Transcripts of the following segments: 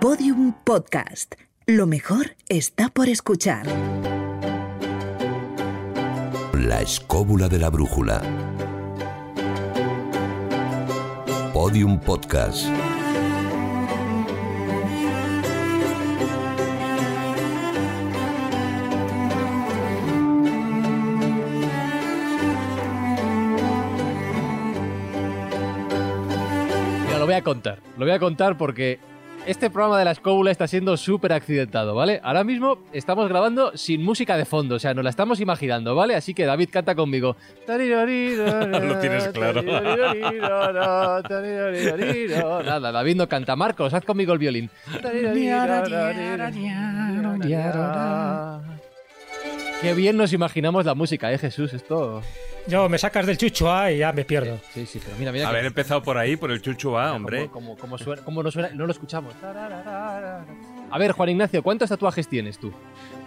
Podium Podcast. Lo mejor está por escuchar. La escóbula de la brújula. Podium Podcast. Lo voy a contar. Lo voy a contar porque este programa de la escóbula está siendo súper accidentado, ¿vale? Ahora mismo estamos grabando sin música de fondo, o sea, nos la estamos imaginando, ¿vale? Así que David canta conmigo. Lo tienes claro. Nada, David no canta. Marcos, haz conmigo el violín. Qué bien nos imaginamos la música, ¿eh, Jesús? Esto... Yo me sacas del chuchua y ya me pierdo. Sí, sí, pero mira, mira. Haber que- empezado por ahí, por el chuchu A, hombre. Como, como, como suena, como no suena, no lo escuchamos. A ver, Juan Ignacio, ¿cuántos tatuajes tienes tú?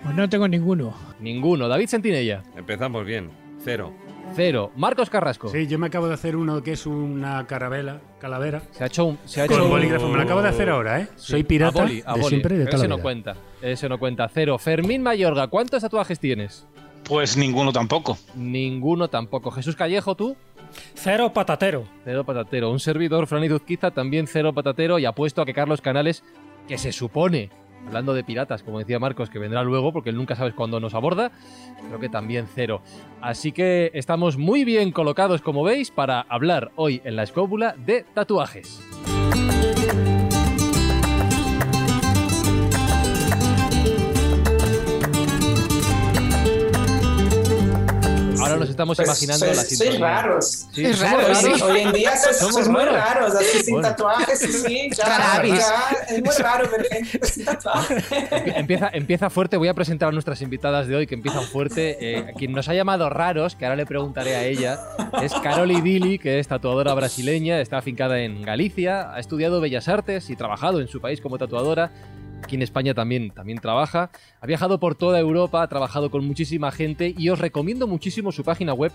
Pues no tengo ninguno. Ninguno. David Sentinella, Empezamos bien. Cero. Cero. Marcos Carrasco. Sí, yo me acabo de hacer uno que es una carabela, calavera. Se ha hecho un. Se ha Con hecho un- bolígrafo, me lo acabo de hacer ahora, ¿eh? Soy pirata a boli, a de boli. siempre de ese no cuenta. Ese no cuenta. Cero. Fermín Mayorga, ¿cuántos tatuajes tienes? Pues ninguno tampoco. Ninguno tampoco. Jesús Callejo, tú. Cero patatero. Cero patatero. Un servidor, Fran Izuzquiza, también cero patatero. Y apuesto a que Carlos Canales, que se supone, hablando de piratas, como decía Marcos, que vendrá luego, porque él nunca sabes cuándo nos aborda, creo que también cero. Así que estamos muy bien colocados, como veis, para hablar hoy en la escóbula de tatuajes. Ahora nos estamos Pues imaginando sois- la sois sintonía. raros. Sí, Es raro, sí, hoy en día sois, Somos sois muy raros. así sin Bueno. tatuajes, sí, sí, ya, ya, es muy raro ver gente sin tatuajes. Empie- Empieza, empieza fuerte, voy a presentar a nuestras invitadas de hoy que empiezan fuerte. Eh, quien nos ha llamado raros, que ahora le preguntaré a ella, es Caroli Dili, que es tatuadora brasileña, está afincada en Galicia, ha estudiado Bellas Artes y trabajado en su país como tatuadora. Aquí en España también, también trabaja. Ha viajado por toda Europa, ha trabajado con muchísima gente y os recomiendo muchísimo su página web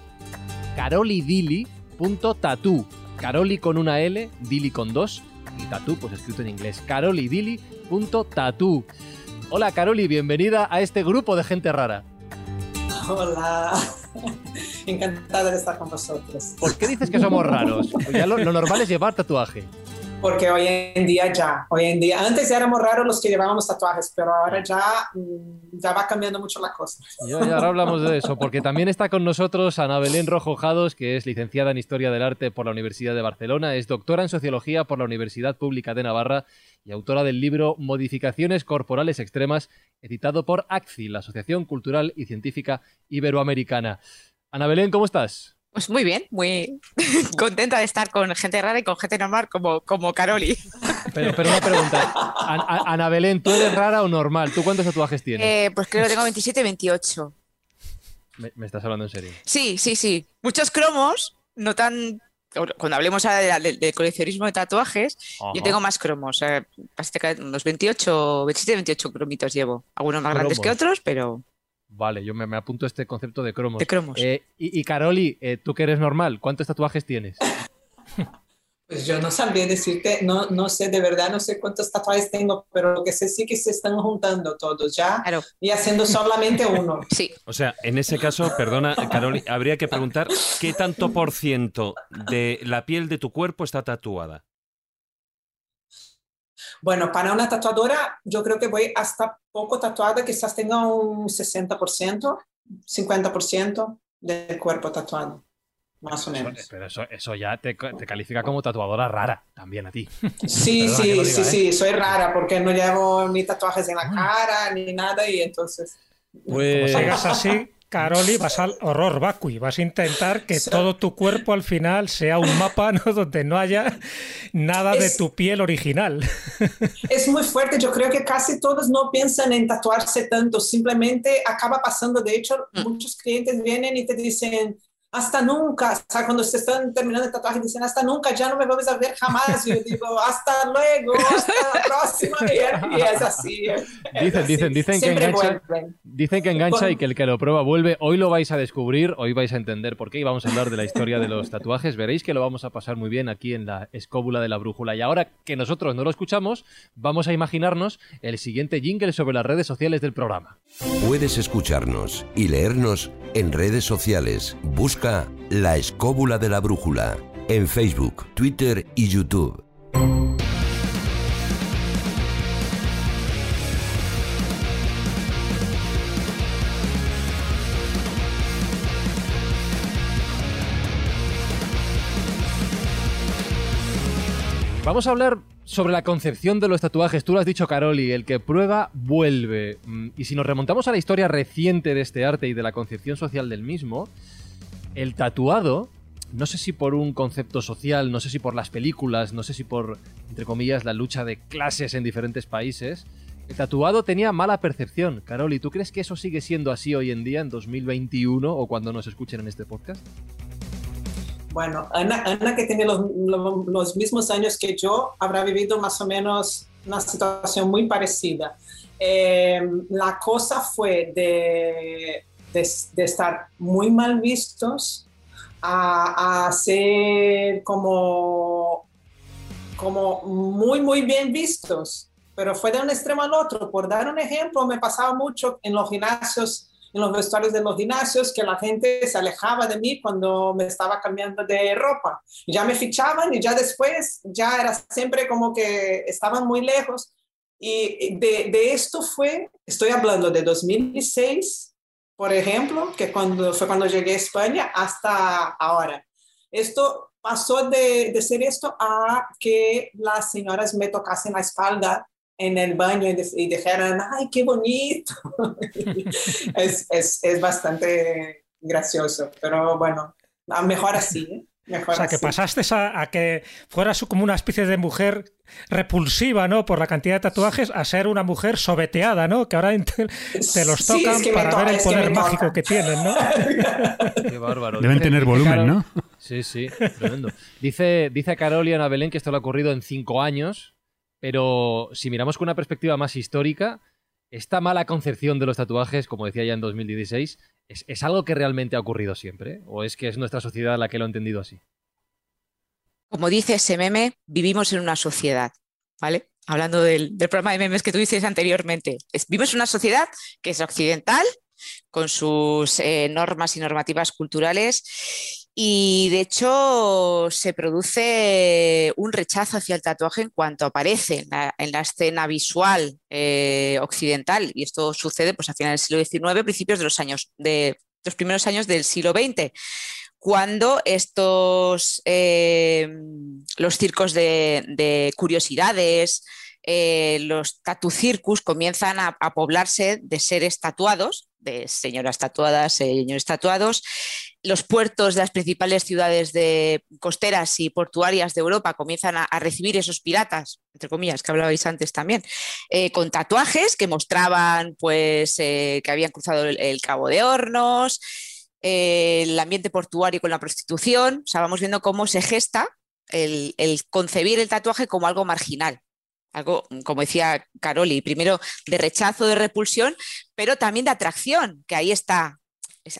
carolidili.tattoo. Caroli con una L, Dili con dos y tattoo pues escrito en inglés. carolidili.tattoo. Hola Caroli, bienvenida a este grupo de gente rara. Hola, encantada de estar con vosotros. ¿Por qué dices que somos raros? Pues ya lo, lo normal es llevar tatuaje. Porque hoy en día ya, hoy en día, antes éramos raros los que llevábamos tatuajes, pero ahora ya, mm, ya va cambiando mucho la cosa. Ya, ahora hablamos de eso, porque también está con nosotros Ana Belén Rojo Jados, que es licenciada en Historia del Arte por la Universidad de Barcelona, es doctora en Sociología por la Universidad Pública de Navarra y autora del libro Modificaciones Corporales Extremas, editado por ACCI, la Asociación Cultural y Científica Iberoamericana. Ana Belén, ¿cómo estás? Pues muy bien, muy contenta de estar con gente rara y con gente normal como, como Caroli. Pero, pero una pregunta. Ana Belén, ¿tú eres rara o normal? ¿Tú cuántos tatuajes tienes? Eh, pues creo que tengo 27 y 28. Me, me estás hablando en serio. Sí, sí, sí. Muchos cromos, no tan... Cuando hablemos ahora de- de- del coleccionismo de tatuajes, yo tengo más cromos. eh, unos 28, 27, 28 cromitos llevo. Algunos más grandes que otros, pero Vale, yo me, me apunto este concepto de cromos. de cromos. Eh, y, y Caroli, eh, tú que eres normal, ¿cuántos tatuajes tienes? Pues yo no sabría decirte, no, no sé, de verdad no sé cuántos tatuajes tengo, pero lo que sé sí que se están juntando todos ya Claro, y haciendo solamente uno. sí. O sea, en ese caso, perdona, Caroli, habría que preguntar qué tanto por ciento de la piel de tu cuerpo está tatuada. Bueno, para una tatuadora yo creo que voy hasta poco tatuada, quizás tenga un 60%, 50% del cuerpo tatuado, más o menos. Pero eso, eso ya te, te califica como tatuadora rara, también a ti. Sí, Perdona sí, diga, sí, ¿eh? sí, soy rara porque no llevo ni tatuajes en la cara ni nada y entonces... Pues, Como sigas así, Caroli, vas al horror vacui. Vas a intentar que todo tu cuerpo al final sea un mapa ¿no? donde no haya nada de tu piel original. Es muy fuerte, yo creo que casi todos no piensan en tatuarse tanto, simplemente acaba pasando, de hecho, Mm. muchos clientes vienen y te dicen, hasta nunca, o sea, cuando se están terminando el tatuaje dicen hasta nunca, ya no me vamos a ver jamás, y yo digo hasta luego, hasta la próxima, y, es así. Es dicen, así. dicen, dicen que engancha, dicen que engancha y que el que lo prueba vuelve. Hoy lo vais a descubrir, hoy vais a entender por qué y vamos a hablar de la historia de los tatuajes. Veréis que lo vamos a pasar muy bien aquí en la escóbula de la brújula. Y ahora que nosotros no lo escuchamos, vamos a imaginarnos el siguiente jingle sobre las redes sociales del programa. Puedes escucharnos y leernos en redes sociales. Busca La Escóbula de la Brújula en Facebook, Twitter y YouTube. Vamos a hablar sobre la concepción de los tatuajes. Tú lo has dicho, Caroli, el que prueba vuelve. Mm, Y si nos remontamos a la historia reciente de este arte y de la concepción social del mismo, el tatuado, no sé si por un concepto social, no sé si por las películas, no sé si por, entre comillas, la lucha de clases en diferentes países, el tatuado tenía mala percepción. Caroli, ¿tú crees que eso sigue siendo así hoy en día, en 2021, o cuando nos escuchen en este podcast? Bueno, Ana, Ana que tiene los, lo- los mismos años que yo, habrá vivido más o menos una situación muy parecida. Eh, la cosa fue de, de- de estar muy mal vistos a, a ser como, como muy, muy bien vistos. Pero fue de un extremo al otro. Por dar un ejemplo, me pasaba mucho en los gimnasios en los vestuarios de los gimnasios que la gente se alejaba de mí cuando me estaba cambiando de ropa. Ya me fichaban y ya después ya era siempre como que estaban muy lejos. Y de, de esto fue, estoy hablando de 2006, por ejemplo, que cuando, fue cuando llegué a España hasta ahora. Esto pasó de, de ser esto a que las señoras me tocasen la espalda en el baño y, dijeran, ay, qué bonito. es, es, es bastante gracioso, pero bueno, a- mejor así. ¿eh? Mejor O sea, que así. pasaste a, a que fueras como una especie de mujer repulsiva, ¿no? Por la cantidad de tatuajes, a ser una mujer sobeteada, ¿no? Que ahora te, te los Sí, tocan es que para toca, ver el que poder me mágico toca. que tienen, ¿no? Qué bárbaro. Deben tener volumen, ¿no? Sí, sí, tremendo. Dice, dice Carol y Ana Belén que esto le ha ocurrido en cinco años, pero si miramos con una perspectiva más histórica, esta mala concepción de los tatuajes, como decía ya en 2016, ¿es, algo que realmente ha ocurrido siempre? ¿O es que es nuestra sociedad la que lo ha entendido así? Como dice ese meme, vivimos en una sociedad, ¿vale? Hablando del, del programa de memes que tú dices anteriormente. Es- vivimos en una sociedad que es occidental, con sus eh, normas y normativas culturales, y de hecho se produce un rechazo hacia el tatuaje en cuanto aparece en la, en la escena visual eh, occidental, y esto sucede pues, a finales del siglo XIX, principios de los años de los primeros años del siglo XX cuando estos eh, los circos de, de curiosidades, eh, los tatu circus comienzan a, a poblarse de seres tatuados, de señoras tatuadas, señores tatuados. Los puertos de las principales ciudades de costeras y portuarias de Europa comienzan a, recibir esos piratas, entre comillas, que hablabais antes también, eh, con tatuajes que mostraban pues, eh, que habían cruzado el, Cabo de Hornos, eh, el ambiente portuario con la prostitución. O sea, vamos viendo cómo se gesta el, el concebir el tatuaje como algo marginal. Algo, como decía Caroli, primero de rechazo, de repulsión, pero también de atracción, que ahí está, es-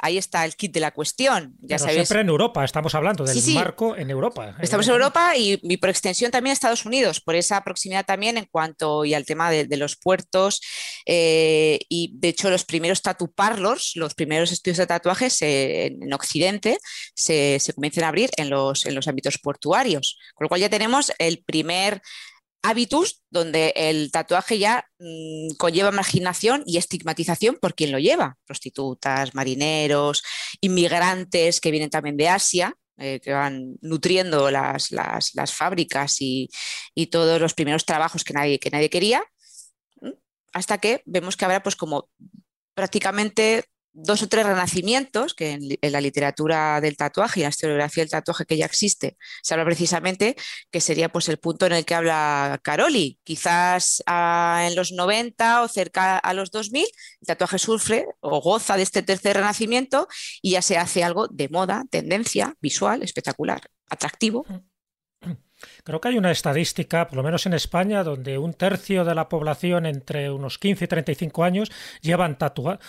ahí está el kit de la cuestión. Ya Pero sabéis, siempre en Europa, estamos hablando del Sí, sí. marco en Europa. Estamos en Europa y, y por extensión también Estados Unidos, por esa proximidad también en cuanto y al tema de, de los puertos. eh, y de hecho, los primeros tattoo parlors, los primeros estudios de tatuajes en, en Occidente se, se comienzan a abrir en los, en los ámbitos portuarios. Con lo cual ya tenemos el primer hábitus donde el tatuaje ya mm, conlleva marginación y estigmatización por quien lo lleva. Prostitutas, marineros, inmigrantes que vienen también de Asia, eh, que van nutriendo las, las- las fábricas y, y todos los primeros trabajos que nadie, que nadie quería, hasta que vemos que habrá pues como prácticamente dos o tres renacimientos, que en, la literatura del tatuaje y la historiografía del tatuaje que ya existe, se habla precisamente que sería pues el punto en el que habla Caroli. Quizás ah, en los 90 o cerca a los 2000, el tatuaje sufre o goza de este tercer renacimiento y ya se hace algo de moda, tendencia, visual, espectacular, atractivo. Creo que hay una estadística, por lo menos en España, donde un tercio de la población entre unos 15 y 35 años llevan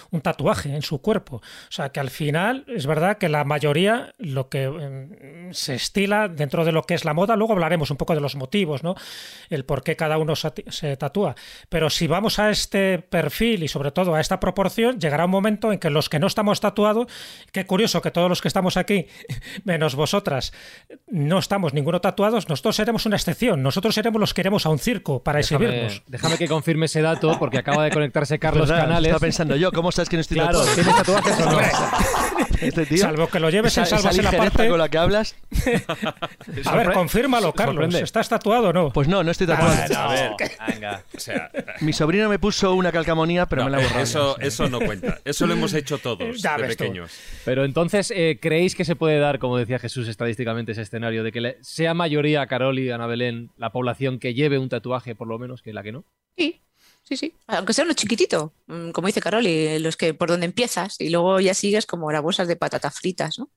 un tatuaje en su cuerpo. O sea que al final es verdad que la mayoría lo que mm, se estila dentro de lo que es la moda, luego hablaremos un poco de los motivos, ¿no? El por qué cada uno se tatúa. Pero si vamos a este perfil y sobre todo a esta proporción, llegará un momento en que los que no estamos tatuados, qué curioso que todos los que estamos aquí, menos vosotras, no estamos ninguno tatuados, nosotros seremos una excepción. Nosotros seremos los que iremos a un circo para exhibirnos. Déjame que confirme ese dato porque acaba de conectarse Carlos Canales. Estaba pensando yo, ¿cómo sabes que no estoy claro, ¿tienes tatuajes o no? Este tío, Salvo que lo lleves en salvas en la parte. con la que hablas? a ver, confírmalo, Carlos. ¿Estás tatuado o no? Pues no, no estoy tatuado. a ver, venga. O sea, Mi sobrino me puso una calcamonía, pero me la borrado. Eso, eso no cuenta. Eso lo hemos hecho todos de pequeños. Pero entonces, eh, ¿creéis que se puede dar, como decía Jesús estadísticamente, ese escenario de que sea mayoría Carol y Ana Belén la población que lleve un tatuaje, por lo menos, que la que no? Sí, Sí, sí. Aunque sea uno chiquitito, mm, como dice Caroli, los que por donde empiezas y luego ya sigues como las bolsas de patatas fritas, ¿no?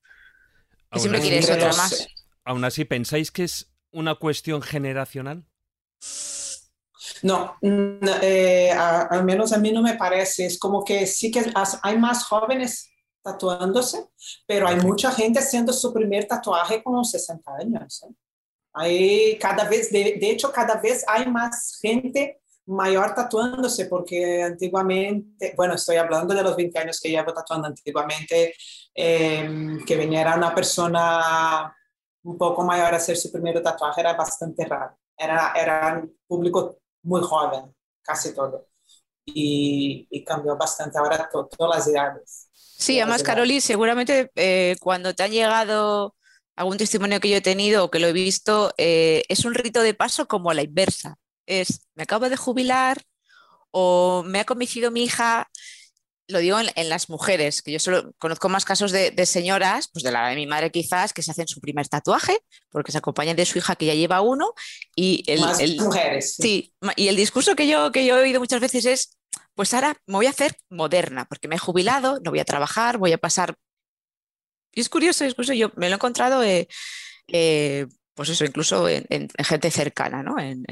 Que siempre quieres otra más. Aún así, ¿pensáis que es una cuestión generacional? No, eh, al menos a mí no me parece. Es como que sí que hay más jóvenes tatuándose, pero hay mucha gente haciendo su primer tatuaje con 60 años. ¿eh? Hay cada vez, de, de hecho, cada vez hay más gente mayor tatuándose, porque antiguamente, bueno, estoy hablando de los 20 años que llevo tatuando antiguamente, em, que viniera una persona un poco mayor a hacer su primer tatuaje era bastante raro. Era, era un público muy joven, casi todo. Y, cambió bastante ahora todas las edades. Sí, además, Caroli, seguramente eh, cuando te han llegado algún testimonio que yo he tenido o que lo he visto, eh, es un rito de paso como a la inversa es, me acabo de jubilar o me ha convencido mi hija, lo digo en, las mujeres, que yo solo conozco más casos de, señoras, pues de la de mi madre quizás, que se hacen su primer tatuaje porque se acompañan de su hija que ya lleva uno y el, mujeres. Sí. y el discurso que yo, que yo he oído muchas veces es, pues ahora me voy a hacer moderna porque me he jubilado, no voy a trabajar, voy a pasar... Y es curioso, es curioso, yo me lo he encontrado... Eh, eh, pues eso, incluso en, gente cercana, ¿no? En,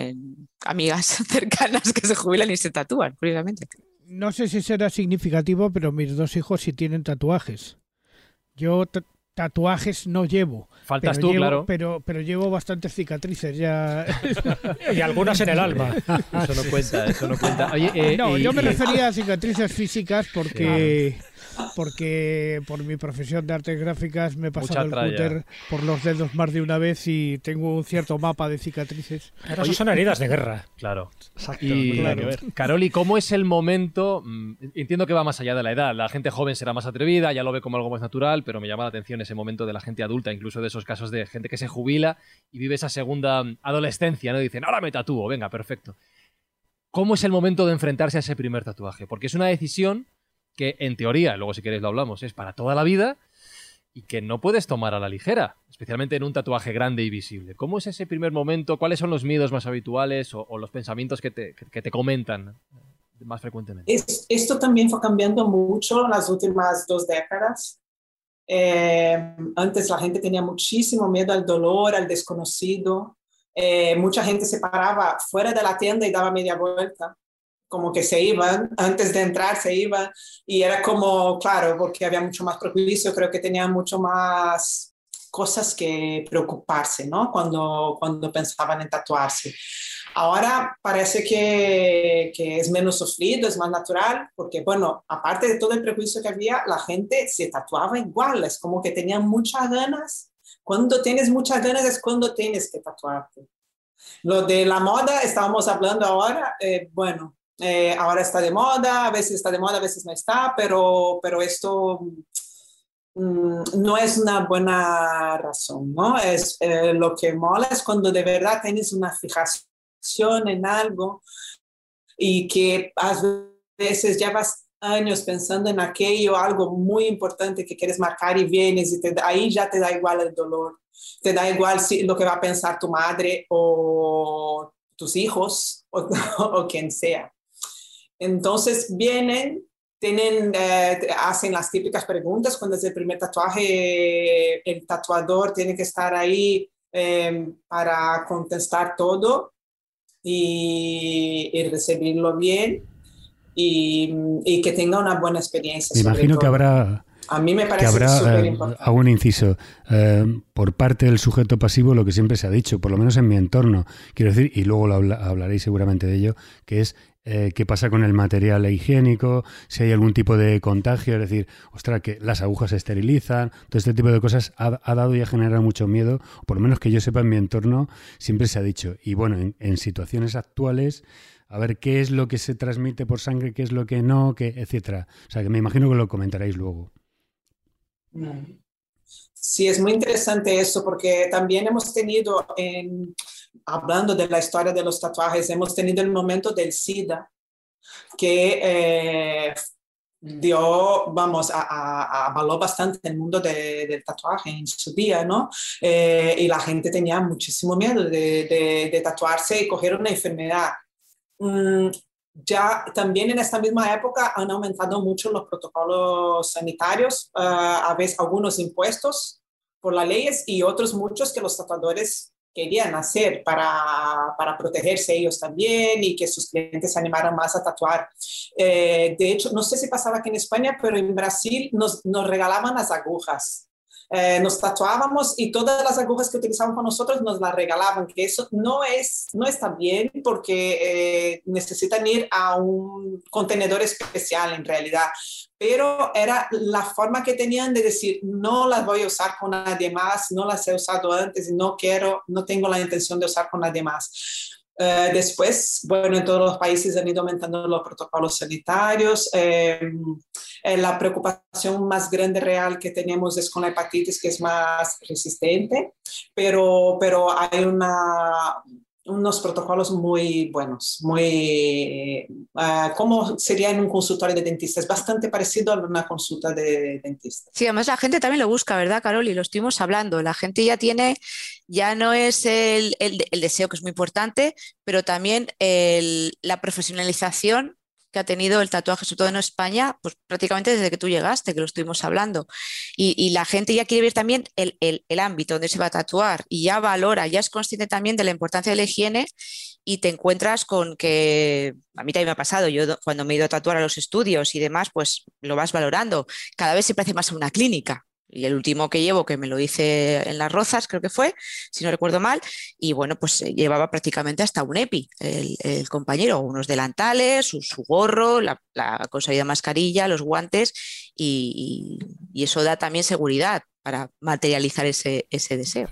amigas cercanas que se jubilan y se tatúan, curiosamente. No sé si será significativo, pero mis dos hijos sí tienen tatuajes. Yo tatuajes no llevo. Faltas tú, claro. Pero, pero llevo bastantes cicatrices ya. y algunas en el alma. Eso no cuenta, eso no cuenta. Eh, no, yo me refería a cicatrices físicas porque porque por mi profesión de artes gráficas me he pasado el cúter por los dedos más de una vez y tengo un cierto mapa de cicatrices. Pero eso son heridas de guerra. Claro. Exacto. Y, Caroli, ¿cómo es el momento? Mm, entiendo que va más allá de la edad. La gente joven será más atrevida, ya lo ve como algo más natural, pero me llama la atención ese momento de la gente adulta, incluso de esos casos de gente que se jubila y vive esa segunda adolescencia, ¿no? Dicen, ahora me tatúo, venga, perfecto. ¿Cómo es el momento de enfrentarse a ese primer tatuaje? Porque es una decisión que en teoría, luego si queréis lo hablamos, es para toda la vida y que no puedes tomar a la ligera, especialmente en un tatuaje grande y visible. ¿Cómo es ese primer momento? ¿Cuáles son los miedos más habituales o, los pensamientos que te, te, comentan más frecuentemente? esto también fue cambiando mucho en las últimas dos décadas. Eh, antes la gente tenía muchísimo miedo al dolor, al desconocido. Eh, mucha gente se paraba fuera de la tienda y daba media vuelta como que se iban, antes de entrar se iban, y era como, claro, porque había mucho más prejuicio, creo que tenían mucho más cosas que preocuparse, ¿no? Cuando, cuando pensaban en tatuarse. Ahora parece que, que, es menos sufrido, es más natural, porque, bueno, aparte de todo el prejuicio que había, la gente se tatuaba igual, es como que tenían muchas ganas. Cuando tienes muchas ganas es cuando tienes que tatuarte. Lo de la moda, estábamos hablando ahora, eh, bueno, eh, ahora está de moda, a veces está de moda, a veces no está, pero, pero esto mm, no es una buena razón, ¿no? Es, eh, lo que mola es cuando de verdad tienes una fijación en algo y que a veces llevas años pensando en aquello, algo muy importante que quieres marcar y vienes y te, ahí ya te da igual el dolor, te da igual si, lo que va a pensar tu madre o tus hijos o, o quien sea. Entonces vienen, tienen, eh, hacen las típicas preguntas cuando es el primer tatuaje, el tatuador tiene que estar ahí eh, para contestar todo y, y recibirlo bien y, que tenga una buena experiencia. Me imagino que habrá... A mí me parece eh, importante. Hago un inciso. Eh, por parte del sujeto pasivo, lo que siempre se ha dicho, por lo menos en mi entorno, quiero decir, y luego lo hablaréis seguramente de ello, que es eh, qué pasa con el material higiénico, si hay algún tipo de contagio, es decir, ostras, que las agujas se esterilizan, todo este tipo de cosas ha, dado y ha generado mucho miedo, por lo menos que yo sepa en mi entorno, siempre se ha dicho. Y bueno, en situaciones actuales a ver qué es lo que se transmite por sangre, qué es lo que no, qué, etcétera. O sea, que me imagino que lo comentaréis luego. Sí, es muy interesante eso porque también hemos tenido, en, hablando de la historia de los tatuajes, hemos tenido el momento del SIDA, que eh, dio, vamos, avaló bastante el mundo del tatuaje en su día, ¿no? Eh, y la gente tenía muchísimo miedo de, de tatuarse y coger una enfermedad. Mm, ya también en esta misma época han aumentado mucho los protocolos sanitarios, ah, a veces algunos impuestos por las leyes y otros muchos que los tatuadores querían hacer para, para, protegerse ellos también y que sus clientes se animaran más a tatuar. Eh, de hecho, no sé si pasaba aquí en España, pero en Brasil nos, nos regalaban las agujas eh, nos tatuábamos y todas las agujas que utilizaban con nosotros nos las regalaban, que eso no, es, no está bien porque eh, necesitan ir a un contenedor especial en realidad. Pero era la forma que tenían de decir, no las voy a usar con nadie más, no las he usado antes no quiero, no tengo la intención de usar con nadie más. Eh, después, bueno, en todos los países han ido aumentando los protocolos sanitarios. Eh, eh, la preocupación más grande real que tenemos es con la hepatitis, que es más resistente, pero, pero hay una, unos protocolos muy buenos, muy uh, como sería en un consultorio de dentista. Es bastante parecido a una consulta de dentista. Sí, además la gente también lo busca, ¿verdad, Carol? Y lo estuvimos hablando. La gente ya tiene, ya no es el, el, el deseo, que es muy importante, pero también el, la profesionalización que ha tenido el tatuaje, sobre todo en España, pues prácticamente desde que tú llegaste, que lo estuvimos hablando. Y, la gente ya quiere ver también el, el, ámbito donde se va a tatuar y ya valora, ya es consciente también de la importancia de la higiene y te encuentras con que, a mí también me ha pasado, yo cuando me he ido a tatuar a los estudios y demás, pues lo vas valorando. Cada vez se parece más a una clínica, y el último que llevo, que me lo hice en Las Rozas, creo que fue, si no recuerdo mal, y bueno, pues eh, llevaba prácticamente hasta un EPI, el, compañero, unos delantales, su, gorro, la, la mascarilla, los guantes, y, eso da también seguridad para materializar ese, ese deseo.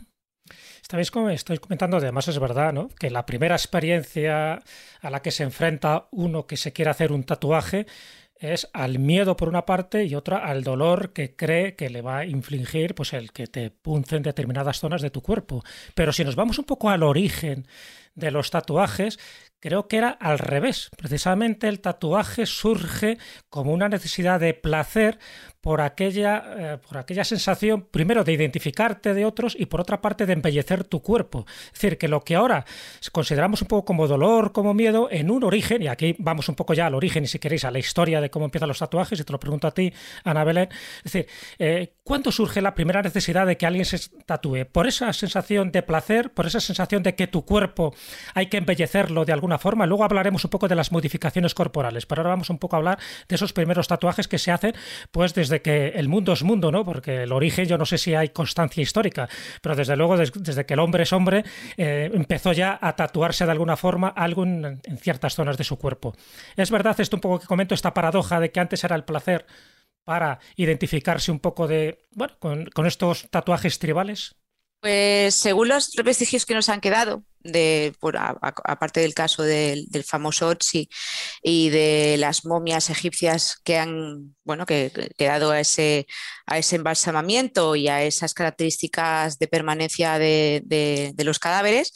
Estáis, estoy comentando, además es verdad, ¿no? que la primera experiencia a la que se enfrenta uno que se quiere hacer un tatuaje es al miedo por una parte y otra al dolor que cree que le va a infligir pues el que te puncen determinadas zonas de tu cuerpo. Pero si nos vamos un poco al origen de los tatuajes, creo que era al revés. Precisamente el tatuaje surge como una necesidad de placer por aquella, eh, por aquella sensación, primero, de identificarte de otros y por otra parte de embellecer tu cuerpo. Es decir, que lo que ahora consideramos un poco como dolor, como miedo, en un origen, y aquí vamos un poco ya al origen y si queréis a la historia de cómo empiezan los tatuajes, y te lo pregunto a ti, Ana Belén, es decir, eh, ¿cuándo surge la primera necesidad de que alguien se tatúe? ¿Por esa sensación de placer, por esa sensación de que tu cuerpo hay que embellecerlo de alguna forma? Luego hablaremos un poco de las modificaciones corporales, pero ahora vamos un poco a hablar de esos primeros tatuajes que se hacen pues desde que el mundo es mundo, ¿no? Porque el origen yo no sé si hay constancia histórica, pero desde luego desde que el hombre es hombre eh, empezó ya a tatuarse de alguna forma algo en, ciertas zonas de su cuerpo. Es verdad esto un poco que comento, esta paradoja de que antes era el placer para identificarse un poco de, bueno, con estos tatuajes tribales. Pues según los vestigios que nos han quedado, de, por, aparte del caso del, famoso Otzi y de las momias egipcias que han bueno, que, quedado a ese, a ese embalsamamiento y a esas características de permanencia de, los cadáveres,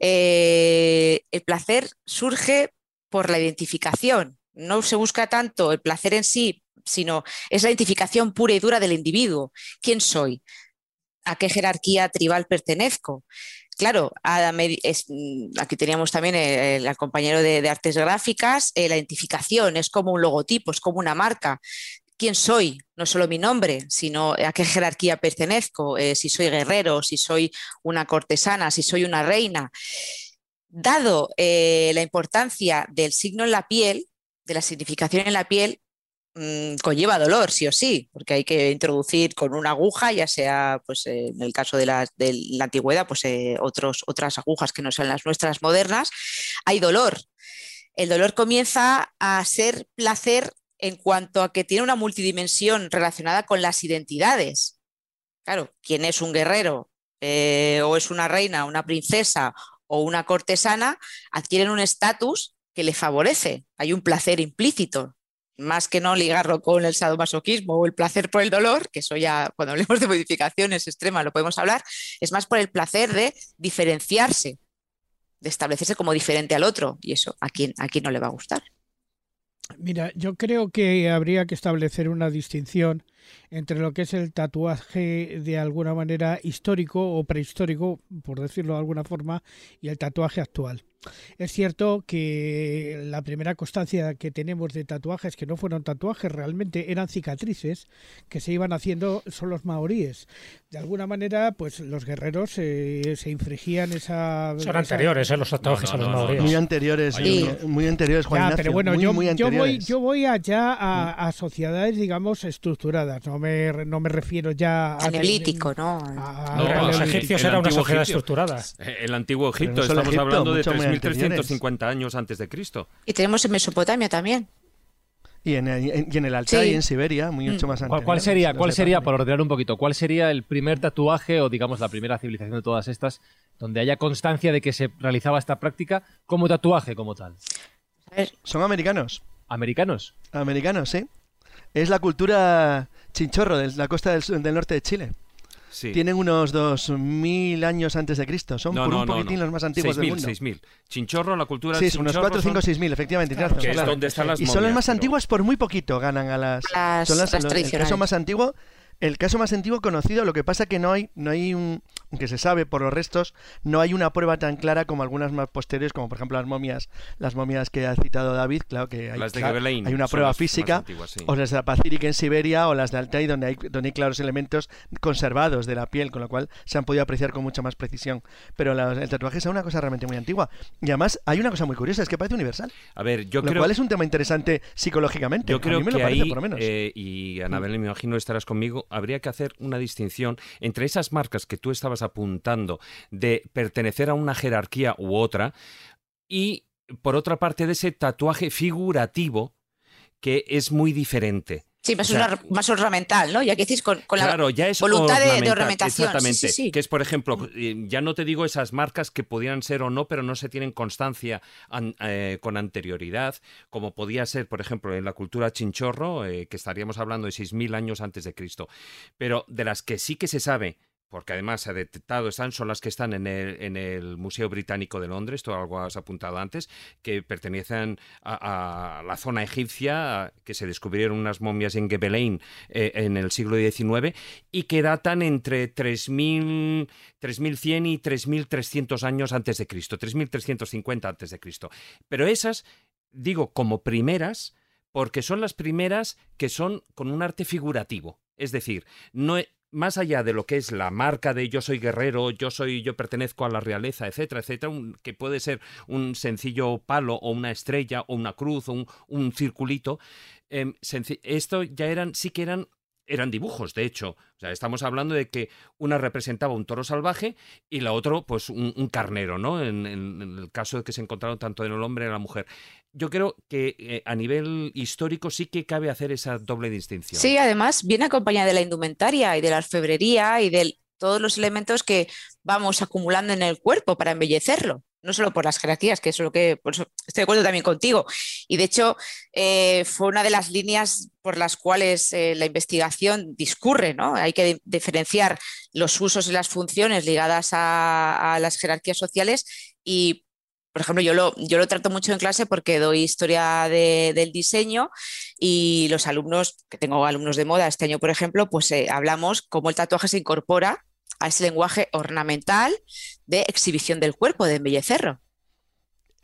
eh, el placer surge por la identificación no se busca tanto el placer en sí, sino es la identificación pura y dura del individuo. ¿Quién soy? ¿A qué jerarquía tribal pertenezco? Claro, mm, aquí teníamos también el, compañero de, artes gráficas, eh, la identificación es como un logotipo, es como una marca. ¿Quién soy? No solo mi nombre, sino a qué jerarquía pertenezco, eh, si soy guerrero, si soy una cortesana, si soy una reina. Dado eh, la importancia del signo en la piel, de la significación en la piel, mm, conlleva dolor, sí o sí, porque hay que introducir con una aguja, ya sea pues, en el caso de la, de la antigüedad, pues eh, otros, otras agujas que no sean las nuestras modernas, hay dolor. El dolor comienza a ser placer en cuanto a que tiene una multidimensión relacionada con las identidades. Claro, quién es un guerrero eh, o es una reina, una princesa o una cortesana, adquieren un estatus que le favorece. Hay un placer implícito, más que no ligarlo con el sadomasoquismo o el placer por el dolor, que eso ya cuando hablemos de modificaciones extremas lo podemos hablar, es más por el placer de diferenciarse, de establecerse como diferente al otro, y eso a quién, a quién no le va a gustar. Mira, yo creo que habría que establecer una distinción entre lo que es el tatuaje de alguna manera histórico o prehistórico, por decirlo de alguna forma, y el tatuaje actual. Es cierto que la primera constancia que tenemos de tatuajes que no fueron tatuajes, realmente eran cicatrices que se iban haciendo son los maoríes. De alguna manera, pues los guerreros eh, se infringían esa... Son anteriores, eh, los tatuajes a los maoríes. Muy anteriores, muy, anteriores, Juan Pero bueno, yo, voy, yo voy allá a, sociedades, digamos, estructuradas. No me, no me refiero ya a... Neolítico, ¿no? los egipcios eran una sociedad estructurada. El antiguo Egipto, estamos hablando de 1350 años antes de Cristo. Y tenemos en Mesopotamia también. Y en, el Altai y en Siberia, muy mucho mm. más antes. ¿Cuál, sería, cuál sería, por ordenar un poquito, cuál sería el primer tatuaje o digamos la primera civilización de todas estas donde haya constancia de que se realizaba esta práctica como tatuaje como tal? Son americanos. ¿Americanos? Americanos, sí. Es la cultura chinchorro de la costa del norte de Chile. Tienen unos 2.000 años antes de Cristo. Son por un poquitín los más antiguos del mundo. 6.000. Chinchorro, la cultura Sí, unos 4, 5, 6.000, efectivamente. y son las más antiguas por muy poquito, ganan a las... son las, el caso más antiguo el caso más antiguo conocido, lo que pasa que no hay, no hay un, aunque se sabe por los restos, no hay una prueba tan clara como algunas más posteriores, como por ejemplo las momias, las momias que ha citado David, claro que hay, hay una prueba física, o las de la Pacífica en Siberia o las de Altai, donde hay, donde hay claros elementos conservados de la piel, con lo cual se han podido apreciar con mucha más precisión. Pero el tatuaje es una cosa realmente muy antigua. Y además hay una cosa muy curiosa, es que parece universal. A ver, yo lo creo... cual es un tema interesante psicológicamente. Yo creo que ahí, por lo menos. Eh, y Anabel, me imagino estarás conmigo, habría que hacer una distinción entre esas marcas que tú estabas apuntando de pertenecer a una jerarquía u otra y, por otra parte, de ese tatuaje figurativo que es muy diferente. Sí, más, ornamental, ¿no? Ya que decís con, la voluntad de, ornamentación. Exactamente. que es, por ejemplo, eh, ya no te digo esas marcas que pudieran ser o no, pero no se tienen constancia eh, con anterioridad, como podía ser, por ejemplo, en la cultura chinchorro, eh, que estaríamos hablando de 6.000 años antes de Cristo. Pero de las que sí que se sabe porque además se ha detectado, están, son las que están en el, en el Museo Británico de Londres, todo algo has apuntado antes, que pertenecen a, la zona egipcia, que se descubrieron unas momias en Gebelein eh, en el siglo XIX y que datan entre 3.000, 3.100 y 3.300 años antes de Cristo, 3.350 antes de Cristo. Pero esas, digo, como primeras, porque son las primeras que son con un arte figurativo. Es decir, no, más allá de lo que es la marca de yo soy guerrero, yo soy, yo pertenezco a la realeza, etcétera, etcétera, que puede ser un sencillo palo o una estrella o una cruz o un, circulito, em, esto ya eran, sí que eran eran dibujos, de hecho. O sea, estamos hablando de que una representaba un toro salvaje y la otra, pues, un, carnero, ¿no? En, el caso de que se encontraron tanto en el hombre y en la mujer. Yo creo que eh, a nivel histórico sí que cabe hacer esa doble distinción. Sí, además viene acompañada de la indumentaria y de la orfebrería y de todos los elementos que vamos acumulando en el cuerpo para embellecerlo no solo por las jerarquías, que es lo que por eso estoy de acuerdo también contigo. Y de hecho, eh, fue una de las líneas por las cuales eh, la investigación discurre, ¿no? Hay que diferenciar los usos y las funciones ligadas a, las jerarquías sociales y por ejemplo, yo lo, yo lo trato mucho en clase porque doy historia del diseño y los alumnos, que tengo alumnos de moda este año, por ejemplo, pues eh, hablamos cómo el tatuaje se incorpora a ese lenguaje ornamental de exhibición del cuerpo, de embellecerlo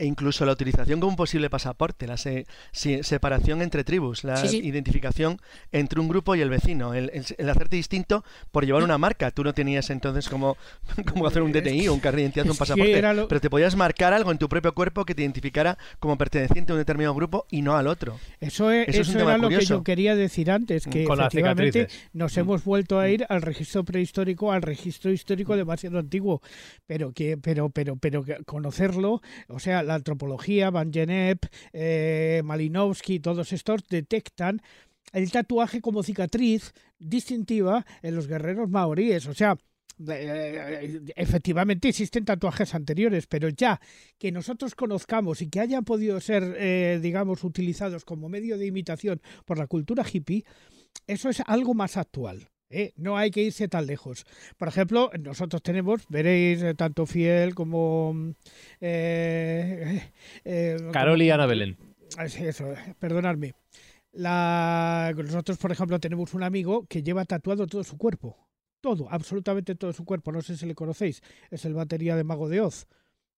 e incluso la utilización como un posible pasaporte, la separación entre tribus, la identificación entre un grupo y el vecino, el, hacerte distinto por llevar una marca. Tú no tenías entonces como, como hacer un DTI o un carnet de identidad un pasaporte, pero te podías marcar algo en tu propio cuerpo que te identificara como perteneciente a un determinado grupo y no al otro. Eso, es, eso, era lo que yo quería decir antes, que efectivamente nos mm. hemos vuelto a ir al registro prehistórico, al registro histórico demasiado antiguo, pero que pero pero pero conocerlo, o sea, la antropología, Van Genep, eh, Malinowski, todos estos detectan el tatuaje como cicatriz distintiva en los guerreros maoríes. O sea, eh, efectivamente existen tatuajes anteriores, pero ya que nosotros conozcamos y que hayan podido ser, eh, digamos, utilizados como medio de imitación por la cultura hippie, eso es algo más actual. ¿Eh? No hay que irse tan lejos. Por ejemplo, nosotros tenemos, veréis, eh, tanto Fiel como... Eh, Carol y Ana Belén. Eso, perdonadme. La... Nosotros, por ejemplo, tenemos un amigo que lleva tatuado todo su cuerpo. Todo, absolutamente todo su cuerpo. No sé si le conocéis. Es el batería de Mago de Oz.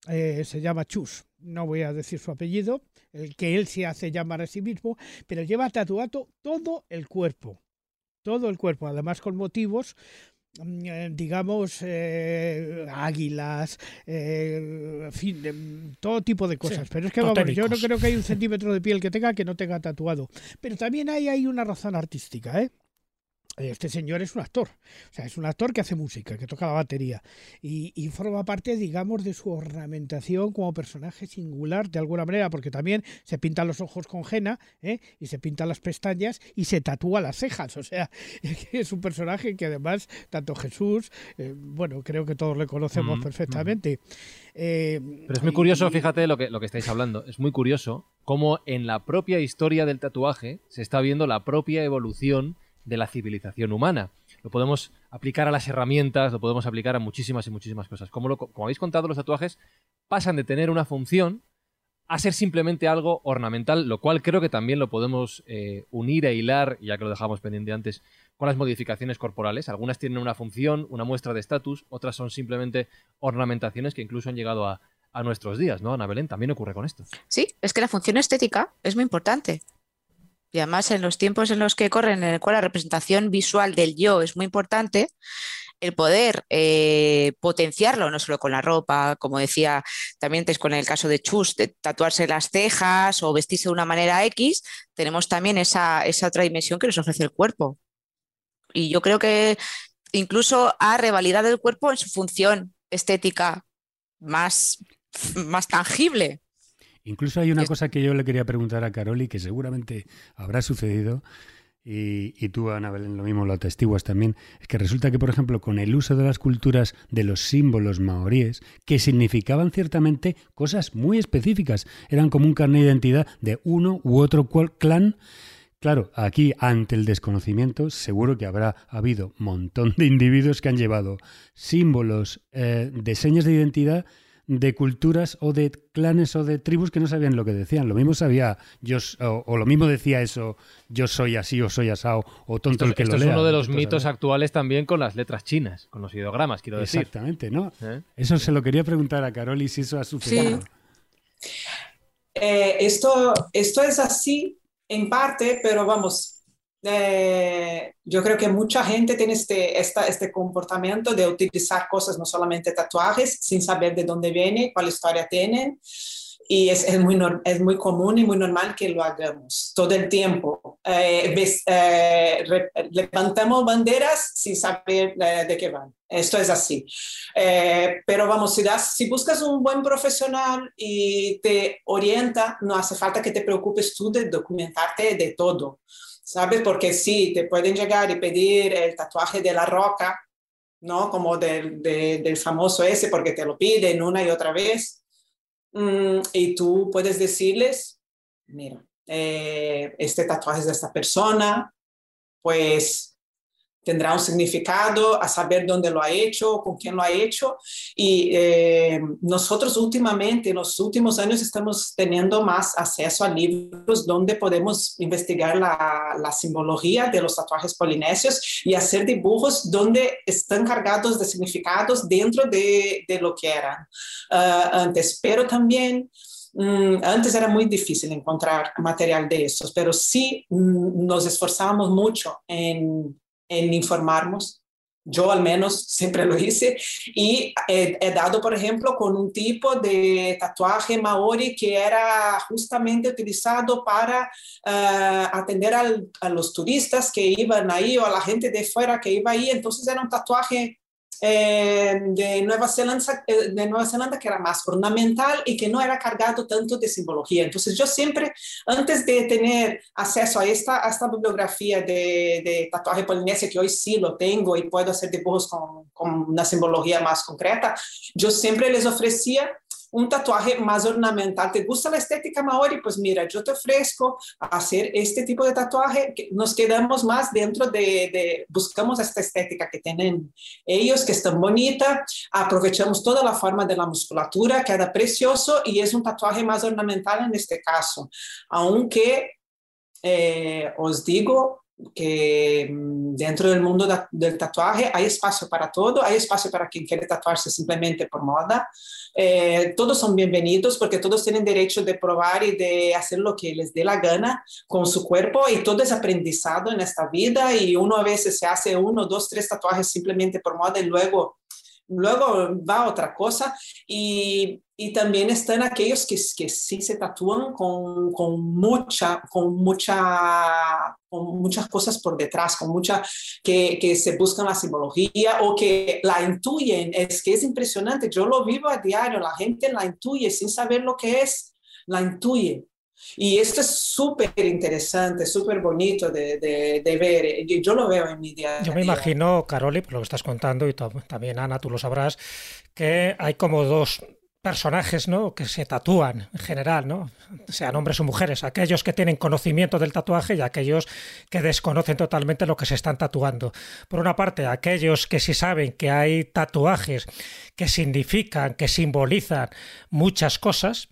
se llama Chus. No voy a decir su apellido, el que él se hace llamar a sí mismo, pero lleva tatuado todo el cuerpo todo el cuerpo, además con motivos mm, eh, digamos, eh, águilas, eh, fin, todo tipo de cosas. Pero es que vamos, yo no creo que hay un centímetro de piel que tenga que no tenga tatuado. Pero también hay, hay una razón artística, ¿eh? Este señor es un actor, o sea, es un actor que hace música, que toca la batería. Y, forma parte, digamos, de su ornamentación como personaje singular de alguna manera, porque también se pinta los ojos con henna ¿eh? y se pinta las pestañas y se tatúa las cejas, o sea, es un personaje que además, tanto Jesús, eh, bueno, creo que todos le conocemos perfectamente. Eh, Pero es muy curioso, fíjate lo que, lo que estáis hablando, es muy curioso cómo en la propia historia del tatuaje se está viendo la propia evolución de la civilización humana. Lo podemos aplicar a las herramientas, lo podemos aplicar a muchísimas y muchísimas cosas. Como, lo, como habéis contado, los tatuajes pasan de tener una función a ser simplemente algo ornamental, lo cual creo que también lo podemos eh, unir e hilar, ya que lo dejamos pendiente antes, con las modificaciones corporales. Algunas tienen una función, una muestra de estatus, otras son simplemente ornamentaciones que incluso han llegado a, a nuestros días, ¿no, Ana Belén? También ocurre con esto. Sí, es que la función estética es muy importante. Y además en los tiempos en los que corren, en el cual la representación visual del yo es muy importante, el poder eh, potenciarlo, no solo con la ropa, como decía también con el caso de Chus, de tatuarse las cejas o vestirse de una manera X, tenemos también esa, esa otra dimensión que nos ofrece el cuerpo. Y yo creo que incluso ha revalidado el cuerpo en su función estética más, más tangible. Incluso hay una cosa que yo le quería preguntar a Caroli, que seguramente habrá sucedido, y, tú, Ana Belén, lo mismo lo atestiguas también, es que resulta que, por ejemplo, con el uso de las culturas de los símbolos maoríes, que significaban ciertamente cosas muy específicas, eran como un carnet de identidad de uno u otro clan, Claro, aquí ante el desconocimiento seguro que habrá habido un montón de individuos que han llevado símbolos eh, de señas de identidad de culturas o de clanes o de tribus que no sabían lo que decían. Lo mismo sabía yo o, lo mismo decía eso, yo soy así o soy asado o tonto el que lo lea. Esto es uno de los mitos actuales también con las letras chinas, con los ideogramas, quiero decir. Exactamente, ¿no? ¿Eh? Eso se lo quería preguntar a Carol y si eso ha sucedido. Eh, esto, esto es así en parte, pero vamos, eh, yo creo que mucha gente tiene este, este comportamiento de utilizar cosas, no solamente tatuajes, sin saber de dónde viene, cuál historia tienen. Y es, es muy, es muy común y muy normal que lo hagamos todo el tiempo. Eh, eh, levantamos banderas sin saber de qué van. Esto es así. pero vamos, si, das, si buscas un buen profesional y te orienta, no hace falta que te preocupes tú de documentarte de todo. ¿Sabes? Porque sí, te pueden llegar y pedir el tatuaje de la roca, ¿no? Como del, del famoso ese, porque te lo piden una y otra vez. Mm, y tú puedes decirles, mira, eh, este tatuaje es de esta persona, pues tendrá un significado, a saber dónde lo ha hecho, con quién lo ha hecho. Y eh, nosotros últimamente, en los últimos años, estamos teniendo más acceso a libros donde podemos investigar la, simbología de los tatuajes polinesios y hacer dibujos donde están cargados de significados dentro de, lo que eran uh, antes. Pero también... Mm, antes era muy difícil encontrar material de esos, pero sí mm, nos esforzamos mucho en en informarnos. Yo al menos siempre lo hice y he, dado, por ejemplo, con un tipo de tatuaje maori que era justamente utilizado para eh, atender a los turistas que iban ahí o a la gente de fuera que iba ahí. Entonces era un tatuaje eh, de, Nueva Zelanda, eh, de Nueva Zelanda que era más ornamental y que no era cargado tanto de simbología. Entonces yo siempre, antes de tener acceso a esta, a esta bibliografía de, de tatuaje polinesia, que hoy sí lo tengo y puedo hacer dibujos con, con una simbología más concreta, yo siempre les ofrecía un tatuaje más ornamental. ¿Te gusta la estética maori? Pues mira, yo te ofrezco hacer este tipo de tatuaje. Que nos quedamos más dentro de, buscamos esta estética que tienen ellos, que es tan bonita. Aprovechamos toda la forma de la musculatura, queda precioso y es un tatuaje más ornamental en este caso. Aunque eh, os digo, que mm, dentro del mundo del tatuaje hay espacio para todo, hay espacio para quien quiere tatuarse simplemente por moda. Eh, todos son bienvenidos porque todos tienen derecho de probar y de hacer lo que les dé la gana con su cuerpo y todo es aprendizado en esta vida y uno a veces se hace uno, dos, tres tatuajes simplemente por moda y luego luego va otra cosa y, y también están aquellos que, que sí se tatúan con, con, mucha, con, mucha, con muchas cosas por detrás, con mucha, que, que se buscan la simbología o que la intuyen. Es que es impresionante, yo lo vivo a diario, la gente la intuye sin saber lo que es, la intuye. Y esto es súper interesante, súper bonito de, de, ver. Yo lo veo en mi día. Yo me imagino, Caroli, por lo que estás contando, y también Ana, tú lo sabrás, que hay como dos personajes ¿no? que se tatúan en general, ¿no? sean hombres o mujeres, aquellos que tienen conocimiento del tatuaje y aquellos que desconocen totalmente lo que se están tatuando. Por una parte, aquellos que sí saben que hay tatuajes que significan, que simbolizan muchas cosas,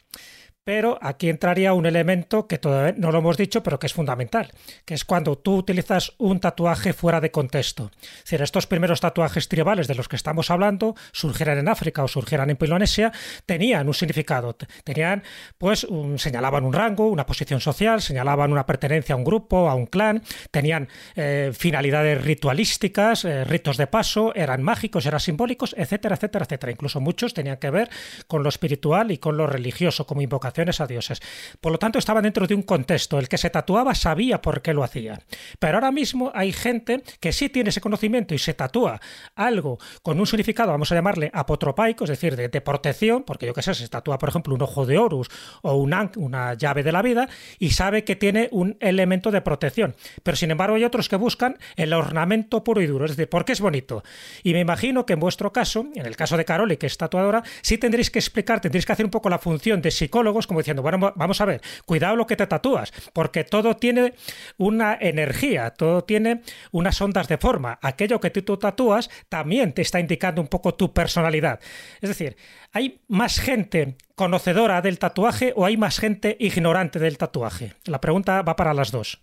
pero aquí entraría un elemento que todavía no lo hemos dicho, pero que es fundamental, que es cuando tú utilizas un tatuaje fuera de contexto. Es decir, estos primeros tatuajes tribales de los que estamos hablando, surgieran en África o surgieran en Polinesia, tenían un significado, tenían, pues, señalaban un rango, una posición social, señalaban una pertenencia a un grupo, a un clan, tenían eh, finalidades ritualísticas, eh, ritos de paso, eran mágicos, eran simbólicos, etcétera, etcétera, etcétera. Incluso muchos tenían que ver con lo espiritual y con lo religioso, como invocación a dioses. Por lo tanto, estaba dentro de un contexto. El que se tatuaba sabía por qué lo hacía. Pero ahora mismo hay gente que sí tiene ese conocimiento y se tatúa algo con un significado, vamos a llamarle apotropaico, es decir, de, protección, porque yo qué sé, se tatúa, por ejemplo, un ojo de Horus o una, una llave de la vida y sabe que tiene un elemento de protección. Pero sin embargo, hay otros que buscan el ornamento puro y duro, es decir, porque es bonito. Y me imagino que en vuestro caso, en el caso de Caroli, que es tatuadora, sí tendréis que explicar, tendréis que hacer un poco la función de psicólogo como diciendo, bueno, vamos a ver, cuidado lo que te tatúas, porque todo tiene una energía, todo tiene unas ondas de forma. Aquello que tú tatúas también te está indicando un poco tu personalidad. Es decir, ¿hay más gente conocedora del tatuaje o hay más gente ignorante del tatuaje? La pregunta va para las dos.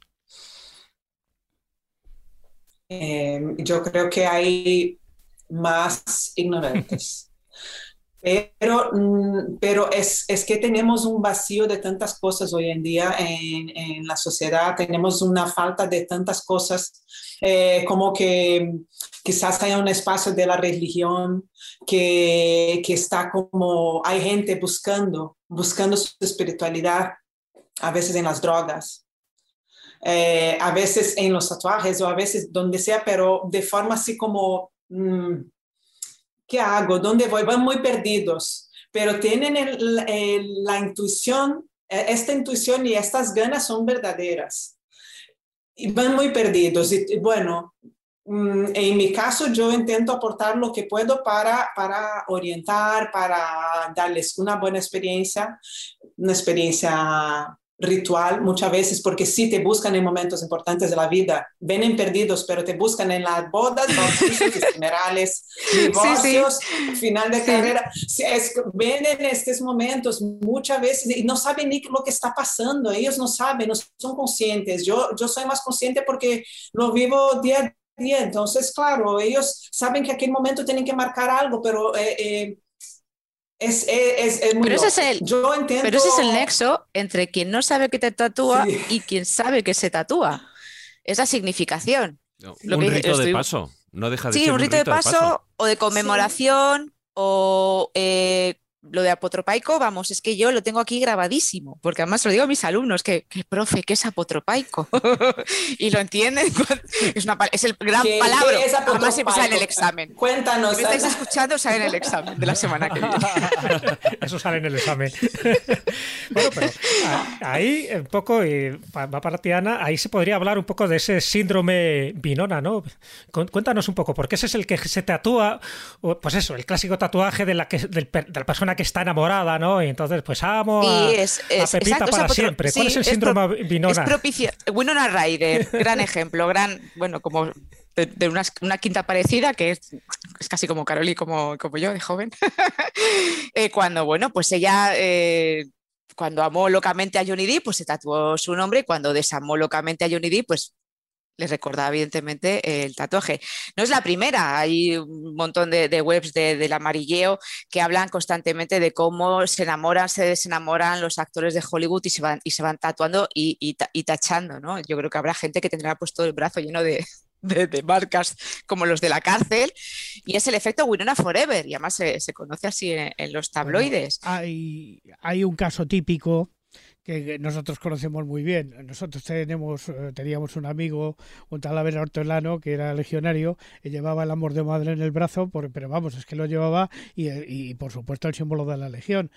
Em, yo creo que hay más ignorantes. Pero, mm, pero es, es, que tenemos un vacío de tantas cosas hoy en día en, en la sociedad, tenemos una falta de tantas cosas, eh, como que quizás haya un espacio de la religión que, que está como, hay gente buscando, buscando su espiritualidad, a veces en las drogas, eh, a veces en los tatuajes o a veces donde sea, pero de forma así como... Mm, ¿qué hago? ¿Dónde voy? Van muy perdidos, pero tienen la intuición, e, esta intuición y estas ganas son verdaderas. Y van muy perdidos. Y, bueno, mm, en mi caso yo intento aportar lo que puedo para, para orientar, para darles una buena experiencia, una experiencia ritual muchas veces porque sí te buscan en momentos importantes de la vida, vienen perdidos, pero te buscan en las bodas, bautizos, funerales, divorcios, final de carrera. Es, ven en estos momentos muchas veces y no saben ni lo que está pasando, ellos no saben, no son conscientes. Yo, yo soy más consciente porque lo vivo día a día, entonces, claro, ellos saben que aquel momento tienen que marcar algo, pero... Eh, eh, es, es, es, muy pero, ese es el, Yo entiendo... pero ese es el nexo entre quien no sabe que te tatúa y quien sabe que se tatúa. Esa significación. un rito de paso. No deja de sí, ser un rito, de, paso, o de conmemoración o eh, lo de apotropaico, vamos, es que yo lo tengo aquí grabadísimo, porque además lo digo a mis alumnos, que, que profe, ¿qué es apotropaico? y lo entienden, es, una, es el gran palabra, además siempre sale en el examen. Cuéntanos. Si me estáis escuchando, sale en el examen de la semana que viene. Eso sale en el examen. bueno, pero ahí un poco, y va para ti, Ana, ahí se podría hablar un poco de ese síndrome Binona, ¿no? Cuéntanos un poco, porque ese es el que se tatúa, pues eso, el clásico tatuaje de la, que, del, de la persona que está enamorada, ¿no? Y entonces, pues amo a, es, es, a Pepita exacto, para es siempre. ¿Cuál es el síndrome pro, Vinona? Es propicio. Winona Ryder, gran ejemplo, gran, bueno, como de, de una, una, quinta parecida, que es, es, casi como Caroli, como, como yo, de joven. eh, cuando, bueno, pues ella... Eh, cuando amó locamente a Johnny Depp, pues se tatuó su nombre y cuando desamó locamente a Johnny Depp, pues les recordaba evidentemente el tatuaje. No es la primera, hay un montón de, de webs de, del amarilleo que hablan constantemente de cómo se enamoran, se desenamoran los actores de Hollywood y se van, y se van tatuando y, y, y tachando. ¿no? Yo creo que habrá gente que tendrá puesto el brazo lleno de, de, de, marcas como los de la cárcel y es el efecto Winona Forever y además se, se conoce así en, en los tabloides. Bueno, hay, hay un caso típico que nosotros conocemos muy bien. Nosotros tenemos, eh, teníamos un amigo, un tal Abel Hortolano, que era legionario, y llevaba el amor de madre en el brazo, pero vamos, es que lo llevaba y, y, por supuesto el símbolo de la legión.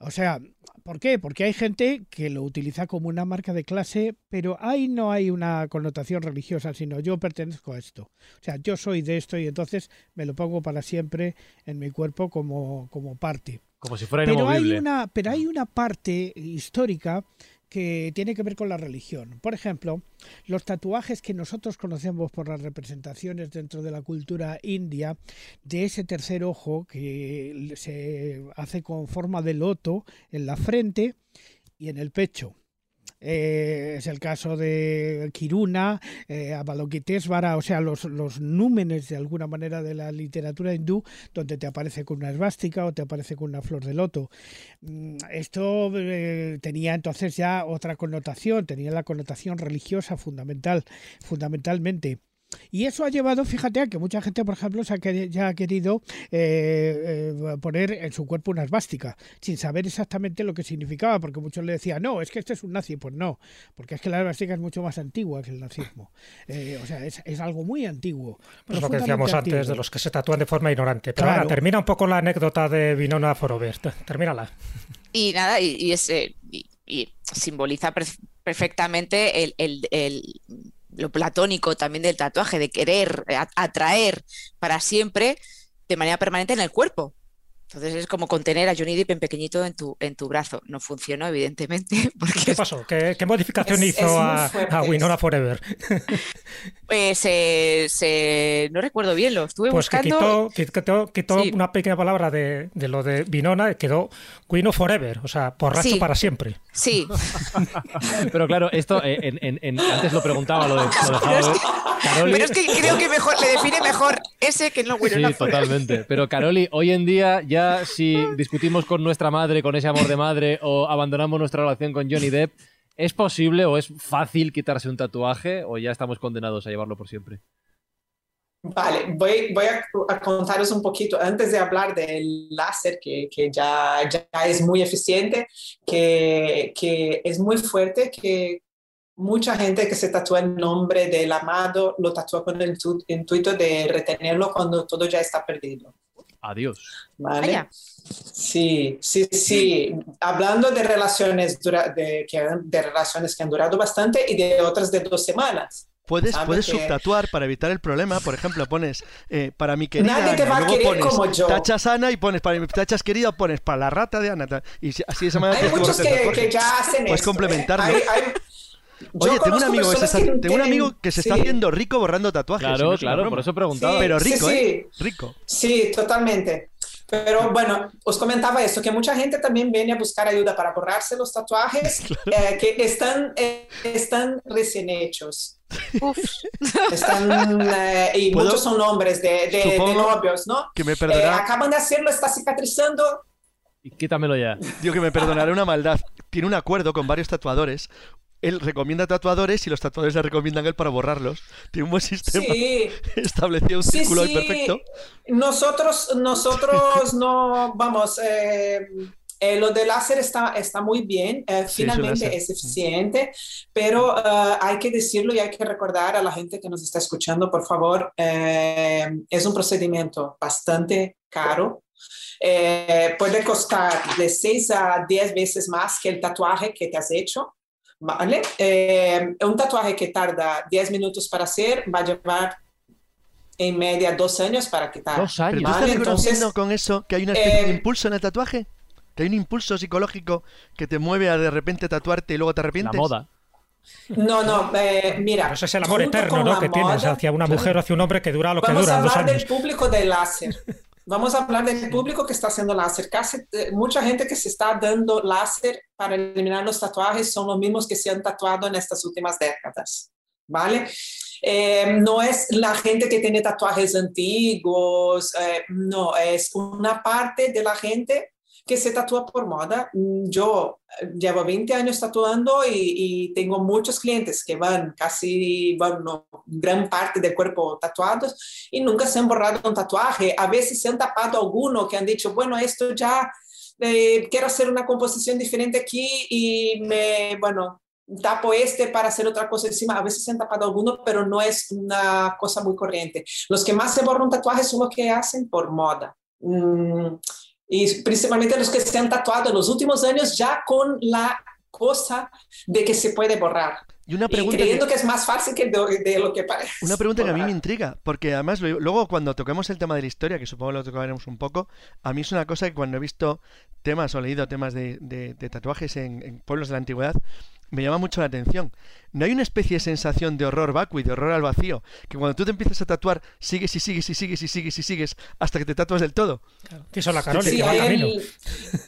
O sea, ¿por qué? Porque hay gente que lo utiliza como una marca de clase, pero ahí no hay una connotación religiosa, sino yo pertenezco a esto. O sea, yo soy de esto y entonces me lo pongo para siempre en mi cuerpo como, como parte. Como si fuera pero hay una Pero hay una parte histórica que tiene que ver con la religión. Por ejemplo, los tatuajes que nosotros conocemos por las representaciones dentro de la cultura india, de ese tercer ojo que se hace con forma de loto en la frente y en el pecho. Eh, es el caso de Kiruna, eh, Avalokitesvara, o sea, los, los númenes de alguna manera de la literatura hindú, donde te aparece con una esvástica o te aparece con una flor de loto. Esto eh, tenía entonces ya otra connotación, tenía la connotación religiosa fundamental, fundamentalmente. Y eso ha llevado, fíjate, a que mucha gente, por ejemplo, se ha querido, ya ha querido eh, eh, poner en su cuerpo una esvástica, sin saber exactamente lo que significaba, porque muchos le decían, no, es que este es un nazi. Pues no, porque es que la esvástica es mucho más antigua que el nazismo. Eh, o sea, es, es, algo muy antiguo. Pues lo que decíamos antiguo. antes, de los que se tatúan de forma ignorante. Pero claro. ahora, termina un poco la anécdota de Vinona Forover. Termínala. Y nada, y, y, es, y, y simboliza perfectamente el, el, el lo platónico también del tatuaje, de querer atraer para siempre de manera permanente en el cuerpo. Entonces es como contener a Johnny Depp en pequeñito en tu, en tu brazo. No funcionó, evidentemente. Porque ¿Qué pasó? ¿Qué, qué modificación es, hizo es a, a, Winona Forever? Pues se, se, no recuerdo bien, lo estuve pues buscando. Que quitó, quitó, quitó sí. una pequeña palabra de, de, lo de Winona y quedó Wino Forever, o sea, borracho sí. para siempre. Sí. Pero claro, esto eh, en, en, en, antes lo preguntaba, lo, de, lo pero, es que, Caroli... pero es que creo que mejor, le define mejor ese que no Winona Sí, totalmente. Pero Caroli, hoy en día ya si discutimos con nuestra madre, con ese amor de madre, o abandonamos nuestra relación con Johnny Depp, ¿es posible o es fácil quitarse un tatuaje o ya estamos condenados a llevarlo por siempre? Vale, voy, voy a, a, contaros un poquito, antes de hablar del láser, que, que ya, ya, es muy eficiente, que, que es muy fuerte, que mucha gente que se tatúa el nombre del amado lo tatúa con el intuito de retenerlo cuando todo ya está perdido. Adiós. ¿Vale? Vaya. Sí, sí, sí. Hablando de relaciones, dura, de, que, de relaciones que han durado bastante y de otras de dos semanas. Puedes, puedes subtatuar para evitar el problema. Por ejemplo, pones eh, para mi querida Nadie te va a querer pones como yo. tachas Ana y pones para mi tachas querido, pones para la rata de Ana. Y así de esa manera Hay muchos que, que, ya hacen Puedes esto, complementarlo. ¿eh? Hay, hay... Oye, tengo un amigo que se, está, tengo tienen... un amigo que se está sí. haciendo rico borrando tatuajes. Claro, no claro, por eso preguntaba. Sí, Pero rico, sí, ¿eh? sí. Rico. Sí, totalmente. Pero bueno, os comentaba esto, que mucha gente también viene a buscar ayuda para borrarse los tatuajes eh, que están, eh, están recién hechos. Uf. Están, eh, y ¿Puedo? muchos son hombres de, de, de novios, ¿no? Que me Eh, acaban de hacerlo, está cicatrizando. Y quítamelo ya. Digo que me perdonaré una maldad. Tiene un acuerdo con varios tatuadores. Él recomienda tatuadores y los tatuadores le recomiendan a él para borrarlos. Tiene un buen sistema. Sí, Estableció un sí, círculo ahí perfecto. Nosotros, nosotros no, vamos, eh, eh, lo del láser está, está muy bien, eh, es finalmente es eficiente, pero eh, hay que decirlo y hay que recordar a la gente que nos está escuchando, por favor, eh, es un procedimiento bastante caro. Eh, puede costar de 6 a 10 veces más que el tatuaje que te has hecho. ¿Vale? Eh, un tatuaje que tarda 10 minutos para hacer va a llevar en media dos años para quitar. Dos Pero años. tú estás Vale, reconociendo entonces, con eso que hay una especie de eh, impulso en el tatuaje. Que hay un impulso psicológico que te mueve a de repente tatuarte y luego te La arrepientes. moda. No, no, eh, mira. Pero ese es el amor eterno ¿no? la que tienes moda, hacia una mujer o hacia un hombre que dura lo que Vamos a dura, dos hablar años. del público del láser. Vamos a hablar del público que está haciendo láser. Casi eh, mucha gente que se está dando láser para eliminar los tatuajes son los mismos que se han tatuado en estas últimas décadas, ¿vale? Eh, no es la gente que tiene tatuajes antiguos, eh, no, es una parte de la gente que se tatúa por moda. Mm, Yo eh, llevo 20 años tatuando y, tengo muchos clientes que van casi, bueno, gran parte del cuerpo tatuados y nunca se han borrado un tatuaje. A veces se han tapado alguno que han dicho, bueno, esto ya, eh, quiero hacer una composición diferente aquí y me, bueno, tapo este para hacer otra cosa encima. A veces se han tapado alguno, pero no es una cosa muy corriente. Los que más se borran tatuajes son los que hacen por moda. Mm, y principalmente los que se han tatuado en los últimos años ya con la cosa de que se puede borrar. Y una Y pregunta creyendo que- que... es más fácil que de, de lo que parece. Una pregunta que a mí me borrar. intriga, porque además lo- luego cuando toquemos el tema de la historia, que supongo lo tocaremos un poco, a mí es una cosa que cuando he visto temas o leído temas de, de- de tatuajes en, en pueblos de la antigüedad, me llama mucho la atención. No hay una especie de sensación de horror vacuo y de horror al vacío, que cuando tú te empiezas a tatuar, sigues y sigues y sigues y sigues y sigues hasta que te tatuas del todo. Que son la Caroli, Sí, que va hay camino. el-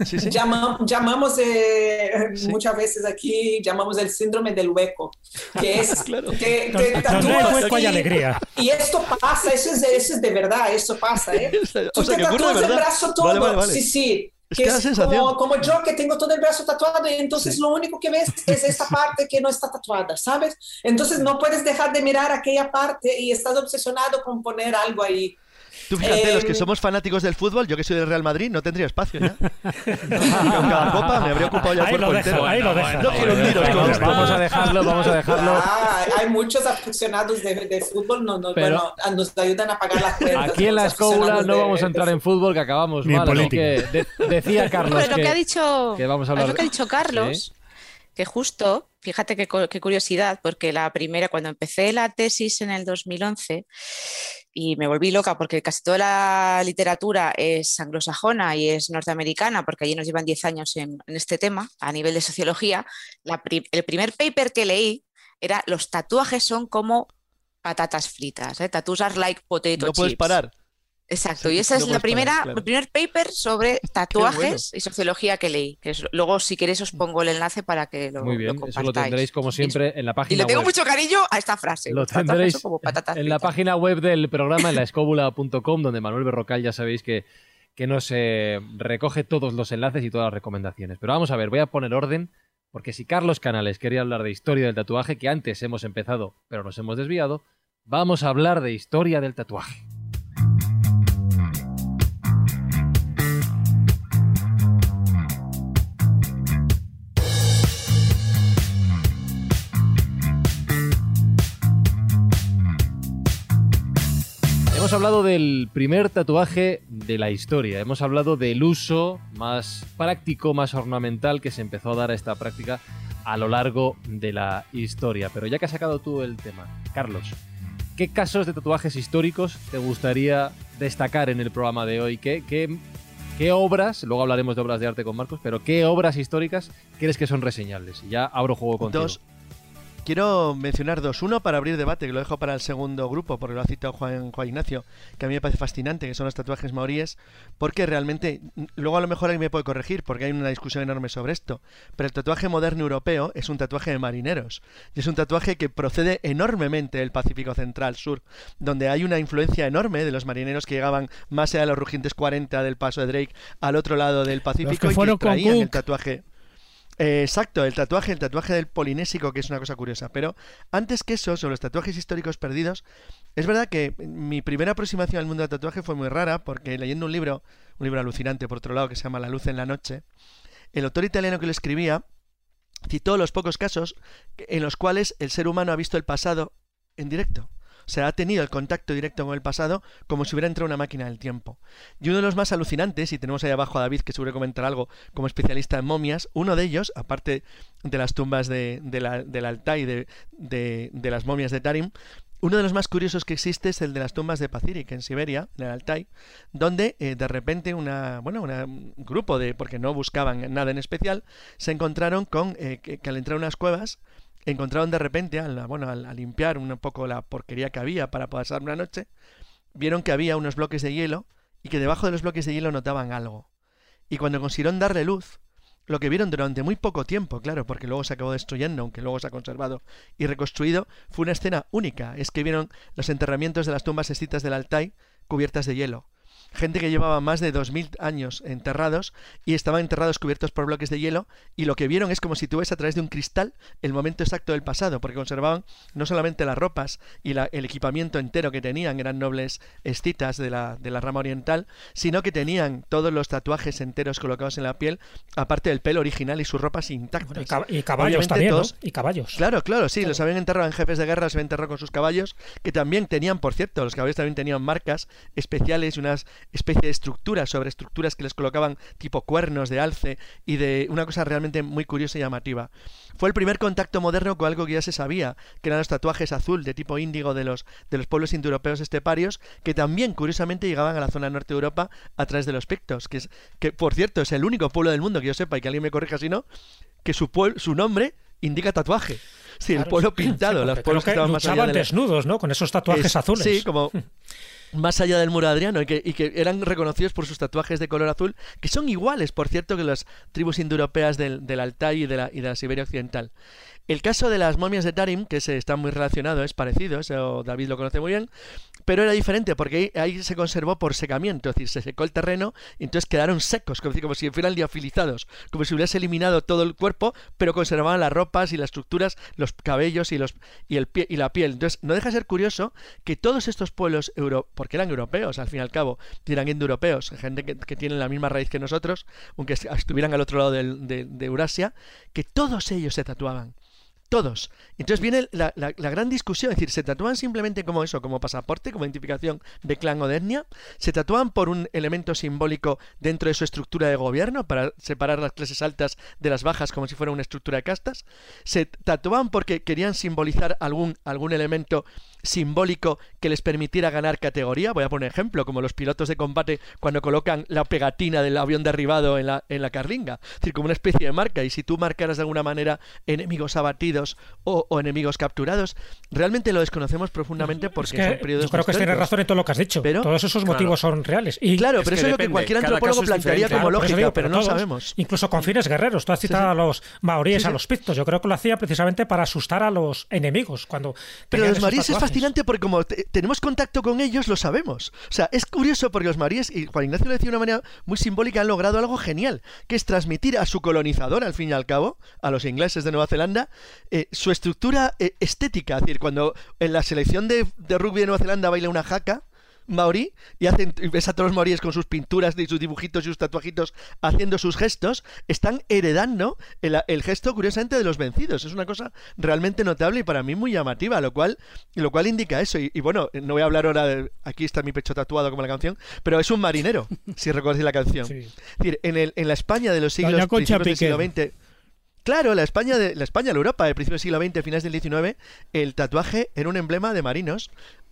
Sí, sí. llama- llamamos eh, Sí. muchas veces aquí, llamamos el síndrome del hueco, que es Claro. que te hay tatúas hueco hay y- alegría. Y esto pasa, eso es, de, eso es de verdad, eso pasa, ¿eh? O Tú sea, te que ocurre de tatúas el brazo todo, Vale, vale, vale. sí, sí. Es que que es como, como yo que tengo todo el brazo tatuado y entonces Sí. lo único que ves es esta parte que no está tatuada, ¿sabes? Entonces no puedes dejar de mirar aquella parte y estás obsesionado con poner algo ahí. Tú fíjate, los que Em, somos fanáticos del fútbol, yo que soy del Real Madrid, no tendría espacio ya. Con cada copa me habría ocupado ya el Ahí lo cuerpo entero. ahí lo. No quiero con Vamos, a dejarlo, vamos a dejarlo. Ah, hay muchos aficionados de, de fútbol, no, no, Pero- bueno, nos ayudan a pagar las cuentas. Aquí en la escóbula no vamos a entrar en fútbol que acabamos Ni en mal. así política. que de- decía Carlos Pero lo que ha dicho, que vamos a es hablar lo que ha dicho Carlos, que justo, fíjate qué, qué curiosidad, porque la primera, cuando empecé la tesis en el 2011, y me volví loca porque casi toda la literatura es anglosajona y es norteamericana, porque allí nos llevan 10 años en, en este tema, a nivel de sociología, la pri- el primer paper que leí era los tatuajes son como patatas fritas, ¿eh? tattoos are like potato No puedes chips". parar. Exacto, Sí, y esa es la primera, claro. el primer paper sobre tatuajes y sociología que leí. Que es- luego, si queréis, os pongo el enlace para que lo, Muy lo bien, eso lo tendréis como siempre en la Y página le tengo web. mucho cariño a esta frase. Lo tendréis como patatas en la página web del programa, en la escóbula.com, donde Manuel Berrocal ya sabéis que, que nos eh, recoge todos los enlaces y todas las recomendaciones. Pero vamos a ver, voy a poner orden, porque si Carlos Canales quería hablar de historia del tatuaje, que antes hemos empezado, pero nos hemos desviado, vamos a hablar de historia del tatuaje. Hemos hablado del primer tatuaje de la historia, hemos hablado del uso más práctico, más ornamental que se empezó a dar a esta práctica a lo largo de la historia. Pero ya que has sacado tú el tema, Carlos, ¿qué casos de tatuajes históricos te gustaría destacar en el programa de hoy? ¿Qué, obras, luego hablaremos de obras de arte con Marcos, pero qué obras históricas crees que son reseñables? Ya abro juego contigo. Quiero mencionar dos. Uno para abrir debate, que lo dejo para el segundo grupo, porque lo ha citado Juan, Juan Ignacio, que a mí me parece fascinante, que son los tatuajes maoríes, porque realmente, luego a lo mejor alguien me puede corregir, porque hay una discusión enorme sobre esto, pero el tatuaje moderno europeo es un tatuaje de marineros, y es un tatuaje que procede enormemente del Pacífico Central Sur, donde hay una influencia enorme de los marineros que llegaban más allá de los rugientes 40 del paso de Drake al otro lado del Pacífico y que traían el tatuaje eh, exacto, el tatuaje, el tatuaje del polinésico, que es una cosa curiosa. Pero antes que eso, sobre los tatuajes históricos perdidos, es verdad que mi primera aproximación al mundo del tatuaje fue muy rara, porque leyendo un libro, un libro alucinante por otro lado, que se llama La luz en la noche, el autor italiano que lo escribía citó los pocos casos en los cuales el ser humano ha visto el pasado en directo. O sea, ha tenido el contacto directo con el pasado como si hubiera entrado una máquina del tiempo. Y uno de los más alucinantes, y tenemos ahí abajo a David que seguro comentar algo como especialista en momias, uno de ellos, aparte de las tumbas de, del Altai, de, de, las momias de Tarim, uno de los más curiosos que existe es el de las tumbas de Pacirik en Siberia, en el Altai, donde eh, de repente una, bueno, un grupo de, porque no buscaban nada en especial, se encontraron con eh, que, que, al entrar unas cuevas encontraron de repente, al, bueno, al, limpiar un poco la porquería que había para pasar una noche, vieron que había unos bloques de hielo y que debajo de los bloques de hielo notaban algo. Y cuando consiguieron darle luz, lo que vieron durante muy poco tiempo, claro, porque luego se acabó destruyendo, aunque luego se ha conservado y reconstruido, fue una escena única. Es que vieron los enterramientos de las tumbas escitas del Altai cubiertas de hielo gente que llevaba más de 2.000 años enterrados y estaban enterrados cubiertos por bloques de hielo y lo que vieron es como si tú ves a través de un cristal el momento exacto del pasado, porque conservaban no solamente las ropas y el equipamiento entero que tenían, eran nobles escitas de la, de la rama oriental, sino que tenían todos los tatuajes enteros colocados en la piel, aparte del pelo original y sus ropas intactas. y, caballos también, Y caballos. Claro, claro, sí, los habían enterrado en jefes de guerra, los habían enterrado con sus caballos, que también tenían, por cierto, los caballos también tenían marcas especiales y unas especie de estructuras sobre estructuras que les colocaban tipo cuernos de alce y de una cosa realmente muy curiosa y llamativa. Fue el primer contacto moderno con algo que ya se sabía, que eran los tatuajes azul de tipo índigo de los, de los pueblos indoeuropeos esteparios, que también curiosamente llegaban a la zona norte de Europa a través de los pictos, que, es, que por cierto es el único pueblo del mundo que yo sepa y que alguien me corrija si no, que su, su nombre indica tatuaje. Sí, el pueblo pintado, los pueblos que, estaban más allá desnudos, ¿no? Con esos tatuajes azules. Sí, como más allá del muro Adriano y que, eran reconocidos por sus tatuajes de color azul, que son iguales, por cierto, que las tribus indoeuropeas del, del Altai y de, la, y de la Siberia Occidental. El caso de las momias de Tarim, que se está muy relacionado, es parecido, eso David lo conoce muy bien, pero era diferente porque ahí, se conservó por secamiento, es decir, se secó el terreno y entonces quedaron secos, como, si fueran liofilizados, como si hubiese eliminado todo el cuerpo, pero conservaban las ropas y las estructuras, los cabellos y, los, y, el pie, y la piel. Entonces, no deja de ser curioso que todos estos pueblos, euro, porque eran europeos al fin y al cabo, eran indoeuropeos, gente que, tienen la misma raíz que nosotros, aunque estuvieran al otro lado de Eurasia, que todos ellos se tatuaban. Todos. Entonces viene la, gran discusión, es decir, ¿se tatúan simplemente como eso, como pasaporte, como identificación de clan o de etnia? ¿Se tatúan por un elemento simbólico dentro de su estructura de gobierno para separar las clases altas de las bajas como si fuera una estructura de castas? ¿Se tatúan porque querían simbolizar algún, algún elemento simbólico que les permitiera ganar categoría? Voy a poner ejemplo, como los pilotos de combate cuando colocan la pegatina del avión derribado en la, en la carlinga, es decir, como una especie de marca, y si tú marcaras de alguna manera enemigos abatidos, o, enemigos capturados. Realmente lo desconocemos profundamente porque son periodos Yo creo que tienes razón en todo lo que has dicho. Pero, Todos esos motivos son reales. Y claro, pero eso es lo que cualquier antropólogo plantearía como lógica, pero, no sabemos. Incluso con fines guerreros. Tú has citado a los maoríes, a los pictos. Yo creo que lo hacía precisamente para asustar a los enemigos. cuando Pero los maoríes es fascinante porque como tenemos contacto con ellos, lo sabemos. O sea, es curioso porque los maoríes, y Juan Ignacio lo decía de una manera muy simbólica, han logrado algo genial, que es transmitir a su colonizador, al fin y al cabo, a los ingleses de Nueva Zelanda, eh, su estructura eh, estética. Es decir, cuando en la selección de, rugby de Nueva Zelanda baila una jaca, maorí y hacen ves a todos los maoríes con sus pinturas y sus dibujitos y sus tatuajitos haciendo sus gestos están heredando el, gesto curiosamente de los vencidos. Es una cosa realmente notable y para mí muy llamativa lo cual lo cual indica eso. Y, bueno no voy a hablar ahora de aquí está mi pecho tatuado como la canción pero es un marinero si recordáis la canción. Es decir en, el, en la España de los siglos, siglo XX Claro, la España de la España, la Europa del principio del siglo XX, finales del XIX, el tatuaje era un emblema de marinos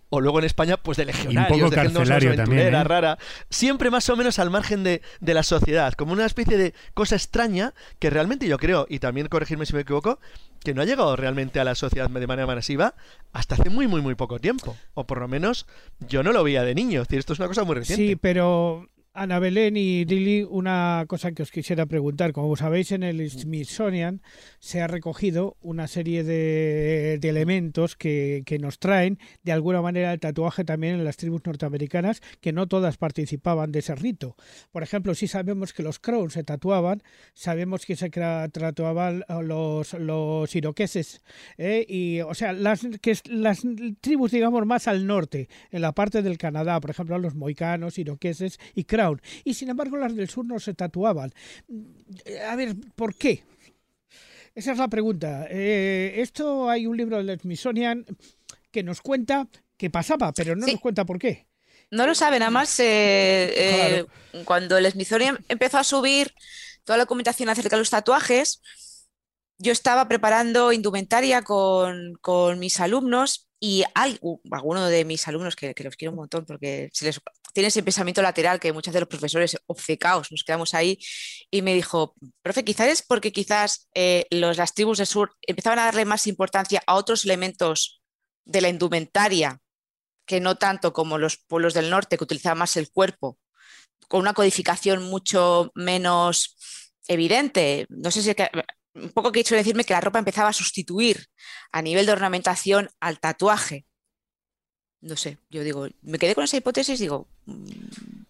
o luego en España, pues de legionarios, y un poco de carcelario también, ¿eh? rara, siempre más o menos al margen de, de, la sociedad, como una especie de cosa extraña que realmente yo creo, y también corregirme si me equivoco, que no ha llegado realmente a la sociedad de manera masiva hasta hace muy, muy, muy poco tiempo. O por lo menos yo no lo veía de niño. Es decir, esto es una cosa muy reciente. Sí, pero Ana Belén y Lili, una cosa que os quisiera preguntar. Como sabéis, en el Smithsonian se ha recogido una serie de, elementos que, que, nos traen, de alguna manera, el tatuaje también en las tribus norteamericanas, que no todas participaban de ese rito. Por ejemplo, sí sabemos que los Crows se tatuaban, sabemos que se tatuaban los, los iroqueses, ¿eh? y, o sea, las, que las tribus, digamos, más al norte, en la parte del Canadá, por ejemplo, los moicanos, iroqueses y Crows y sin embargo las del sur no se tatuaban. A ver, ¿por qué? Esa es la pregunta. Eh, esto hay un libro del Smithsonian que nos cuenta qué pasaba, pero no nos cuenta por qué. No lo saben, además, eh, eh, cuando el Smithsonian empezó a subir toda la documentación acerca de los tatuajes, yo estaba preparando indumentaria con, con mis alumnos y hay alguno de mis alumnos que, que, los quiero un montón porque se les tiene ese pensamiento lateral que muchas de los profesores obcecados nos quedamos ahí y me dijo, profe, quizás es porque quizás eh, los, las tribus del sur empezaban a darle más importancia a otros elementos de la indumentaria que no tanto como los pueblos del norte que utilizaban más el cuerpo, con una codificación mucho menos evidente. No sé si un poco que he hecho decirme que la ropa empezaba a sustituir a nivel de ornamentación al tatuaje no sé, yo digo, me quedé con esa hipótesis, digo, mm,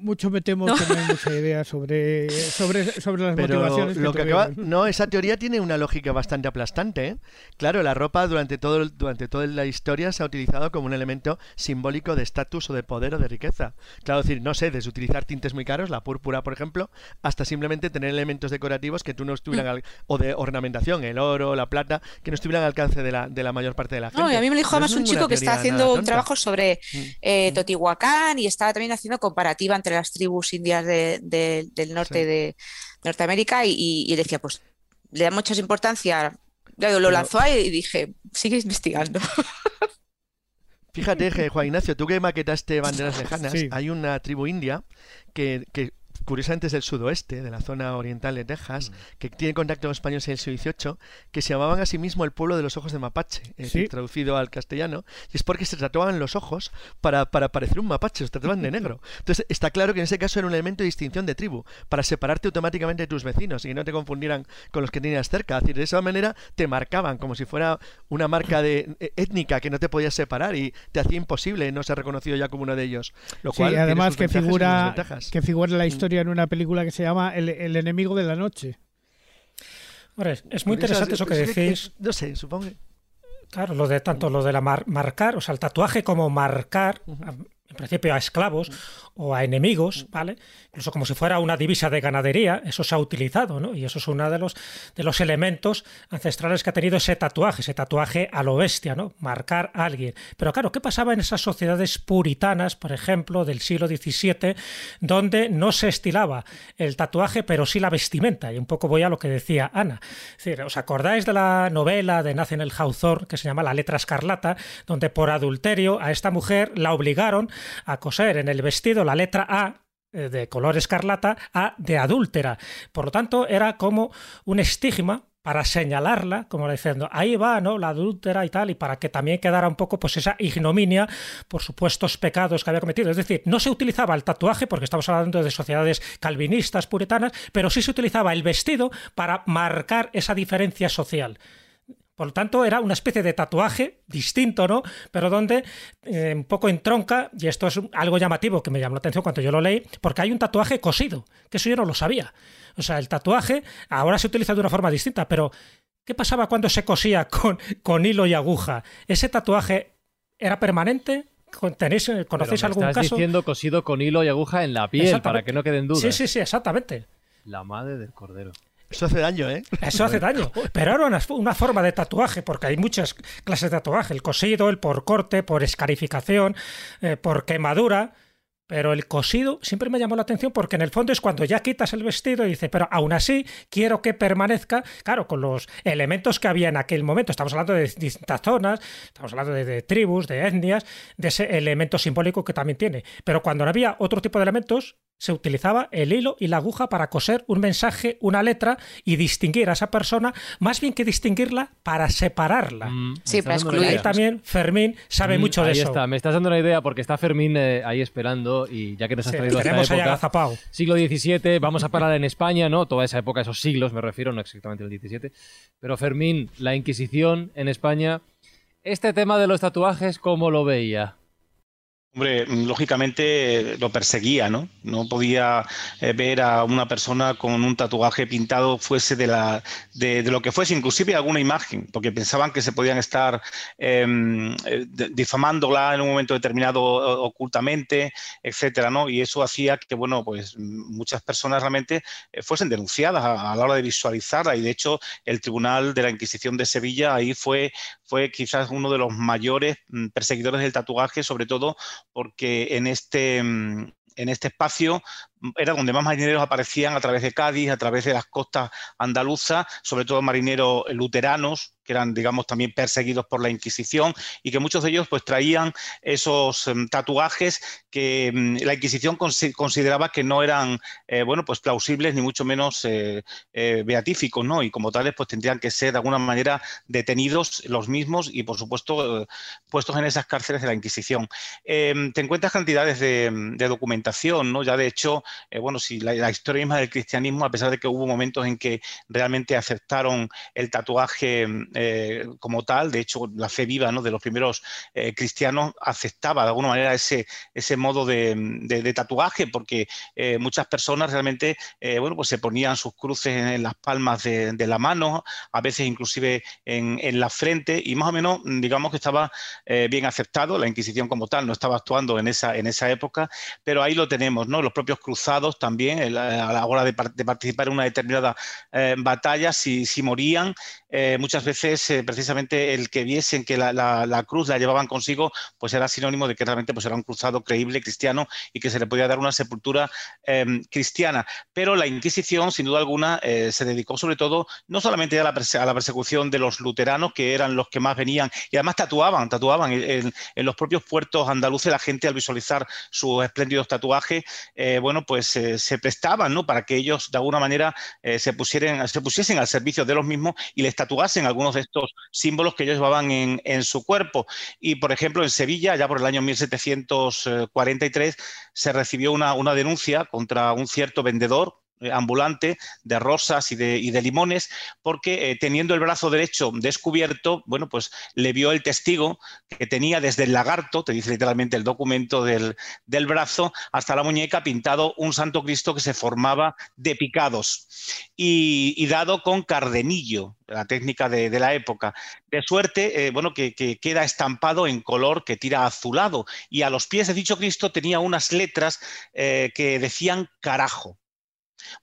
mucho me temo que no hay mucha idea sobre, sobre, sobre las motivaciones. Lo que, no, esa teoría tiene una lógica bastante aplastante. ¿eh? Claro, la ropa durante, todo, durante toda la historia se ha utilizado como un elemento simbólico de estatus o de poder o de riqueza. Claro, decir, no sé, desde utilizar tintes muy caros, la púrpura, por ejemplo, hasta simplemente tener elementos decorativos que tú no estuvieran al, o de ornamentación, el oro, la plata, que no estuvieran al alcance de la, de la mayor parte de la gente. No, y a mí me dijo además un chico que está haciendo un trabajo sobre mm. eh, Totihuacán y estaba también haciendo comparativa entre las tribus indias del norte de Norteamérica y, decía, pues le da mucha importancia. Lo lanzó ahí y dije, sigue investigando. Fíjate, Juan Ignacio, tú que maquetaste banderas lejanas, hay una tribu india que, que curiosamente es del sudoeste, de la zona oriental de Texas, mm. que tiene contacto con españoles en el siglo XVIII, que se llamaban a sí mismo el pueblo de los ojos de mapache, es traducido al castellano, y es porque se trataban los ojos para, para parecer un mapache, se trataban de negro. Entonces está claro que en ese caso era un elemento de distinción de tribu, para separarte automáticamente de tus vecinos y que no te confundieran con los que tenías cerca. Es decir, de esa manera te marcaban como si fuera una marca de, eh, étnica que no te podías separar y te hacía imposible no ser reconocido ya como uno de ellos. Lo cual sí, además que figura, que figura la mm. Historia en una película que se llama El, enemigo de la noche. es muy interesante eso que decís. no sé, supongo. Claro, lo de tanto lo de la marcar, o sea, el tatuaje como marcar, en principio a esclavos o a enemigos, ¿vale? Incluso como si fuera una divisa de ganadería, eso se ha utilizado, ¿no? Y eso es uno de los, de los elementos ancestrales que ha tenido ese tatuaje, ese tatuaje a lo bestia, ¿no? Marcar a alguien. Pero claro, ¿qué pasaba en esas sociedades puritanas, por ejemplo, del siglo XVII, donde no se estilaba el tatuaje, pero sí la vestimenta? Y un poco voy a lo que decía Ana. Es decir, ¿os acordáis de la novela de el Hawthorne que se llama La letra escarlata, donde por adulterio a esta mujer la obligaron a coser en el vestido la letra A eh, de color escarlata a de adúltera. Por lo tanto, era como un estigma para señalarla, como diciendo, ahí va, ¿no? La adúltera y tal, y para que también quedara un poco, pues, esa ignominia por supuestos pecados que había cometido. Es decir, no se utilizaba el tatuaje, porque estamos hablando de sociedades calvinistas, puritanas, pero sí se utilizaba el vestido para marcar esa diferencia social. Por lo tanto, era una especie de tatuaje distinto, ¿no? Pero donde eh, un poco entronca, y esto es algo llamativo que me llamó la atención cuando yo lo leí, porque hay un tatuaje cosido, que eso yo no lo sabía. O sea, el tatuaje ahora se utiliza de una forma distinta, pero ¿qué pasaba cuando se cosía con, con hilo y aguja? ¿Ese tatuaje era permanente? ¿Tenéis, eh, ¿Conocéis algún estás caso? diciendo cosido con hilo y aguja en la piel, para que no queden dudas. Sí, sí, sí, exactamente. La madre del cordero. Eso hace daño, ¿eh? Eso hace daño. Pero ahora una, una forma de tatuaje, porque hay muchas clases de tatuaje: el cosido, el por corte, por escarificación, eh, por quemadura. pero el cosido siempre me llamó la atención porque en el fondo es cuando ya quitas el vestido y dices, pero aún así quiero que permanezca, claro, con los elementos que había en aquel momento. Estamos hablando de distintas zonas, estamos hablando de, tribus, de etnias, de ese elemento simbólico que también tiene. Pero cuando no había otro tipo de elementos, se utilizaba el hilo y la aguja para coser un mensaje, una letra y distinguir a esa persona, más bien que distinguirla para separarla. Mm, sí, para excluir. también Fermín sabe mm, mucho de ahí eso. Está, me estás dando una idea porque está Fermín eh, ahí esperando y ya que nos has traído esta época, siglo XVII, vamos a parar en España, ¿no? Toda esa época, esos siglos me refiero, no exactamente el XVII. Pero Fermín, la Inquisición en España, este tema de los tatuajes, ¿cómo lo veía? Hombre, lógicamente lo perseguía, ¿no? No podía eh, ver a una persona con un tatuaje pintado fuese de, la, de, lo que fuese, inclusive alguna imagen, porque pensaban que se podían estar em, eh, difamándola en un momento determinado ocultamente, etcétera, ¿no? Y eso hacía que, bueno, pues muchas personas realmente eh, fuesen denunciadas a, la hora de visualizarla. Y de hecho, el Tribunal de la Inquisición de Sevilla ahí fue, fue quizás uno de los mayores mm, perseguidores del tatuaje, sobre todo porque en este, mm, en este espacio era donde más marineros aparecían a través de Cádiz, a través de las costas andaluzas, sobre todo marineros luteranos, que eran, digamos, también perseguidos por la Inquisición y que muchos de ellos pues traían esos em, tatuajes que mm, la Inquisición consideraba que no eran, eh, bueno, pues plausibles ni mucho menos eh, eh, beatíficos, ¿no? Y como tales pues tendrían que ser de alguna manera detenidos los mismos y, por supuesto, puestos en esas cárceles de la Inquisición. Em, te encuentras cantidades de, documentación, ¿no? Ya de hecho, bueno, si la, historia misma del cristianismo, a pesar de que hubo momentos en que realmente aceptaron el tatuaje eh, como tal, de hecho la fe viva de los primeros eh, cristianos aceptaba de alguna manera ese, ese modo de, tatuaje, porque muchas personas realmente, bueno, pues se ponían sus cruces en, las palmas de, la mano, a veces inclusive en, la frente, y más o menos, digamos que estaba bien aceptado, la Inquisición como tal no estaba actuando en esa, en esa época, pero ahí lo tenemos, ¿no? Los propios cruzados también a la hora de, participar en una determinada eh, batalla, si, morían, eh, muchas veces eh, precisamente el que viesen que la, cruz la llevaban consigo, pues era sinónimo de que realmente pues, era un cruzado creíble cristiano y que se le podía dar una sepultura em, cristiana. Pero la Inquisición, sin duda alguna, se dedicó sobre todo no solamente a la, persecución de los luteranos, que eran los que más venían, y además tatuaban, tatuaban en, en los propios puertos andaluces la gente al visualizar sus espléndidos tatuajes, bueno, pues pues eh, se prestaban ¿no? para que ellos de alguna manera eh, se, pusieran, se pusiesen al servicio de los mismos y les tatuasen algunos de estos símbolos que ellos llevaban en, su cuerpo. Y, por ejemplo, en Sevilla, ya por el año 1743, se recibió una, una denuncia contra un cierto vendedor eh, ambulante de rosas y de, limones, porque eh, teniendo el brazo derecho descubierto, bueno, pues le vio el testigo que tenía desde el lagarto, te dice literalmente el documento del, brazo, hasta la muñeca pintado un Santo Cristo que se formaba de picados y, dado con cardenillo, la técnica de, la época. De suerte, eh, bueno, que, queda estampado en color que tira azulado y a los pies de dicho Cristo tenía unas letras que decían carajo.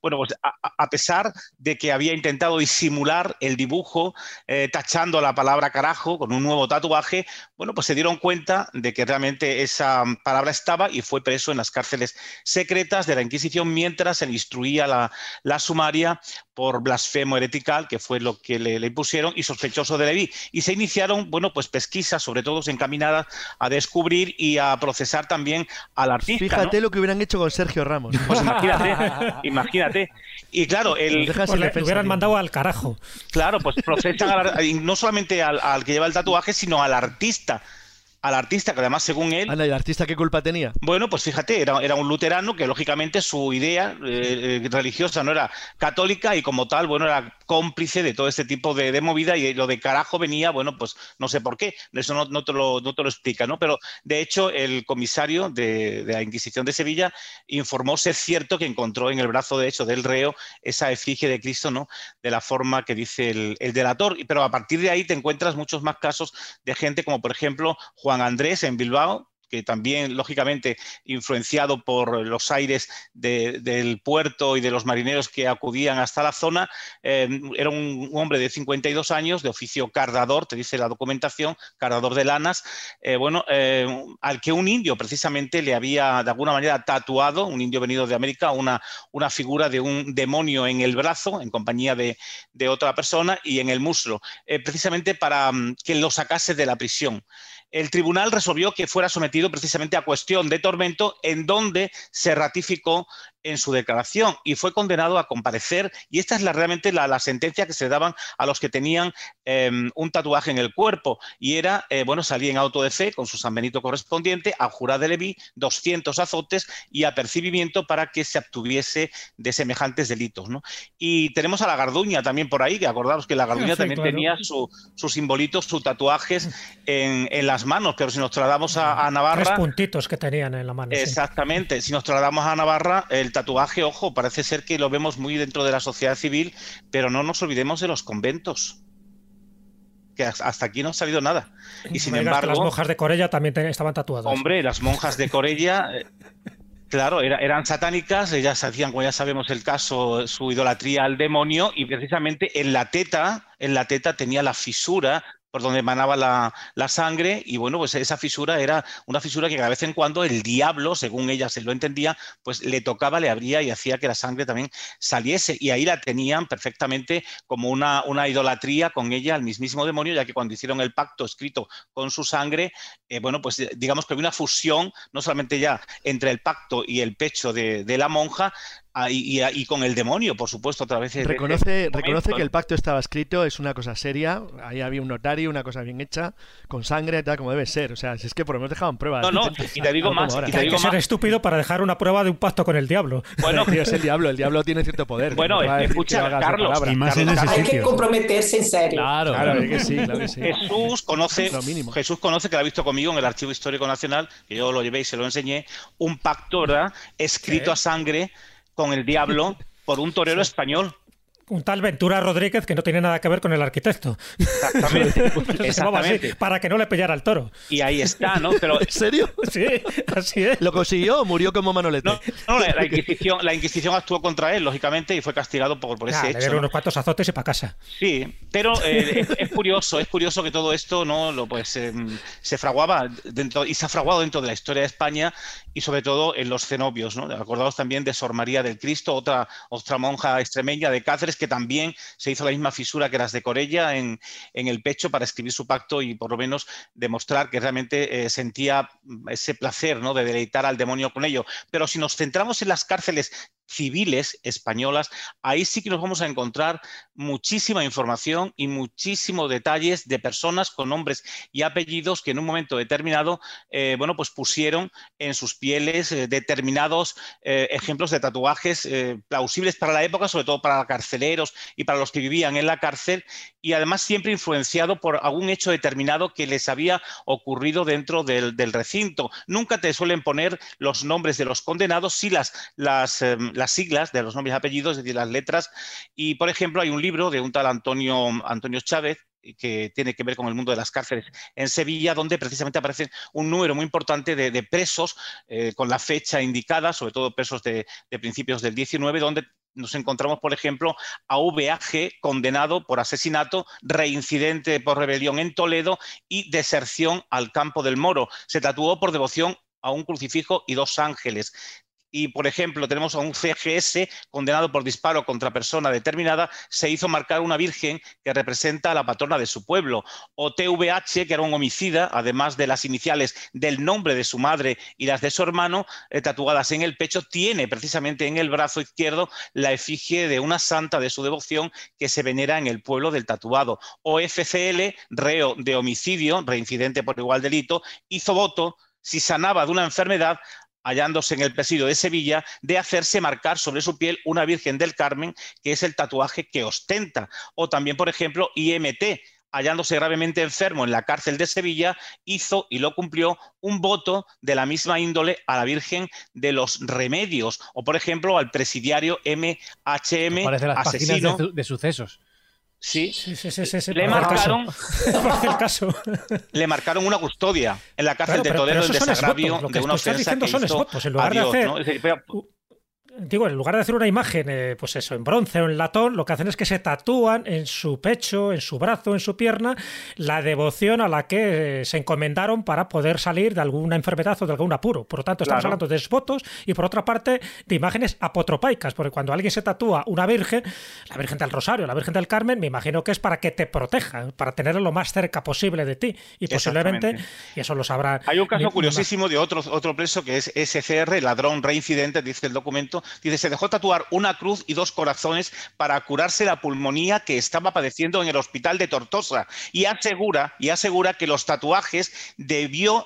Bueno, pues a, pesar de que había intentado disimular el dibujo eh, tachando la palabra carajo con un nuevo tatuaje, bueno, pues se dieron cuenta de que realmente esa palabra estaba y fue preso en las cárceles secretas de la Inquisición mientras se instruía la, la sumaria por blasfemo heretical, que fue lo que le, impusieron, y sospechoso de Leví. Y se iniciaron, bueno, pues pesquisas, sobre todo encaminadas a descubrir y a procesar también al artista. Fíjate lo que hubieran hecho con Sergio Ramos. Pues imagínate, imagínate. Y claro, el, pues le hubieran mandado al carajo. Claro, pues procesan no solamente al que lleva el tatuaje, sino al artista lista al artista, que además según él... ¿y el artista qué culpa tenía? Bueno, pues fíjate, era, era un luterano que lógicamente su idea eh, eh, religiosa no era católica y como tal, bueno, era cómplice de todo este tipo de, movida y lo de carajo venía, bueno, pues no sé por qué, eso no, te, lo, no te, lo, explica, ¿no? Pero de hecho el comisario de, la Inquisición de Sevilla informó ser cierto que encontró en el brazo de hecho del reo esa efigie de Cristo, ¿no? De la forma que dice el, el delator, pero a partir de ahí te encuentras muchos más casos de gente como por ejemplo Juan Andrés en Bilbao, también, lógicamente, influenciado por los aires del puerto y de los marineros que acudían hasta la zona, eh, era un, hombre de 52 años, de oficio cardador, te dice la documentación, cardador de lanas, eh, bueno, eh, al que un indio precisamente le había de alguna manera tatuado, un indio venido de América, una, una figura de un demonio en el brazo, en compañía de, de otra persona, y en el muslo, precisamente para mm, que lo sacase de la prisión. El tribunal resolvió que fuera sometido precisamente a cuestión de tormento, en donde se ratificó en su declaración y fue condenado a comparecer. Y esta es la, realmente la, sentencia que se daban a los que tenían em, un tatuaje en el cuerpo. Y era, eh, bueno, salía en auto de fe con su San Benito correspondiente, a jurado de Leví, 200 azotes y apercibimiento para que se obtuviese de semejantes delitos. ¿no? Y tenemos a la Garduña también por ahí, que acordaros que la Garduña también tenía sus su simbolitos, sus tatuajes en, las manos, pero si nos trasladamos a, Navarra... Tres puntitos que tenían en la mano. Exactamente. Si nos trasladamos a Navarra, el tatuaje, ojo, parece ser que lo vemos muy dentro de la sociedad civil, pero no nos olvidemos de los conventos que hasta aquí no ha salido nada. Y sin embargo. las monjas de Corella también estaban tatuadas. Hombre, las monjas de Corella. Eh, claro, eran satánicas, ellas hacían, como ya sabemos el caso, su idolatría al demonio y precisamente en la teta, en la teta tenía la fisura por donde emanaba la, sangre. Y bueno, pues esa fisura era una fisura que cada vez en cuando el diablo, según ella se lo entendía, pues le tocaba, le abría y hacía que la sangre también saliese. Y ahí la tenían perfectamente como una, idolatría con ella al mismísimo demonio, ya que cuando hicieron el pacto escrito con su sangre, eh, bueno, pues eh, digamos que había una fusión, no solamente ya entre el pacto y el pecho de la monja, Ah, y, con el demonio, por supuesto, otra vez. Reconoce, reconoce que el pacto estaba escrito, es una cosa seria, ahí había un notario, una cosa bien hecha, con sangre, tal como debe ser. O sea, si es que por lo menos dejaban pruebas. No, no, y te digo más. Y te Hay que ser estúpido para dejar una prueba de un pacto con el diablo. Bueno, es el diablo, el diablo tiene cierto poder. Bueno, escucha, Carlos, y más en ese hay que comprometerse en serio. Claro, claro, que sí, claro que sí. Jesús conoce, Jesús conoce que lo ha visto conmigo en el Archivo Histórico Nacional, que yo lo llevé y se lo enseñé, un pacto, ¿verdad? Escrito a sangre con el diablo por un torero español un tal Ventura Rodríguez que no tiene nada que ver con el arquitecto. Exactamente. para que no le pillara al toro. Y ahí está, ¿no? Pero, ¿En serio? Sí, así es. ¿Lo consiguió o murió como Manolete? No, no la, Inquisición, la Inquisición actuó contra él, lógicamente, y fue castigado por, por ese hecho. Le dieron unos cuantos azotes y para casa. Sí, pero eh, es, curioso, es curioso que todo esto no lo pues em, se fraguaba dentro, y se ha fraguado dentro de la historia de España y sobre todo en los cenobios, ¿no? Acordados también de Sor María del Cristo, otra, otra monja extremeña de Cáceres que también se hizo la misma fisura que las de Corella en, el pecho para escribir su pacto y por lo menos demostrar que realmente eh, sentía ese placer ¿no? de deleitar al demonio con ello. Pero si nos centramos en las cárceles civiles españolas, ahí sí que nos vamos a encontrar muchísima información y muchísimos detalles de personas con nombres y apellidos que en un momento determinado, eh, bueno, pues pusieron en sus pieles eh, determinados eh, ejemplos de tatuajes plausibles para la época, sobre todo para carceleros y para los que vivían en la cárcel, y además siempre influenciado por algún hecho determinado que les había ocurrido dentro del, recinto. Nunca te suelen poner los nombres de los condenados, las, las em, las siglas de los nombres y apellidos, es decir, las letras. Y, por ejemplo, hay un libro de un tal Antonio, Antonio Chávez, que tiene que ver con el mundo de las cárceles en Sevilla, donde precisamente aparece un número muy importante de, presos eh, con la fecha indicada, sobre todo presos de, de, principios del 19, donde nos encontramos, por ejemplo, a VAG condenado por asesinato, reincidente por rebelión en Toledo y deserción al campo del Moro. Se tatuó por devoción a un crucifijo y dos ángeles y, por ejemplo, tenemos a un CGS condenado por disparo contra persona determinada, se hizo marcar una virgen que representa a la patrona de su pueblo. O TVH, que era un homicida, además de las iniciales del nombre de su madre y las de su hermano, eh, tatuadas en el pecho, tiene precisamente en el brazo izquierdo la efigie de una santa de su devoción que se venera en el pueblo del tatuado. O FCL, reo de homicidio, reincidente por igual delito, hizo voto si sanaba de una enfermedad hallándose en el presidio de Sevilla, de hacerse marcar sobre su piel una Virgen del Carmen, que es el tatuaje que ostenta. O también, por ejemplo, IMT, hallándose gravemente enfermo en la cárcel de Sevilla, hizo y lo cumplió un voto de la misma índole a la Virgen de los Remedios, o por ejemplo al presidiario MHM Parece las asesino. de, de, sucesos. Sí, sí, sí, sí, sí, le marcaron, hacer caso. le marcaron una custodia en la cárcel Claro, de Toledo son desagravio de una ofensa que diciendo son hizo esvotos, en lugar de hacer- ¿no? Digo, en lugar de hacer una imagen, eh, pues eso, en bronce o en latón, lo que hacen es que se tatúan en su pecho, en su brazo, en su pierna, la devoción a la que eh, se encomendaron para poder salir de alguna enfermedad o de algún apuro. Por lo tanto, estamos Claro. hablando de esvotos y por otra parte de imágenes apotropaicas, porque cuando alguien se tatúa una virgen, la Virgen del Rosario, la Virgen del Carmen, me imagino que es para que te proteja, para tenerlo lo más cerca posible de ti. Y posiblemente, y eso lo sabrá. Hay un caso curiosísimo de otro, otro preso que es SCR, ladrón reincidente, dice el documento. Dice, se dejó tatuar una cruz y dos corazones para curarse la pulmonía que estaba padeciendo en el hospital de Tortosa. Y asegura, y asegura que los tatuajes debió,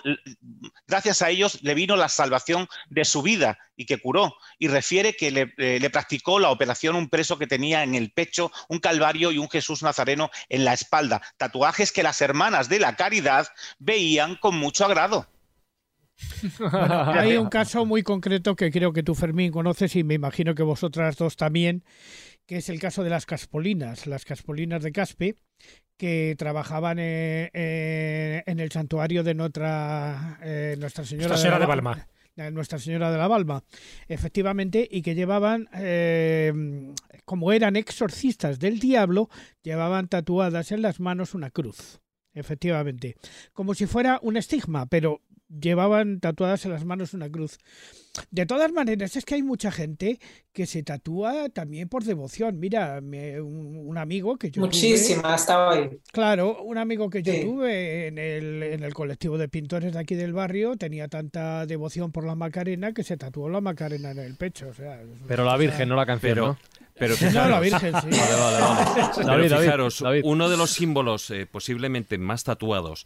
gracias a ellos, le vino la salvación de su vida y que curó. Y refiere que le, eh, le practicó la operación un preso que tenía en el pecho un calvario y un Jesús Nazareno en la espalda. Tatuajes que las hermanas de la caridad veían con mucho agrado. Bueno, hay un caso muy concreto que creo que tú, Fermín, conoces y me imagino que vosotras dos también, que es el caso de las Caspolinas, las Caspolinas de Caspe, que trabajaban eh, eh, en el santuario de nuestra, eh, Nuestra Señora, de la- Balma. de Nuestra Señora de la Balma, efectivamente, y que llevaban, como eran exorcistas del diablo, llevaban tatuadas en las manos una cruz, efectivamente, como si fuera un estigma, pero llevaban tatuadas en las manos una cruz. De todas maneras, es que hay mucha gente que se tatúa también por devoción. Mira, me- un, un amigo que yo tuve- Muchísima, hasta hoy. Claro, un amigo que yo Sí. tuve en el, en el colectivo de pintores de aquí del barrio tenía tanta devoción por la Macarena que se tatuó la Macarena en el pecho. O sea, Pero la Virgen, no la canción, Pero, ¿no? pero No, la fijaros, Virgen, sí. Vale, vale, vale. pero David, fijaros, David. uno de los símbolos eh, posiblemente más tatuados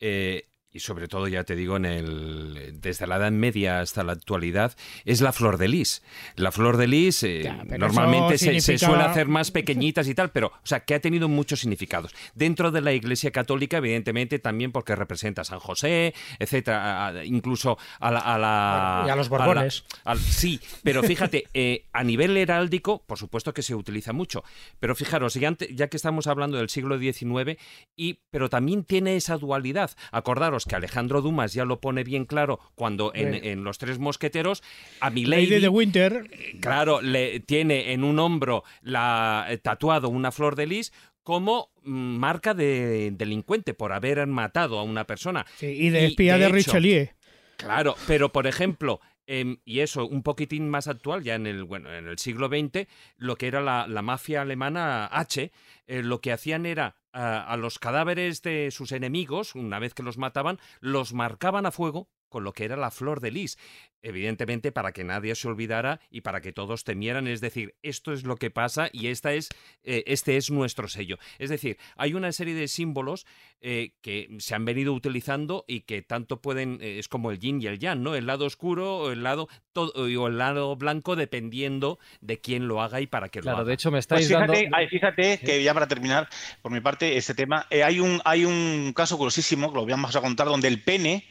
eh, y sobre todo, ya te digo, en el, desde la Edad Media hasta la actualidad, es la flor de lis. La flor de lis eh, Ya, normalmente se, suele hacer más pequeñitas y tal, pero, o sea, que ha tenido muchos significados. Dentro de la Iglesia Católica, evidentemente, también porque representa a San José, etcétera, a- incluso a la... A la Y a los Borbones. sí, pero fíjate, eh, a nivel heráldico, por supuesto que se utiliza mucho, pero fijaros, ya, ya que estamos hablando del siglo XIX, y, pero también tiene esa dualidad. Acordaros que Alejandro Dumas ya lo pone bien claro cuando en, Sí. en Los Tres Mosqueteros, a Lady Milady, de Winter, claro, le tiene en un hombro la, eh, tatuado una flor de lis como mm, marca de delincuente por haber matado a una persona. sí, y de Y, espía de de, hecho, Richelieu. Claro, pero por ejemplo, em, y eso un poquitín más actual, ya en el, bueno, en el siglo XX, lo que era la, la mafia alemana H, eh, lo que hacían era a, los cadáveres de sus enemigos, una vez que los mataban, los marcaban a fuego con lo que era la flor de lis, evidentemente para que nadie se olvidara y para que todos temieran, es decir, esto es lo que pasa y esta es, eh, este es nuestro sello. Es decir, hay una serie de símbolos eh, que se han venido utilizando y que tanto pueden, eh, es como el yin y el yang, ¿no? El lado oscuro o el lado, todo, o el lado blanco dependiendo de quién lo haga y para qué lo Claro, haga. de hecho me Pues estáis fíjate, dando... ay, fíjate que ya para terminar, por mi parte, este tema, eh, hay, un, hay un caso curiosísimo, que lo vamos a contar, donde el pene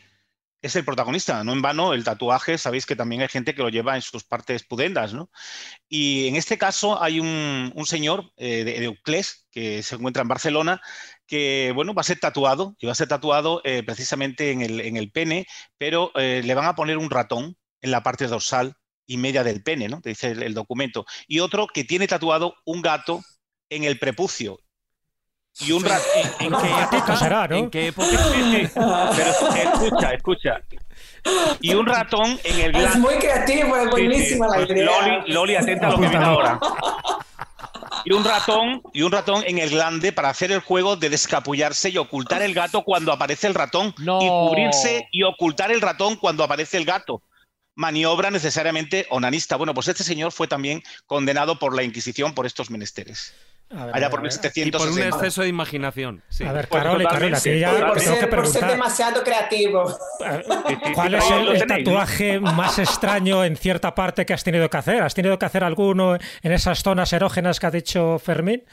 es el protagonista. No en vano, el tatuaje, sabéis que también hay gente que lo lleva en sus partes pudendas, ¿no? Y en este caso hay un, señor eh, de, de Euclés que se encuentra en Barcelona que, bueno, va a ser tatuado, y va a ser tatuado eh, precisamente en el, en el pene, pero eh, le van a poner un ratón en la parte dorsal y media del pene, ¿no? Te dice el documento. Y otro que tiene tatuado un gato en el prepucio. Y un ratón. ¿En qué época? será, ¿no? ¿En qué época? Pero escucha, escucha. Y un ratón en el Es glande. muy creativo, es buenísima la idea. Loli, Loli, atenta a lo que viene ahora. Y un ratón, y un ratón en el glande para hacer el juego de descapullarse y ocultar el gato cuando aparece el ratón. No. Y cubrirse y ocultar el ratón cuando aparece el gato. Maniobra necesariamente onanista. Bueno, pues este señor fue también condenado por la Inquisición por estos menesteres. Ver, Allá por a ver. Y por un 1760. exceso de imaginación. sí. A ver, Pues Carol y Carolina, totalmente, que ya por, que ser, por ser preguntar. demasiado creativo. ¿Cuál es el, tatuaje más extraño en cierta parte que has tenido que hacer? ¿Has tenido que hacer alguno en esas zonas erógenas que ha dicho Fermín?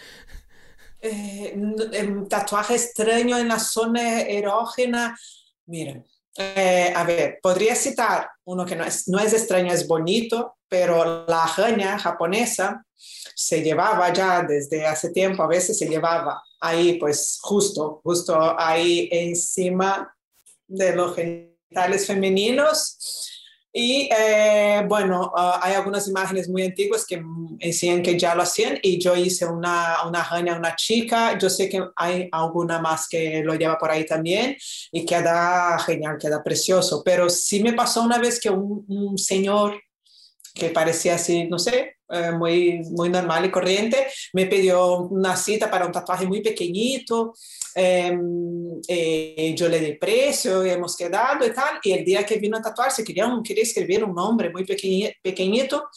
Eh, em, tatuaje extraño en la zona erógena. Miren, eh, a ver, podría citar uno que no es, no es extraño, es bonito, pero la araña japonesa se llevaba ya desde hace tiempo, a veces se llevaba ahí, pues justo, justo ahí encima de los genitales femeninos. Y eh, bueno, ah, hay algunas imágenes muy antiguas que enseñan que ya lo hacían y yo hice una, una a una chica. Yo sé que hay alguna más que lo lleva por ahí también y queda genial, queda precioso. Pero sí me pasó una vez que un, un señor que parecía así, no sé, eh, muy, muy normal y corriente, me pidió una cita para un tatuaje muy pequeñito, em, eh, yo le di precio hemos quedado y tal, y el día que vino a tatuarse quería, quería escribir un nombre muy pequeñito,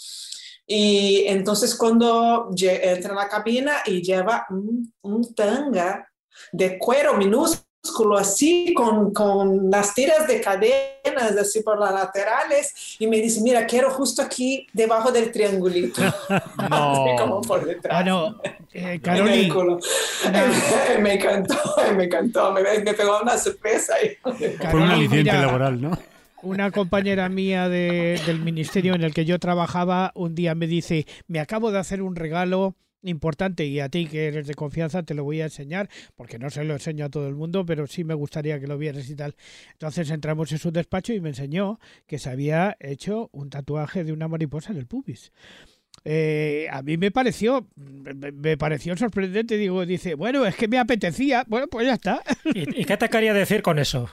y entonces cuando entra a la cabina y lleva un, un tanga de cuero minúsculo, así con, con las tiras de cadenas así por las laterales y me dice, mira, quiero justo aquí debajo del triangulito. No. como por detrás. Bueno, eh, me encantó, me encantó, me, me pegó una sorpresa. Fue un aliciente laboral, ¿no? Una compañera mía de, del ministerio en el que yo trabajaba un día me dice, me acabo de hacer un regalo importante y a ti que eres de confianza te lo voy a enseñar porque no se lo enseño a todo el mundo pero sí me gustaría que lo vieras y tal. Entonces entramos en su despacho y me enseñó que se había hecho un tatuaje de una mariposa en el pubis. Eh, a mí me pareció me, pareció sorprendente digo dice bueno es que me apetecía bueno pues ya está. ¿y, qué te quería decir con eso?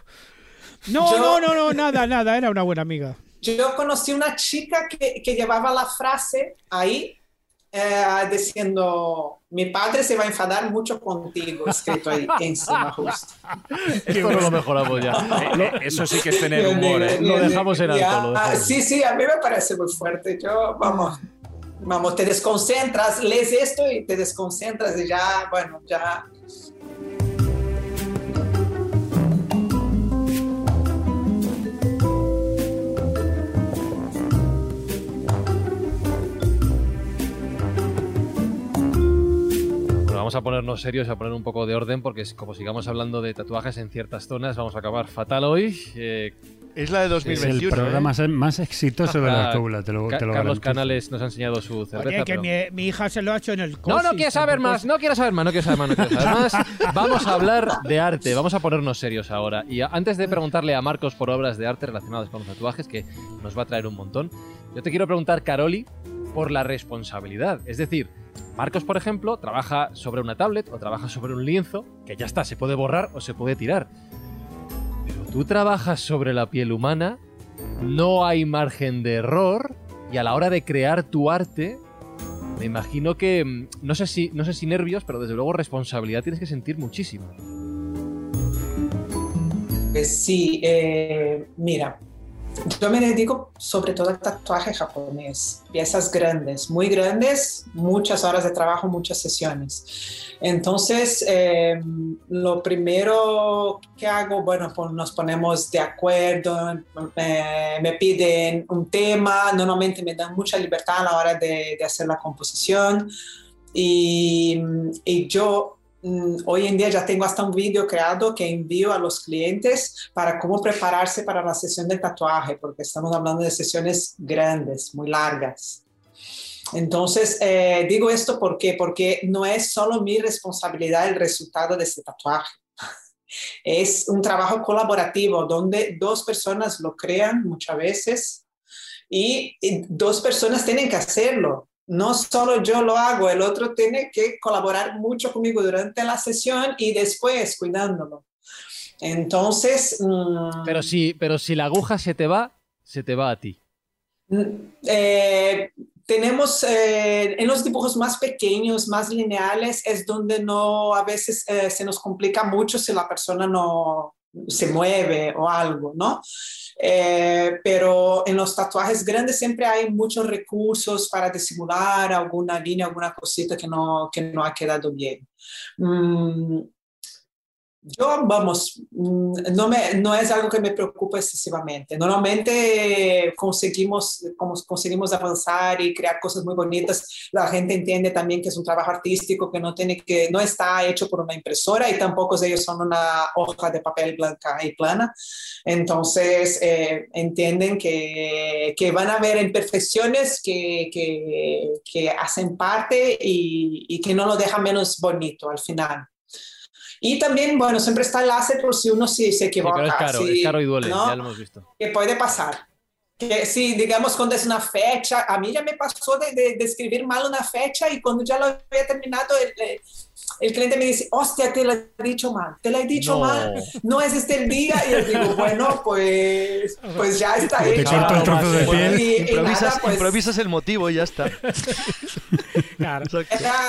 no no no no nada nada era una buena amiga. Yo conocí una chica que, que llevaba la frase ahí eh, diciendo, mi padre se va a enfadar mucho contigo, escrito ahí encima justo. Esto no lo mejoramos ya. Eh, eso sí que es tener humor. ¿eh? Lo dejamos en alto. Lo ah, sí, sí, a mí me parece muy fuerte. Yo, vamos, vamos, te desconcentras, lees esto y te desconcentras y ya, bueno, ya vamos a ponernos serios y a poner un poco de orden porque como sigamos hablando de tatuajes en ciertas zonas vamos a acabar fatal hoy. Eh, es la de 2021. Es el programa ¿eh? más exitoso de la escóbula, te lo, te lo Carlos Canales nos ha enseñado su cerveza. Oye, que mi, hija se lo ha hecho en el No, no quiero saber más, no quiero saber más, no quiero saber más, no quiero saber más. Vamos a hablar de arte, vamos a ponernos serios ahora. Y antes de preguntarle a Marcos por obras de arte relacionadas con los tatuajes, que nos va a traer un montón, yo te quiero preguntar, Caroli, por la responsabilidad. Es decir, Marcos, por ejemplo, trabaja sobre una tablet o trabaja sobre un lienzo, que ya está, se puede borrar o se puede tirar. Pero tú trabajas sobre la piel humana, no hay margen de error, y a la hora de crear tu arte, me imagino que, mm, no sé si, no sé si nervios, pero desde luego responsabilidad tienes que sentir muchísimo. Pues sí, eh, mira, yo me dedico sobre todo al tatuaje japonés, piezas grandes, muy grandes, muchas horas de trabajo, muchas sesiones. Entonces, eh, lo primero que hago, bueno, pues nos ponemos de acuerdo, me piden un tema, normalmente me dan mucha libertad a la hora de, hacer la composición y, yo hoy en día ya tengo hasta un vídeo creado que envío a los clientes para cómo prepararse para la sesión de tatuaje, porque estamos hablando de sesiones grandes, muy largas. Entonces, eh, digo esto porque, porque no es solo mi responsabilidad el resultado de ese tatuaje. Es un trabajo colaborativo donde dos personas lo crean muchas veces y dos personas tienen que hacerlo no solo yo lo hago, el otro tiene que colaborar mucho conmigo durante la sesión y después cuidándolo. Entonces... Mm, pero, si, pero si la aguja se te va, se te va a ti. Mm, eh, tenemos eh, en los dibujos más pequeños, más lineales, es donde no a veces eh, se nos complica mucho si la persona no se mueve o algo, ¿no? Eh, pero en los tatuajes grandes siempre hay muchos recursos para disimular alguna línea, alguna cosita que no, que no ha quedado bien. Mm, Yo, vamos, mm, no, me, no es algo que me preocupa excesivamente. Normalmente conseguimos, conseguimos avanzar y crear cosas muy bonitas. La gente entiende también que es un trabajo artístico que no, tiene que, no está hecho por una impresora y tampoco ellos son una hoja de papel blanca y plana. Entonces, eh, entienden que, que, van a haber imperfecciones que, que, que hacen parte y, y que no lo dejan menos bonito al final. Y también, bueno, siempre está el láser por si uno sí, se equivoca. pero es caro, es caro y duele, ya lo hemos visto. Que puede pasar. Que si, digamos, cuando es una fecha, a mí ya me pasó de, de, escribir mal una fecha y cuando ya lo había terminado, el, el cliente me dice, hostia, te lo he dicho mal, te lo he dicho mal, no es este el día. Y yo digo, bueno, pues, pues ya está hecho. Te corto el trozo de piel. Y, improvisas, pues... improvisas, el motivo y ya está. claro.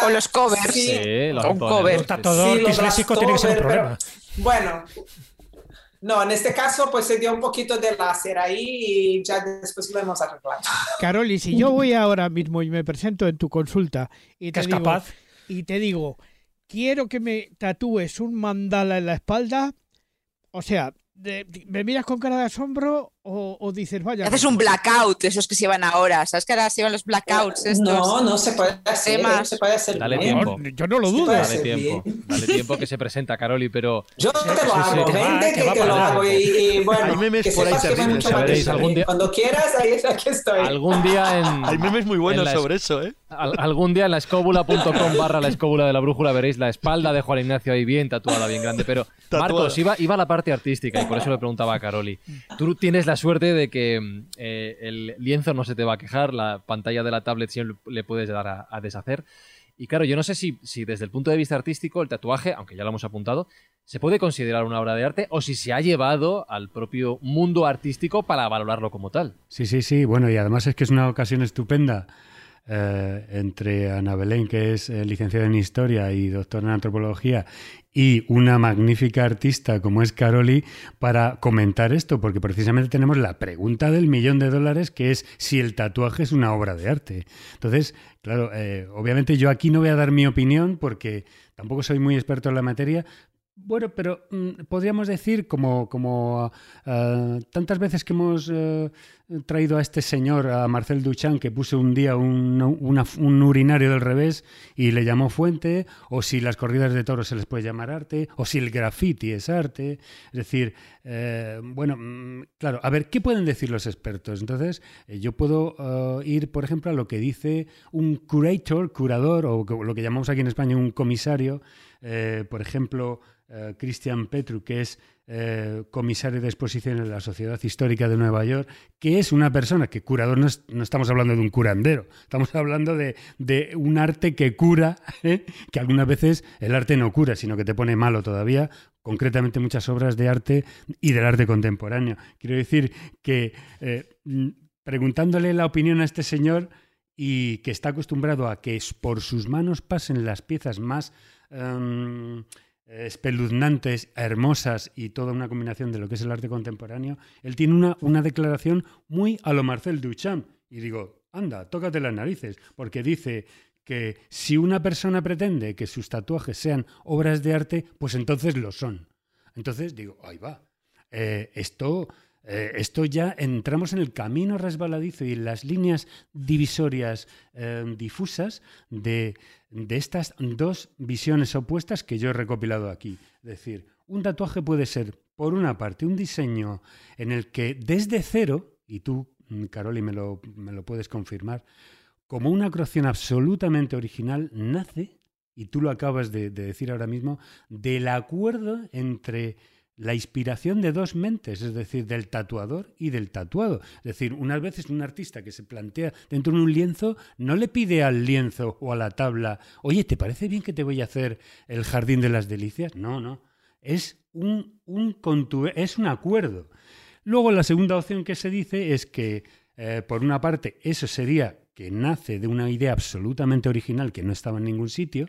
O los covers. Sí, los un cover. Sí, tiene que ser un problema. Pero, bueno, no, en este caso pues se dio un poquito de láser ahí y ya después lo hemos arreglado. Carol, y si yo voy ahora mismo y me presento en tu consulta y te, digo, capaz? y te digo, quiero que me tatúes un mandala en la espalda, o sea, ¿me miras con cara de asombro o, dices, vaya. Haces un blackout, esos que se llevan ahora. ¿Sabes que ahora se llevan los blackouts? Estos? No, no se puede hacer. No se puede hacer Dale tiempo. yo no lo dudo. Dale tiempo. Dale tiempo que se presenta, Caroli, pero. Yo te lo hago. Vente que, te lo hago. Y, bueno, Hay memes por ahí terribles. Sabréis, algún día... Cuando quieras, ahí aquí estoy. Algún día en. Hay memes muy buenos sobre eso, ¿eh? algún día en la escóbula.com barra la escóbula de la brújula veréis la espalda de Juan Ignacio ahí bien tatuada, bien grande. Pero, Marcos, iba, iba a la parte artística y por eso le preguntaba a Caroli. Tú tienes la suerte de que eh, el lienzo no se te va a quejar, la pantalla de la tablet siempre le puedes dar a, deshacer. Y claro, yo no sé si, si, desde el punto de vista artístico el tatuaje, aunque ya lo hemos apuntado, se puede considerar una obra de arte o si se ha llevado al propio mundo artístico para valorarlo como tal. Sí, sí, sí. Bueno, y además es que es una ocasión estupenda eh, entre Ana Belén, que es eh, licenciada en Historia y doctora en Antropología, y una magnífica artista como es Caroli para comentar esto, porque precisamente tenemos la pregunta del millón de dólares, que es si el tatuaje es una obra de arte. Entonces, claro, eh, obviamente yo aquí no voy a dar mi opinión porque tampoco soy muy experto en la materia, bueno, pero mm, podríamos decir, como, como uh, tantas veces que hemos uh, traído a este señor, a Marcel Duchamp, que puso un día un, urinario del revés y le llamó fuente, o si las corridas de toros se les puede llamar arte, o si el graffiti es arte. Es decir, eh, bueno, mm, claro, a ver, ¿qué pueden decir los expertos? Entonces, eh, yo puedo uh, ir, por ejemplo, a lo que dice un curator, curador, o lo que llamamos aquí en España un comisario, eh, por ejemplo, eh, Christian Petru, que es eh, comisario de exposición en la Sociedad Histórica de Nueva York, que es una persona que curador, no, estamos hablando de un curandero, estamos hablando de, un arte que cura, ¿eh? que algunas veces el arte no cura, sino que te pone malo todavía, concretamente muchas obras de arte y del arte contemporáneo. Quiero decir que preguntándole la opinión a este señor y que está acostumbrado a que por sus manos pasen las piezas más... Em, espeluznantes, hermosas y toda una combinación de lo que es el arte contemporáneo, él tiene una, una declaración muy a lo Marcel Duchamp. Y digo, anda, tócate las narices, porque dice que si una persona pretende que sus tatuajes sean obras de arte, pues entonces lo son. Entonces digo, ahí va. Eh, esto eh, esto ya entramos en el camino resbaladizo y en las líneas divisorias eh, difusas de, estas dos visiones opuestas que yo he recopilado aquí. Es decir, un tatuaje puede ser, por una parte, un diseño en el que desde cero, y tú, mm, Caroli, me lo, me lo puedes confirmar, como una creación absolutamente original, nace, y tú lo acabas de decir ahora mismo, del acuerdo entre la inspiración de dos mentes, es decir, del tatuador y del tatuado. Es decir, unas veces un artista que se plantea dentro de un lienzo no le pide al lienzo o a la tabla, oye, ¿te parece bien que te voy a hacer el jardín de las delicias? No, no. Es un, un, es un acuerdo. Luego la segunda opción que se dice es que, eh, por una parte, eso sería que nace de una idea absolutamente original que no estaba en ningún sitio,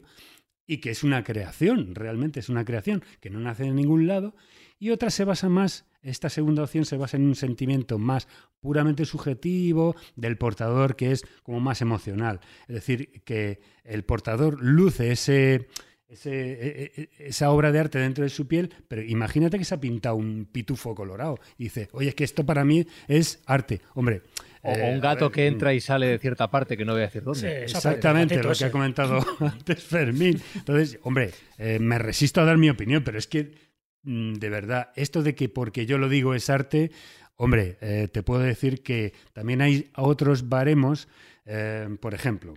y que es una creación, realmente es una creación que no nace en ningún lado, y otra se basa más, esta segunda opción se basa en un sentimiento más puramente subjetivo del portador que es como más emocional, es decir, que el portador luce ese, ese, e, e, esa obra de arte dentro de su piel, pero imagínate que se ha pintado un pitufo colorado y dice, oye, es que esto para mí es arte. Hombre. O, un eh, gato a ver, que entra y sale de cierta parte que no voy a decir dónde. Sí, Exactamente, lo que ha comentado antes Fermín. Entonces, hombre, eh, me resisto a dar mi opinión, pero es que, mm, de verdad, esto de que porque yo lo digo es arte, hombre, eh, te puedo decir que también hay otros baremos, eh, por ejemplo,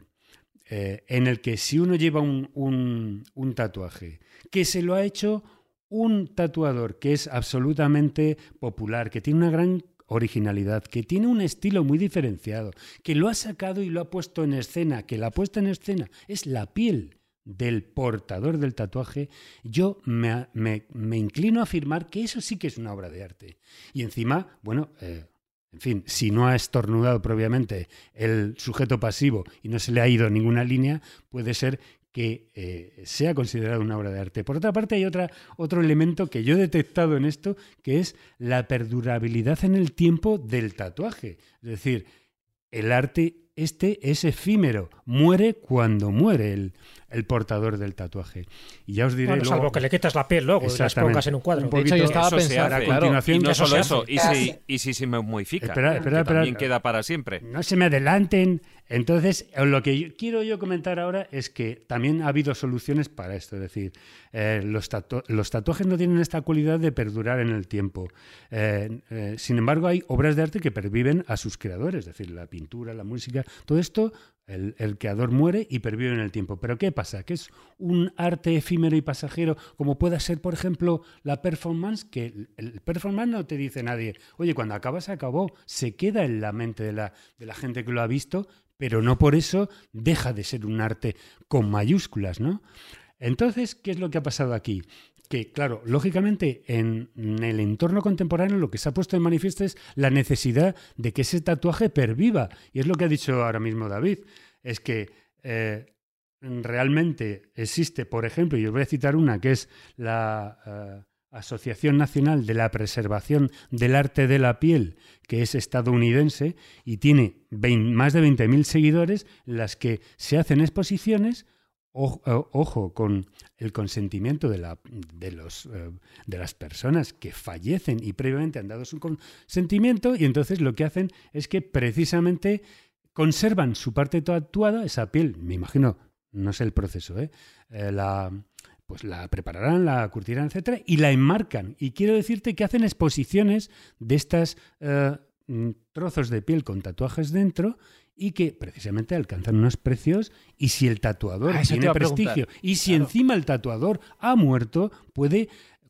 eh, en el que si uno lleva un, un- un tatuaje que se lo ha hecho un tatuador que es absolutamente popular, que tiene una gran originalidad, que tiene un estilo muy diferenciado, que lo ha sacado y lo ha puesto en escena, que la puesta en escena es la piel del portador del tatuaje, yo me, me- me inclino a afirmar que eso sí que es una obra de arte. Y encima, bueno, eh, en fin, si no ha estornudado previamente el sujeto pasivo y no se le ha ido ninguna línea, puede ser que eh, sea considerado una obra de arte. Por otra parte, hay otra, otro elemento que yo he detectado en esto, que es la perdurabilidad en el tiempo del tatuaje. Es decir, el arte este es efímero, muere cuando muere el, el portador del tatuaje. Y ya os diré Bueno, luego- salvo que le quitas la piel luego y las pongas en un cuadro. Un poquito- yo estaba Eso pensando, hace. a continuación- y no Eso solo se eso, y si, y si se modifica, Espera, espera, que espera. también queda para siempre. No se me adelanten. Entonces, eh, lo que quiero yo comentar ahora es que también ha habido soluciones para esto. Es decir, eh, los, tatu- los tatuajes no tienen esta cualidad de perdurar en el tiempo. Eh, sin embargo, hay obras de arte que perviven a sus creadores. Es decir, la pintura, la música, todo esto, el, creador muere y pervive en el tiempo. Pero ¿qué pasa? Que es un arte efímero y pasajero, como pueda ser, por ejemplo, la performance, que el, performance no te dice nadie, oye, cuando acaba se acabó, se queda en la mente de la gente que lo ha visto, pero no por eso deja de ser un arte con mayúsculas, ¿no? Entonces, ¿qué es lo que ha pasado aquí? Que, claro, lógicamente en el entorno contemporáneo lo que se ha puesto en manifiesto es la necesidad de que ese tatuaje perviva. Y es lo que ha dicho ahora mismo David. Es que eh, realmente existe, por ejemplo, y os voy a citar una, que es la eh, Asociación Nacional de la Preservación del Arte de la Piel, que es estadounidense y tiene más de 20.000 seguidores, las que se hacen exposiciones ojo, con el consentimiento eh, de las personas que fallecen y previamente han dado su consentimiento y entonces lo que hacen es que precisamente conservan su parte tatuada, esa piel, me imagino, no sé el proceso, ¿eh? Eh, la, pues la prepararán, la curtirán, etcétera, y la enmarcan. Y quiero decirte que hacen exposiciones de estas eh, mm, trozos de piel con tatuajes dentro y que precisamente alcanzan unos precios y si el tatuador Ah, tiene prestigio y si Claro. encima el tatuador ha muerto, puede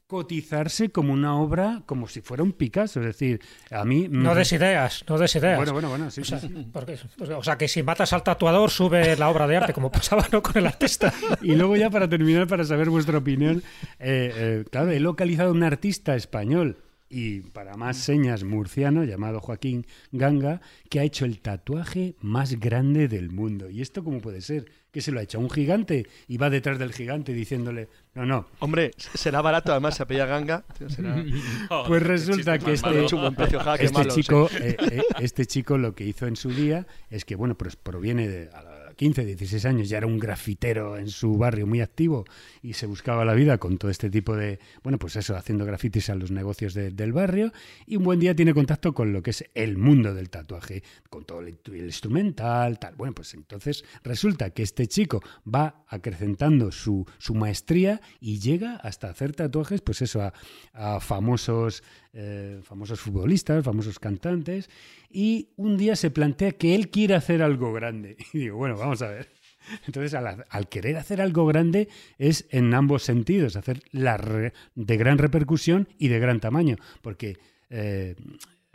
cotizarse como una obra, como si fuera un Picasso. Es decir, a mí... No des ideas, no des ideas. Bueno, bueno, bueno, sí, o, sea, sí, sí. porque- o sea, que si matas al tatuador, sube la obra de arte, como pasaba ¿no? con el artista. Y luego ya para terminar, para saber vuestra opinión, eh, eh, claro, he localizado un artista español y para más señas murciano llamado Joaquín Ganga, que ha hecho el tatuaje más grande del mundo. ¿Y esto cómo puede ser? ¿Que se lo ha hecho a un gigante y va detrás del gigante diciéndole, no, no, Hombre, será barato, además se apella Ganga. será- Pues resulta que este, qué este malo, chico, eh, eh, este chico lo que hizo en su día es que, bueno, pues proviene de a los 15, 16 años, ya era un grafitero en su barrio muy activo y se buscaba la vida con todo este tipo de, bueno, pues eso, haciendo grafitis a los negocios de- del barrio y un buen día tiene contacto con lo que es el mundo del tatuaje, con todo el, instrumental, tal. Bueno, pues entonces resulta que este chico va acrecentando su, su maestría y llega hasta hacer tatuajes, pues eso, a famosos, eh, famosos futbolistas, famosos cantantes, y un día se plantea que él quiere hacer algo grande. Y digo, bueno, vamos a ver. Entonces, al, querer hacer algo grande es en ambos sentidos, hacer de gran repercusión y de gran tamaño, porque... eh,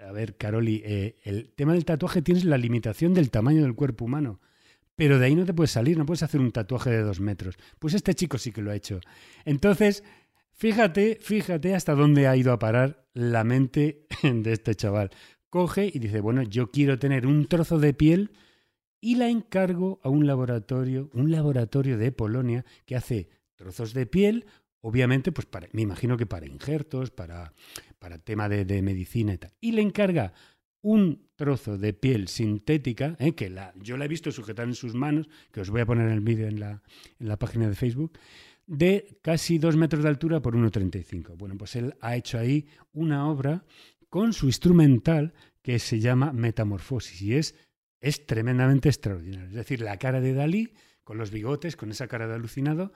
a ver, Caroli, eh, el tema del tatuaje tienes la limitación del tamaño del cuerpo humano. Pero de ahí no te puedes salir, no puedes hacer un tatuaje de dos metros. Pues este chico sí que lo ha hecho. Entonces, fíjate, fíjate hasta dónde ha ido a parar la mente de este chaval. Coge y dice, bueno, yo quiero tener un trozo de piel y la encargo a un laboratorio, un laboratorio de Polonia que hace trozos de piel, obviamente, pues para, me imagino que para injertos, para, para tema de, medicina y tal. Y le encarga un trozo de piel sintética, ¿eh? que la, yo la he visto sujetar en sus manos, que os voy a poner el vídeo en la, en la página de Facebook, de casi dos metros de altura por 1,35. Bueno, pues él ha hecho ahí una obra con su instrumental que se llama Metamorfosis y es, es tremendamente extraordinario. Es decir, la cara de Dalí con los bigotes, con esa cara de alucinado.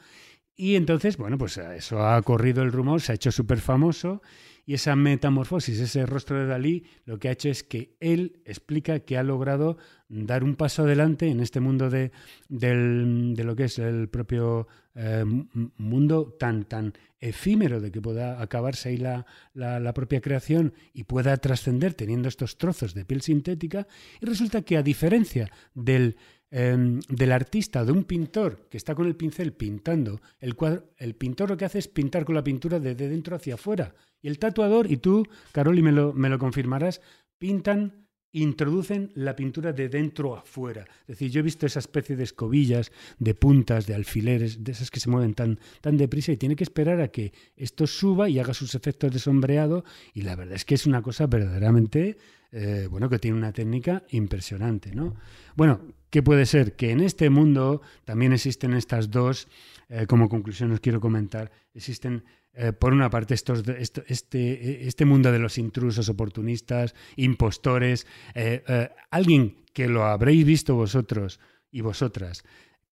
Y entonces, bueno, pues eso ha corrido el rumor, se ha hecho súper famoso y esa metamorfosis, ese rostro de Dalí, lo que ha hecho es que él explica que ha logrado dar un paso adelante en este mundo de, lo que es el propio eh, mundo tan, tan efímero de que pueda acabarse ahí la, la propia creación y pueda trascender teniendo estos trozos de piel sintética. Y resulta que a diferencia del Em, del artista, de un pintor que está con el pincel pintando el cuadro, el pintor lo que hace es pintar con la pintura de, dentro hacia afuera. Y el tatuador, y tú, Carol, y me lo, confirmarás, pintan introducen la pintura de dentro afuera. Es decir, yo he visto esa especie de escobillas, de puntas, de alfileres, de esas que se mueven tan, tan deprisa y tiene que esperar a que esto suba y haga sus efectos de sombreado y la verdad es que es una cosa verdaderamente, eh, bueno, que tiene una técnica impresionante, ¿no? Bueno, ¿qué puede ser? Que en este mundo también existen estas dos, eh, como conclusión os quiero comentar, existen eh, por una parte, estos, este, este mundo de los intrusos, oportunistas, impostores, eh, alguien que lo habréis visto vosotros y vosotras,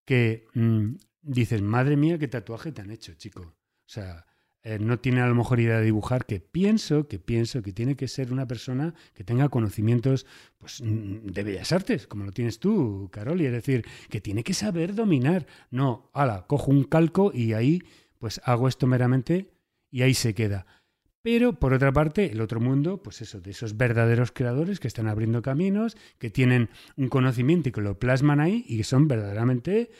que mm, dices, madre mía, qué tatuaje te han hecho, chico. O sea, no tiene a lo mejor idea de dibujar, que pienso, que pienso que tiene que ser una persona que tenga conocimientos pues, mm, de bellas artes, como lo tienes tú, Caroli, es decir, que tiene que saber dominar. No, ala, cojo un calco y ahí pues hago esto meramente y ahí se queda. Pero, por otra parte, el otro mundo, pues eso, de esos verdaderos creadores que están abriendo caminos, que tienen un conocimiento y que lo plasman ahí y que son verdaderamente,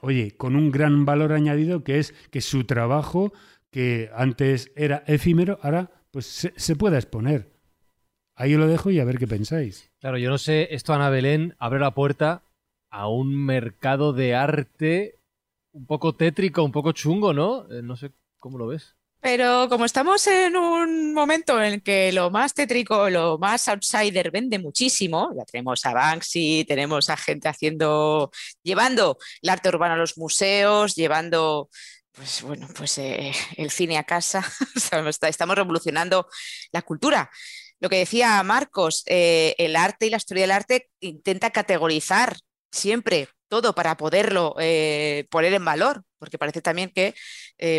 oye, con un gran valor añadido que es que su trabajo, que antes era efímero, ahora pues se, se pueda exponer. Ahí lo dejo y a ver qué pensáis. Claro, yo no sé, esto Ana Belén abre la puerta a un mercado de arte un poco tétrico, un poco chungo, ¿no? Eh, no sé cómo lo ves. Pero como estamos en un momento en el que lo más tétrico, lo más outsider vende muchísimo, ya tenemos a Banksy, tenemos a gente haciendo, llevando el arte urbano a los museos, llevando pues bueno, pues eh, el cine a casa, estamos revolucionando la cultura. Lo que decía Marcos, eh, el arte y la historia del arte intenta categorizar siempre todo para poderlo eh, poner en valor, porque parece también que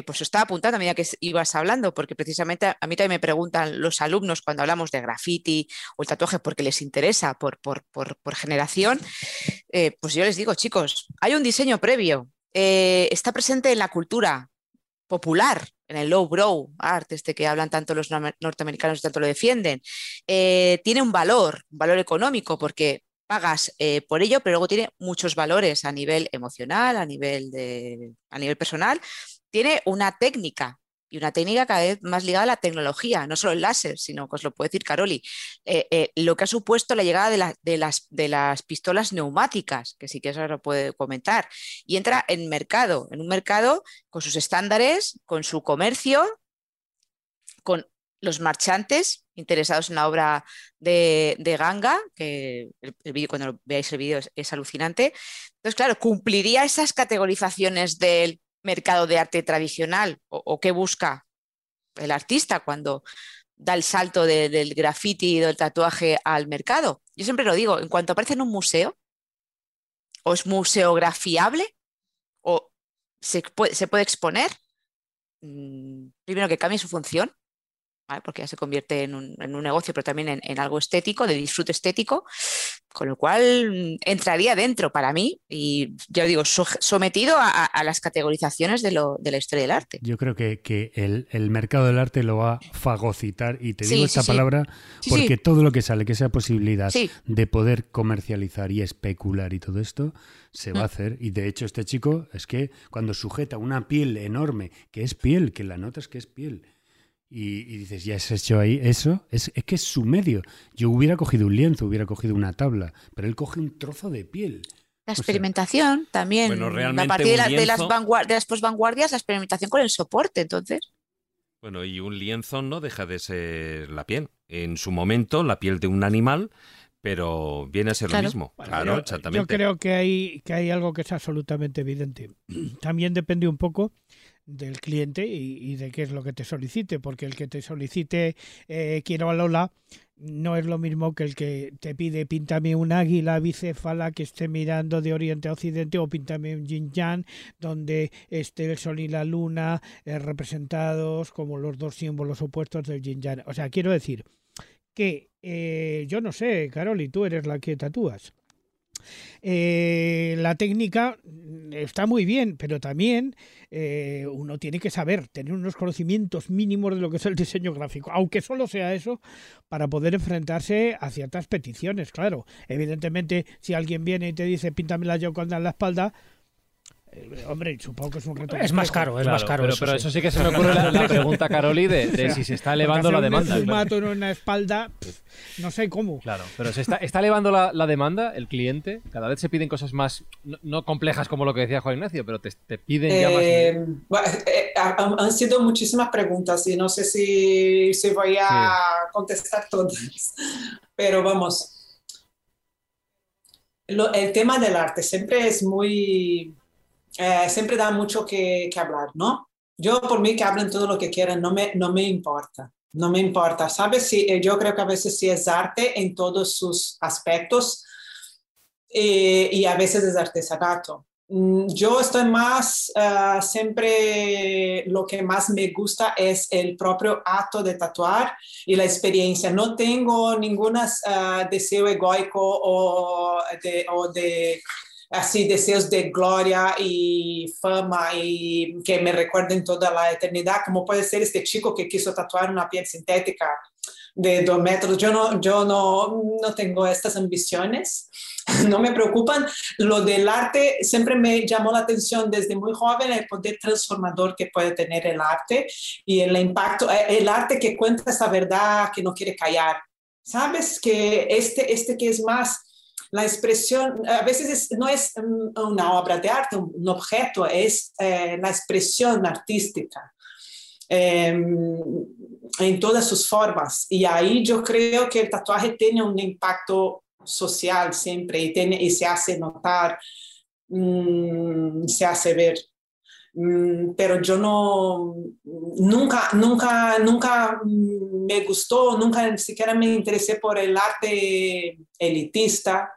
pues estaba apuntando a medida que ibas hablando, porque precisamente a, mí también me preguntan los alumnos cuando hablamos de graffiti o el tatuaje porque les interesa por, por, generación, pues yo les digo, chicos, hay un diseño previo, está presente en la cultura popular, en el low brow art, este que hablan tanto los norteamericanos y tanto lo defienden, tiene un valor, un valor económico, porque pagas eh, por ello, pero luego tiene muchos valores a nivel emocional, a nivel, de, a nivel personal. Tiene una técnica y una técnica cada vez más ligada a la tecnología, no solo el láser, sino que os lo puede decir Caroli, eh, eh, lo que ha supuesto la llegada de, de, las, de, las, pistolas neumáticas, que sí que eso lo puede comentar, y entra en mercado, en un mercado con sus estándares, con su comercio, con los marchantes interesados en la obra de, Ganga, que el, vídeo, cuando veáis el vídeo es, alucinante. Entonces, claro, ¿cumpliría esas categorizaciones del mercado de arte tradicional o, qué busca el artista cuando da el salto del graffiti y del tatuaje al mercado? Yo siempre lo digo, en cuanto aparece en un museo, o es museografiable, o se puede, se puede exponer, mm, primero que cambie su función porque ya se convierte en un, negocio, pero también en, algo estético, de disfrute estético, con lo cual mm, entraría dentro para mí y ya digo, sometido a, las categorizaciones de, la historia del arte. Yo creo que, el, mercado del arte lo va a fagocitar y te digo esta palabra porque todo lo que sale, que sea posibilidad de poder comercializar y especular y todo esto, se va a mm. hacer. Y de hecho este chico es que cuando sujeta una piel enorme, que es piel, que la notas que es piel, y, dices, ya has hecho ahí eso, es, es, que es su medio. Yo hubiera cogido un lienzo, hubiera cogido una tabla, pero él coge un trozo de piel. La experimentación también. a partir de, las, de las posvanguardias, la experimentación con el soporte, entonces. Bueno, y un lienzo no deja de ser la piel. En su momento, la piel de un animal, pero viene a ser lo mismo. claro, exactamente. Yo creo que hay, que hay algo que es absolutamente evidente. También depende un poco del cliente y, de qué es lo que te solicite, porque el que te solicite eh, quiero a Lola no es lo mismo que el que te pide píntame un águila bicéfala que esté mirando de oriente a occidente o píntame un yin yang donde esté el sol y la luna eh, representados como los dos símbolos opuestos del yin yang. O sea, quiero decir que eh, yo no sé, Carol, y tú eres la que tatúas. Eh, la técnica está muy bien, pero también eh, uno tiene que saber, tener unos conocimientos mínimos de lo que es el diseño gráfico, aunque solo sea eso, para poder enfrentarse a ciertas peticiones, claro. Evidentemente, si alguien viene y te dice, píntame la Yoconda en la espalda, hombre, supongo que es un reto. Es más caro, es más caro. Pero, eso, pero eso sí que se me ocurre la, pregunta, Caroli, de, si se está elevando la demanda. Un mato en una espalda, no sé cómo. Claro, pero se está, está elevando la, demanda, el cliente. Cada vez se piden cosas más, no, complejas como lo que decía Juan Ignacio, pero te, piden ya más. Eh, eh, han sido muchísimas preguntas y no sé si, si voy a contestar todas. Pero vamos. el tema del arte siempre es muy eh, siempre da mucho que, que, hablar, ¿no? Yo por mí que hablen todo lo que quieran, no me, no me importa, no me importa, ¿sabes? Si, eh, yo creo que a veces sí es arte en todos sus aspectos eh, y a veces es artesanato. Mm, yo estoy más, siempre lo que más me gusta es el propio acto de tatuar y la experiencia. No tengo ningún deseo egoico o de, o de así deseos de gloria y fama y que me recuerden toda la eternidad, como puede ser este chico que quiso tatuar una piel sintética de dos metros. Yo no, yo no, no tengo estas ambiciones, no me preocupan. Lo del arte siempre me llamó la atención desde muy joven el poder transformador que puede tener el arte y el impacto, eh, el arte que cuenta esa verdad que no quiere callar. Sabes que este, este que es más la expresión, a veces no es una obra de arte, un objeto, es eh, la expresión artística em, en todas sus formas. Y ahí yo creo que el tatuaje tiene un impacto social siempre y, tiene, y se hace notar, mm, se hace ver. Mm, pero yo no, nunca, nunca, nunca me gustó, nunca ni siquiera me interesé por el arte elitista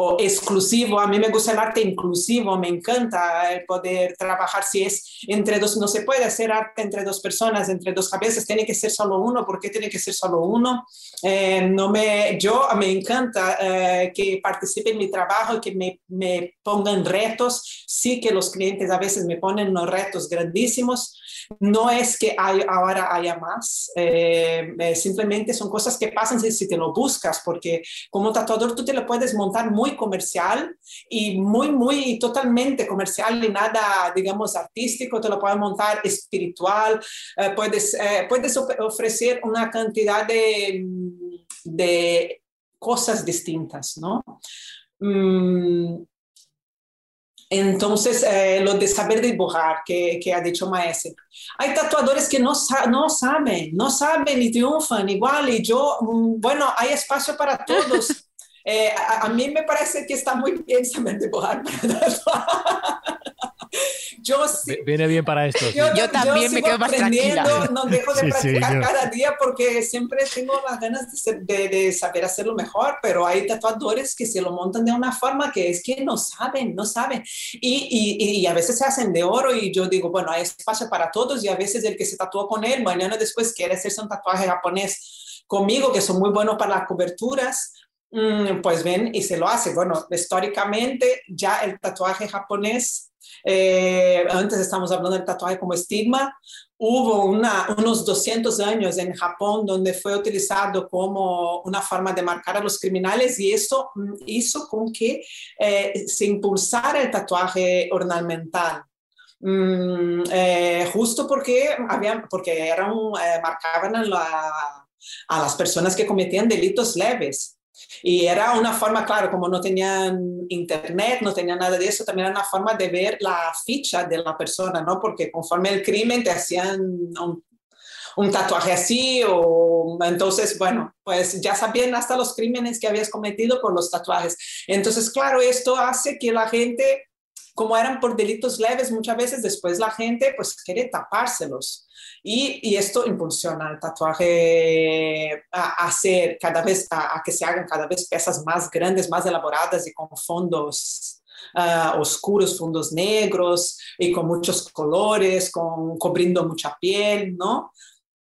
o exclusivo. A mí me gusta el arte inclusivo, me encanta el poder trabajar si es entre dos, no se puede hacer arte entre dos personas, entre dos cabezas, tiene que ser solo uno, ¿por qué tiene que ser solo uno? Eh, no me, yo me encanta eh, que participe en mi trabajo que me, me pongan retos, sí que los clientes a veces me ponen unos retos grandísimos, no es que ahora haya más, eh, simplemente son cosas que pasan si, si te lo buscas, porque como tatuador tú te lo puedes montar muy comercial y muy, muy totalmente comercial y nada, digamos, artístico, te lo puedes montar espiritual, eh, puedes, eh, puedes ofrecer una cantidad de, de cosas distintas, ¿no? Mm, entonces, eh, lo de saber dibujar, que, que, ha dicho Maese. Hay tatuadores que no, no saben, no saben y triunfan igual, y yo, mm, bueno, hay espacio para todos. Eh, a, mí me parece que está muy bien saber dibujar yo Viene bien para esto. Yo, también me quedo más tranquila. No dejo de practicar cada día porque siempre tengo las ganas de, de, saber hacerlo mejor, pero hay tatuadores que se lo montan de una forma que es que no saben, no saben. Y, y, y a veces se hacen de oro y yo digo, bueno, hay espacio para todos y a veces el que se tatuó con él, mañana después quiere hacerse un tatuaje japonés conmigo, que son muy buenos para las coberturas, Mm, pues ven y se lo hace. Bueno, históricamente ya el tatuaje japonés, eh, antes estamos hablando del tatuaje como estigma, hubo unos 200 años en Japón donde fue utilizado como una forma de marcar a los criminales y eso mm, hizo con que eh, se impulsara el tatuaje ornamental. Mm, eh, justo porque, porque eran, marcaban a, a las personas que cometían delitos leves. Y era una forma, claro, como no tenían internet, no tenían nada de eso, también era una forma de ver la ficha de la persona, ¿no? Porque conforme el crimen te hacían un, un tatuaje así, o entonces, bueno, pues ya sabían hasta los crímenes que habías cometido por los tatuajes. Entonces, claro, esto hace que la gente como eran por delitos leves, muchas veces después la gente pues quiere tapárselos. Y, y esto impulsiona el tatuaje a, hacer cada vez, a, que se hagan cada vez piezas más grandes, más elaboradas y con fondos uh, oscuros, fondos negros y con muchos colores, con, cubriendo mucha piel, ¿no?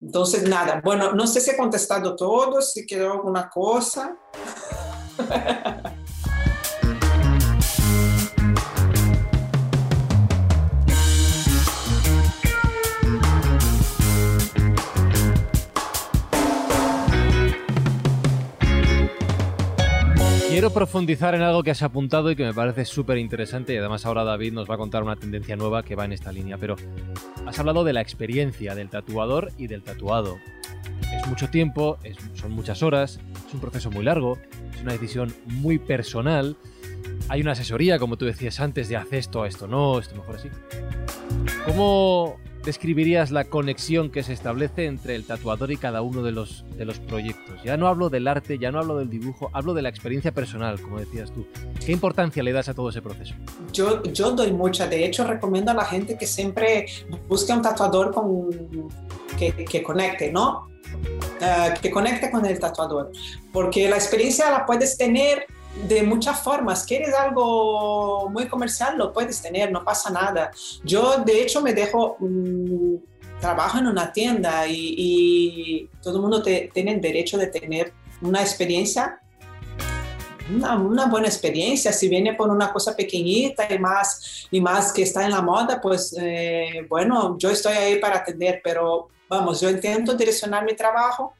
Entonces, nada, bueno, no sé si he contestado todo, si quedó alguna cosa. Quiero profundizar en algo que has apuntado y que me parece súper interesante y además ahora David nos va a contar una tendencia nueva que va en esta línea, pero has hablado de la experiencia del tatuador y del tatuado. Es mucho tiempo, son muchas horas, es un proceso muy largo, es una decisión muy personal, hay una asesoría, como tú decías antes, de hacer esto, esto no, esto mejor así. ¿Cómo describirías la conexión que se establece entre el tatuador y cada uno de los, de los proyectos? Ya no hablo del arte, ya no hablo del dibujo, hablo de la experiencia personal, como decías tú. ¿Qué importancia le das a todo ese proceso? Yo, yo doy mucha, de hecho recomiendo a la gente que siempre busque un tatuador con, que, que conecte, ¿no? Uh, que conecte con el tatuador, porque la experiencia la puedes tener de muchas formas. ¿Quieres algo muy comercial? Lo puedes tener, no pasa nada. Yo, de hecho, me dejo, mm, trabajo en una tienda y, todo el mundo tiene derecho de tener una experiencia. Una, buena experiencia, si viene por una cosa pequeñita y más, y más que está en la moda, pues eh, bueno, yo estoy ahí para atender, pero vamos, yo intento direccionar mi trabajo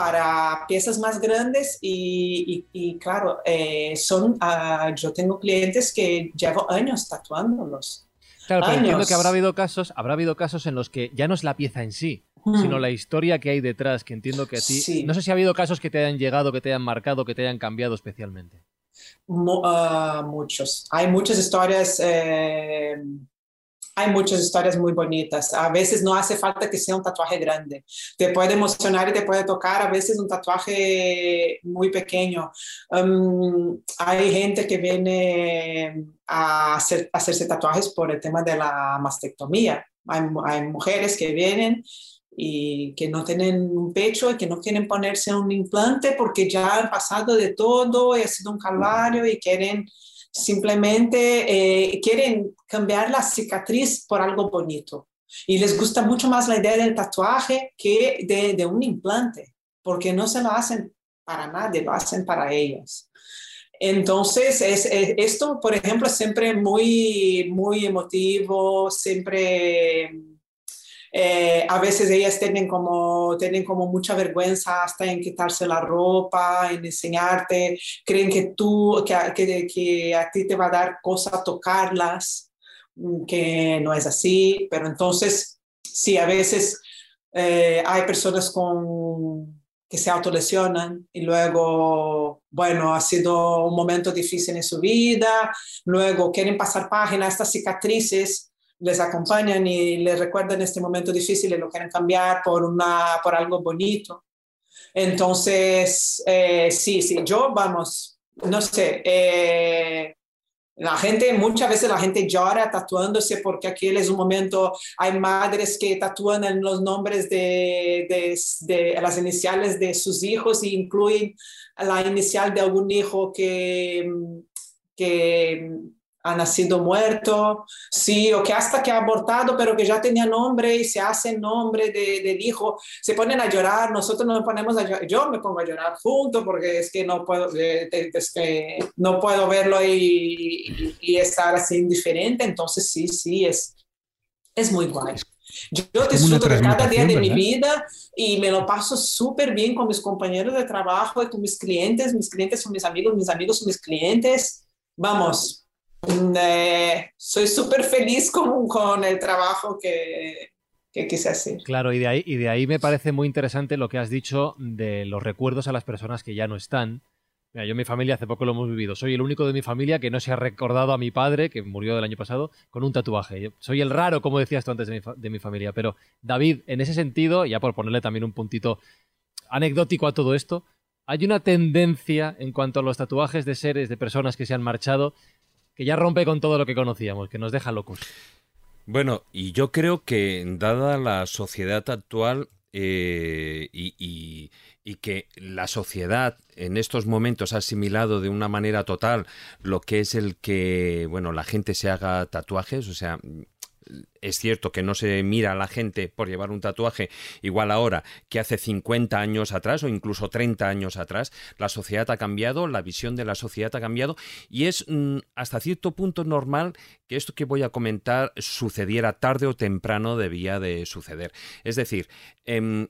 para piezas más grandes y, claro, eh, son, uh, yo tengo clientes que llevo años tatuándolos. Claro, pero entiendo que habrá habido casos, habrá habido casos en los que ya no es la pieza en sí, sino la historia que hay detrás, que entiendo que a ti... No sé si ha habido casos que te hayan llegado, que te hayan marcado, que te hayan cambiado especialmente. Ah, muchos. Hay muchas historias eh, hay muchas historias muy bonitas. A veces no hace falta que sea un tatuaje grande. Te puede emocionar y te puede tocar. A veces un tatuaje muy pequeño. Um, hay gente que viene a, hacer, hacerse tatuajes por el tema de la mastectomía. Hay, hay mujeres que vienen y que no tienen un pecho y que no quieren ponerse un implante porque ya han pasado de todo y ha sido un calvario y quieren simplemente eh, quieren cambiar la cicatriz por algo bonito. Y les gusta mucho más la idea del tatuaje que de, un implante, porque no se lo hacen para nadie, lo hacen para ellos. Entonces, es, esto, por ejemplo, siempre muy, muy emotivo, siempre eh, a veces ellas tienen como, tienen como mucha vergüenza hasta en quitarse la ropa, en enseñarte, creen que tú, que, que, que a ti te va a dar cosa tocarlas, mm, que no es así, pero entonces, sí, a veces eh, hay personas con que se autolesionan y luego, bueno, ha sido un momento difícil en su vida, luego quieren pasar página, estas cicatrices les acompañan y les recuerdan este momento difícil y lo quieren cambiar por, una, por algo bonito. Entonces, eh, sí, sí, yo, vamos, no sé, eh, la gente, muchas veces la gente llora tatuándose porque aquel es un momento, hay madres que tatúan en los nombres de, de, de, las iniciales de sus hijos y incluyen la inicial de algún hijo que, que ha nacido muerto, sí, o que hasta que ha abortado, pero que ya tenía nombre y se hace nombre de, del hijo, se ponen a llorar, nosotros nos ponemos a llorar, yo me pongo a llorar junto porque es que no puedo, eh, es que no puedo verlo y, y, estar así indiferente, entonces sí, sí, es, es muy guay. Yo disfruto de cada día de mi vida y me lo paso súper bien con mis compañeros de trabajo y con mis clientes. Mis clientes son mis amigos, mis amigos son mis clientes. Vamos, eh, soy súper feliz con, el trabajo que, quise hacer. Claro, y de, ahí, y de ahí me parece muy interesante lo que has dicho de los recuerdos a las personas que ya no están. Mira, yo en mi familia hace poco lo hemos vivido. Soy el único de mi familia que no se ha recordado a mi padre, que murió el año pasado, con un tatuaje. soy el raro, como decías tú antes, de mi, de mi familia. Pero David, en ese sentido, ya por ponerle también un puntito anecdótico a todo esto, hay una tendencia en cuanto a los tatuajes de seres, de personas que se han marchado, que ya rompe con todo lo que conocíamos, que nos deja locos. Bueno, y yo creo que dada la sociedad actual eh, y, que la sociedad en estos momentos ha asimilado de una manera total lo que es el que, bueno, la gente se haga tatuajes, o sea, es cierto que no se mira a la gente por llevar un tatuaje igual ahora que hace 50 años atrás o incluso 30 años atrás. La sociedad ha cambiado, la visión de la sociedad ha cambiado y es mm, hasta cierto punto normal que esto que voy a comentar sucediera tarde o temprano debía de suceder. Es decir, em,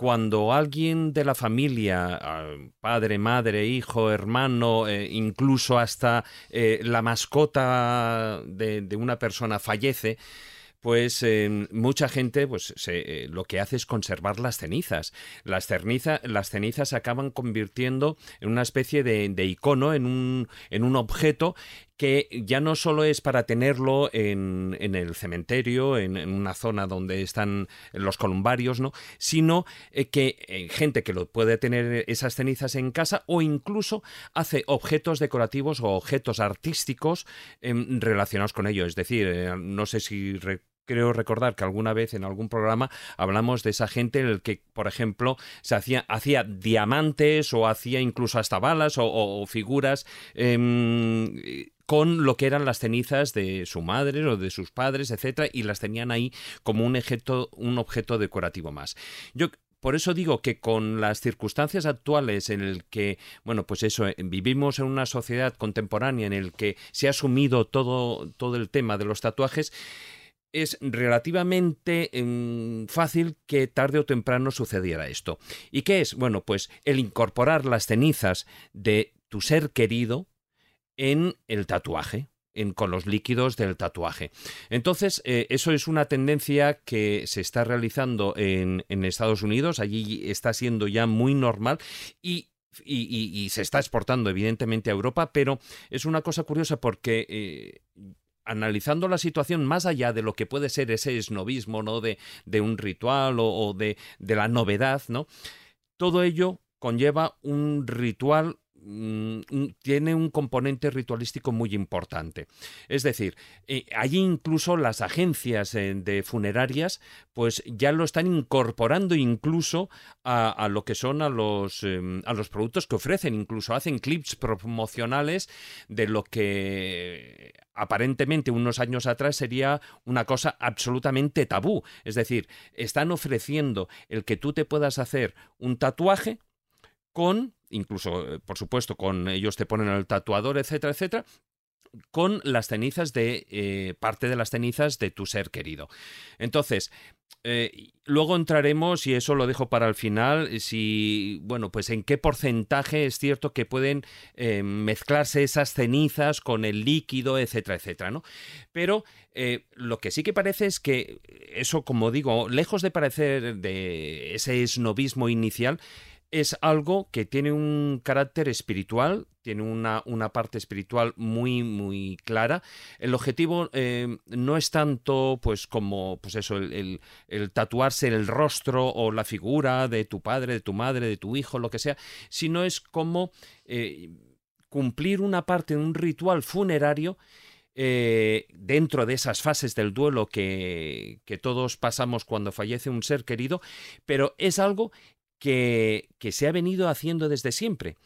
cuando alguien de la familia, ah, padre, madre, hijo, hermano, eh, incluso hasta eh, la mascota de, una persona fallece, pues em, mucha gente pues eh, lo que hace es conservar las cenizas. Las, las cenizas se acaban convirtiendo en una especie de, icono, en un, en un objeto que ya no solo es para tenerlo en, el cementerio, en, una zona donde están los columbarios, ¿no? sino eh, que eh, gente que lo puede tener esas cenizas en casa o incluso hace objetos decorativos o objetos artísticos em, relacionados con ello. Es decir, no sé si creo recordar que alguna vez en algún programa hablamos de esa gente en el que, por ejemplo, se hacía, hacía diamantes o hacía incluso hasta balas o, figuras. Em, con lo que eran las cenizas de su madre o de sus padres, etcétera, y las tenían ahí como un objeto, un objeto decorativo más. Yo por eso digo que con las circunstancias actuales en el que, bueno, pues eso, eh, vivimos en una sociedad contemporánea en el que se ha asumido todo, todo el tema de los tatuajes, es relativamente em, fácil que tarde o temprano sucediera esto. ¿Y qué es? Bueno, pues el incorporar las cenizas de tu ser querido en el tatuaje. En, con los líquidos del tatuaje. Entonces, eh, eso es una tendencia que se está realizando en, Estados Unidos, allí está siendo ya muy normal y y, se está exportando evidentemente a Europa, pero es una cosa curiosa porque eh, analizando la situación más allá de lo que puede ser ese esnovismo, ¿no? De, de un ritual o, de, de, la novedad, ¿no? Todo ello conlleva un ritual Mm, tiene un componente ritualístico muy importante. Es decir, eh, allí incluso las agencias eh, de funerarias pues ya lo están incorporando incluso a, lo que son a los, em, a los productos que ofrecen, incluso hacen clips promocionales de lo que aparentemente unos años atrás sería una cosa absolutamente tabú. Es decir, están ofreciendo el que tú te puedas hacer un tatuaje con incluso, eh, por supuesto, con ellos te ponen el tatuador, etcétera, etcétera, con las cenizas de eh, parte de las cenizas de tu ser querido. Entonces, eh, luego entraremos, y eso lo dejo para el final, si, bueno, pues en qué porcentaje es cierto que pueden mezclarse esas cenizas con el líquido, etcétera, etcétera, ¿no? Pero lo que sí que parece es que eso, como digo, lejos de parecer de ese esnovismo inicial, es algo que tiene un carácter espiritual, tiene una, una parte espiritual muy, muy clara. El objetivo eh, no es tanto, pues, como, pues eso, el, tatuarse el rostro o la figura de tu padre, de tu madre, de tu hijo, lo que sea, sino es como eh, cumplir una parte de un ritual funerario eh, dentro de esas fases del duelo que, que, todos pasamos cuando fallece un ser querido, pero es algo que, se ha venido haciendo desde siempre.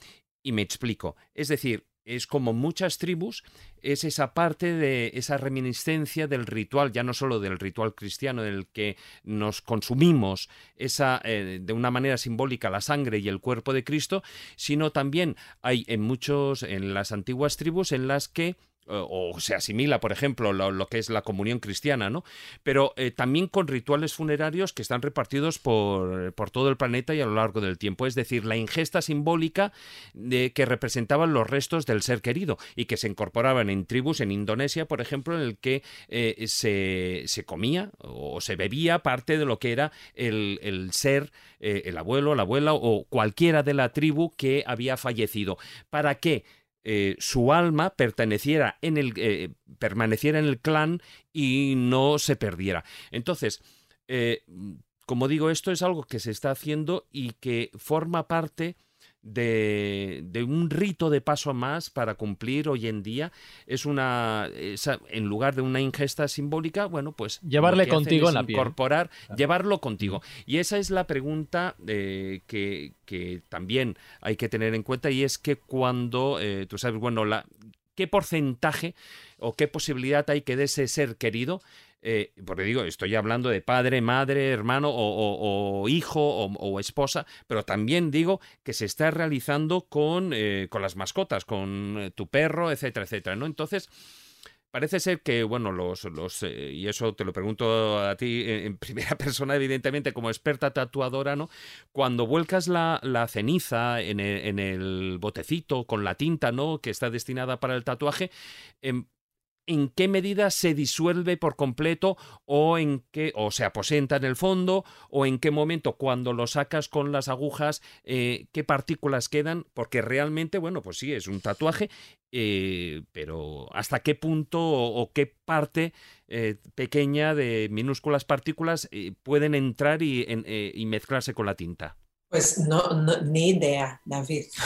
Y me explico. Es decir, es como muchas tribus, es esa parte de esa reminiscencia del ritual, ya no solo del ritual cristiano del que nos consumimos esa eh, de una manera simbólica la sangre y el cuerpo de Cristo, sino también hay en muchos en las antiguas tribus en las que o se asimila, por ejemplo, lo, que es la comunión cristiana, ¿no? Pero eh, también con rituales funerarios que están repartidos por, por, todo el planeta y a lo largo del tiempo. Es decir, la ingesta simbólica de, que representaban los restos del ser querido y que se incorporaban en tribus en Indonesia, por ejemplo, en el que eh, se, se, comía o se bebía parte de lo que era el, el ser, eh, el abuelo, la abuela o cualquiera de la tribu que había fallecido. ¿Para qué? Eh, su alma perteneciera en el, eh, permaneciera en el clan y no se perdiera. Entonces, eh, como digo, esto es algo que se está haciendo y que forma parte de, de, un rito de paso más para cumplir hoy en día. Es una, en lugar de una ingesta simbólica, bueno, pues... Llevarle contigo en la piel. Incorporar, llevarlo contigo. Y esa es la pregunta eh, que, que, también hay que tener en cuenta y es que cuando, eh, tú sabes, bueno, la, ¿qué porcentaje o qué posibilidad hay que de ese ser querido eh, porque digo, estoy hablando de padre, madre, hermano o, hijo o, esposa, pero también digo que se está realizando con, eh, con las mascotas, con eh, tu perro, etcétera, etcétera, ¿no? Entonces, parece ser que, bueno, los, los y eso te lo pregunto a ti en, primera persona, evidentemente, como experta tatuadora, ¿no? Cuando vuelcas la, la ceniza en el, en el, botecito con la tinta, ¿no? Que está destinada para el tatuaje, em, en qué medida se disuelve por completo o en qué o se aposenta en el fondo o en qué momento cuando lo sacas con las agujas eh, qué partículas quedan porque realmente bueno pues sí es un tatuaje eh, pero hasta qué punto o, qué parte eh, pequeña de minúsculas partículas pueden entrar y, y mezclarse con la tinta pues no, ni idea, David. es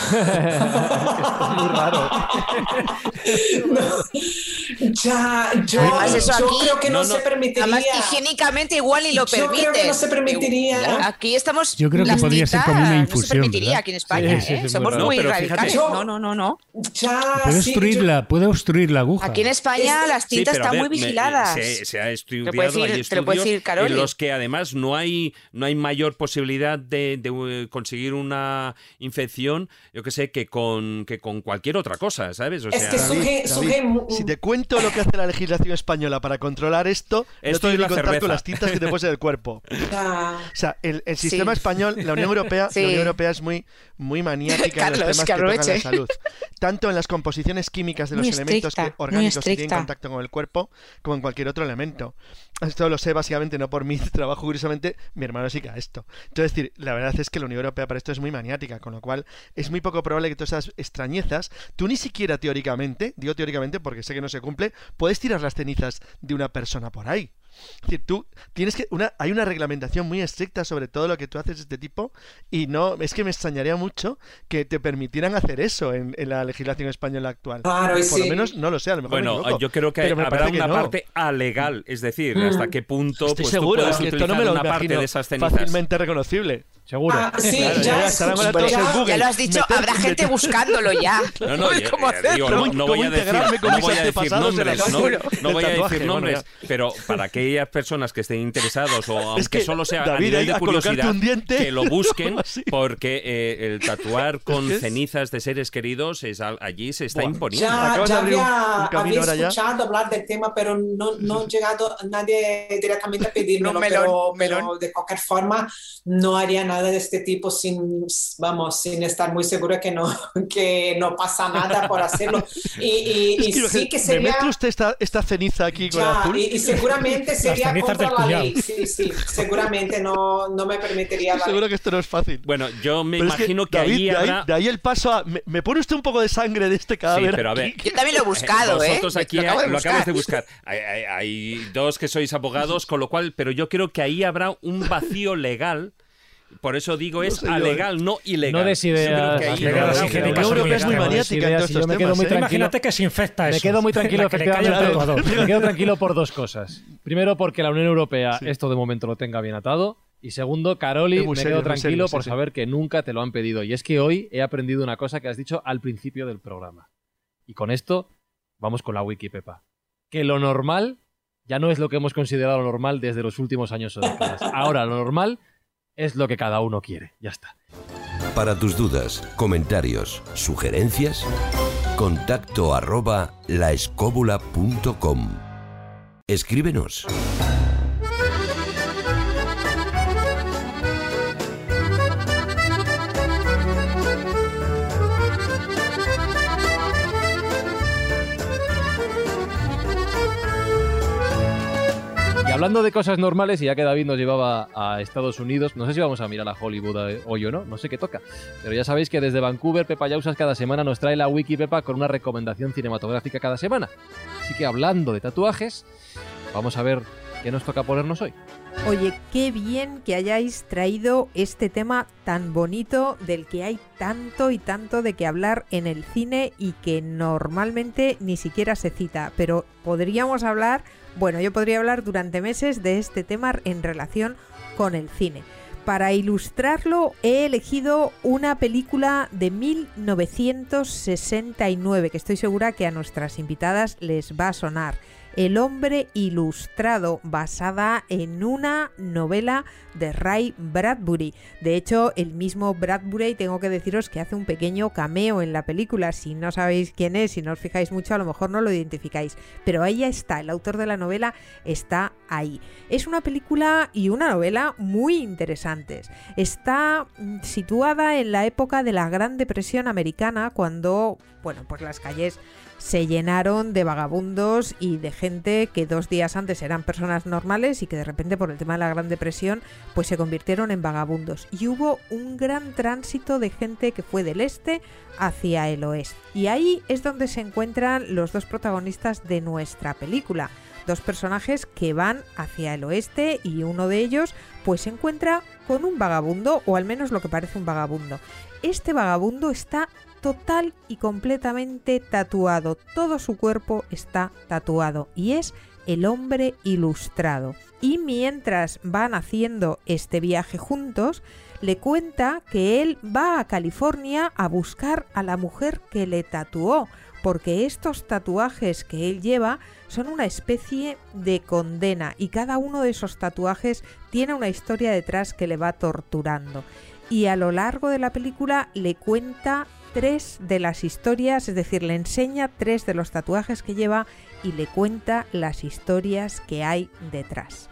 muy raro. ya, yo, creo que no, se permitiría. Además, higiénicamente igual y lo permite. Yo creo que no se permitiría. Aquí estamos. Yo creo que podría ser como una infusión. No se permitiría aquí en España. Sí, ¿eh? Somos muy radicales. no, no, no, no. Ya, puede obstruirla, puede obstruir la aguja. Aquí en España las tintas están muy vigiladas. se, se, ha estudiado, hay estudios en los que además no hay, no hay mayor posibilidad de, de conseguir una infección, yo que sé, que con, que con cualquier otra cosa, ¿sabes? O sea, es que si te cuento lo que hace la legislación española para controlar esto, esto no voy contar con las tintas que te pones en el cuerpo. o sea, el, el sistema español, la Unión Europea, la Unión Europea es muy, muy maniática en los temas que, tocan la salud. Tanto en las composiciones químicas de los elementos orgánicos que tienen contacto con el cuerpo, como en cualquier otro elemento. Esto lo sé básicamente no por mi trabajo, curiosamente, mi hermano sí que a esto. Entonces, decir, la verdad es que la Unión Europea para esto es muy maniática, con lo cual es muy poco probable que todas esas extrañezas, tú ni siquiera teóricamente, digo teóricamente porque sé que no se cumple, puedes tirar las cenizas de una persona por ahí. Es decir, tú tienes que. Una, hay una reglamentación muy estricta sobre todo lo que tú haces de este tipo. Y no. Es que me extrañaría mucho que te permitieran hacer eso en, la legislación española actual. Claro, Por lo menos no lo sé, a lo mejor. Bueno, yo creo que habrá una parte alegal. Es decir, mm. hasta qué punto. Estoy pues, seguro, tú puedes esto no me lo una parte de esas cenizas. Fácilmente reconocible. Seguro. Ah, sí, ya, ya, ya, lo has dicho, habrá gente buscándolo ya. No, no, cómo digo, no, no, voy a decir, no voy a decir nombres, no, voy a decir nombres, pero para aquellas personas que estén interesados o aunque solo sea a nivel de curiosidad, que lo busquen porque eh, el tatuar con cenizas de seres queridos es allí se está imponiendo. Ya, ya había, escuchado hablar del tema, pero no, no ha llegado nadie directamente a pedírmelo, pero de cualquier forma no haría nada de este tipo sin, vamos, sin estar muy seguro que no, que no pasa nada por hacerlo. Y, y, sí que sería... ¿Me mete usted esta, esta ceniza aquí con ya, azul? Y, seguramente sería contra la ley. Sí, sí, seguramente no, no me permitiría... Seguro que esto no es fácil. Bueno, yo me imagino que, ahí habrá... De ahí, el paso a... Me, pone usted un poco de sangre de este cadáver? Sí, pero a ver... Yo también lo he buscado, ¿eh? Vosotros aquí lo, lo acabas de buscar. Hay, hay, hay dos que sois abogados, con lo cual... Pero yo creo que ahí habrá un vacío legal por eso digo, es no alegal, no ilegal. No des ideas. Yo creo que es muy maniática en ¿eh? Imagínate que se infecta eso. Me quedo muy tranquilo, efectivamente. Me quedo tranquilo por dos cosas. Primero, porque la Unión Europea esto de momento lo tenga bien atado. Y segundo, Caroli, me quedo tranquilo por saber que nunca te lo han pedido. Y es que hoy he aprendido una cosa que has dicho al principio del programa. Y con esto vamos con la wiki, Pepa. Que lo normal ya no es lo que hemos considerado normal desde los últimos años o décadas. Ahora, lo normal es lo que cada uno quiere. Ya está. Para tus dudas, comentarios, sugerencias, contacto arroba laescóbula.com. Escríbenos. Hablando de cosas normales, y ya que David nos llevaba a Estados Unidos, no sé si vamos a mirar a Hollywood eh, hoy o no, no sé qué toca. Pero ya sabéis que desde Vancouver, Pepa Yausas cada semana nos trae la Wiki Pepa con una recomendación cinematográfica cada semana. Así que hablando de tatuajes, vamos a ver ¿Qué nos toca ponernos hoy? Oye, qué bien que hayáis traído este tema tan bonito del que hay tanto y tanto de que hablar en el cine y que normalmente ni siquiera se cita, pero podríamos hablar, bueno, yo podría hablar durante meses de este tema en relación con el cine. Para ilustrarlo he elegido una película de 1969 que estoy segura que a nuestras invitadas les va a sonar. El hombre ilustrado, basada en una novela de Ray Bradbury. De hecho, el mismo Bradbury, tengo que deciros que hace un pequeño cameo en la película. Si no sabéis quién es, si no os fijáis mucho, a lo mejor no lo identificáis. Pero ahí está, el autor de la novela está ahí. Es una película y una novela muy interesantes. Está mm, situada en la época de la Gran Depresión americana, cuando, bueno, pues las calles se llenaron de vagabundos y de gente que dos días antes eran personas normales y que de repente por el tema de la Gran Depresión pues se convirtieron en vagabundos. Y hubo un gran tránsito de gente que fue del este hacia el oeste. Y ahí es donde se encuentran los dos protagonistas de nuestra película. Dos personajes que van hacia el oeste y uno de ellos pues se encuentra con un vagabundo o al menos lo que parece un vagabundo. Este vagabundo está total y completamente tatuado. Todo su cuerpo está tatuado y es el hombre ilustrado. Y mientras van haciendo este viaje juntos, le cuenta que él va a California a buscar a la mujer que le tatuó, porque estos tatuajes que él lleva son una especie de condena y cada uno de esos tatuajes tiene una historia detrás que le va torturando. Y a lo largo de la película le cuenta tres de las historias, es decir, le enseña tres de los tatuajes que lleva y le cuenta las historias que hay detrás.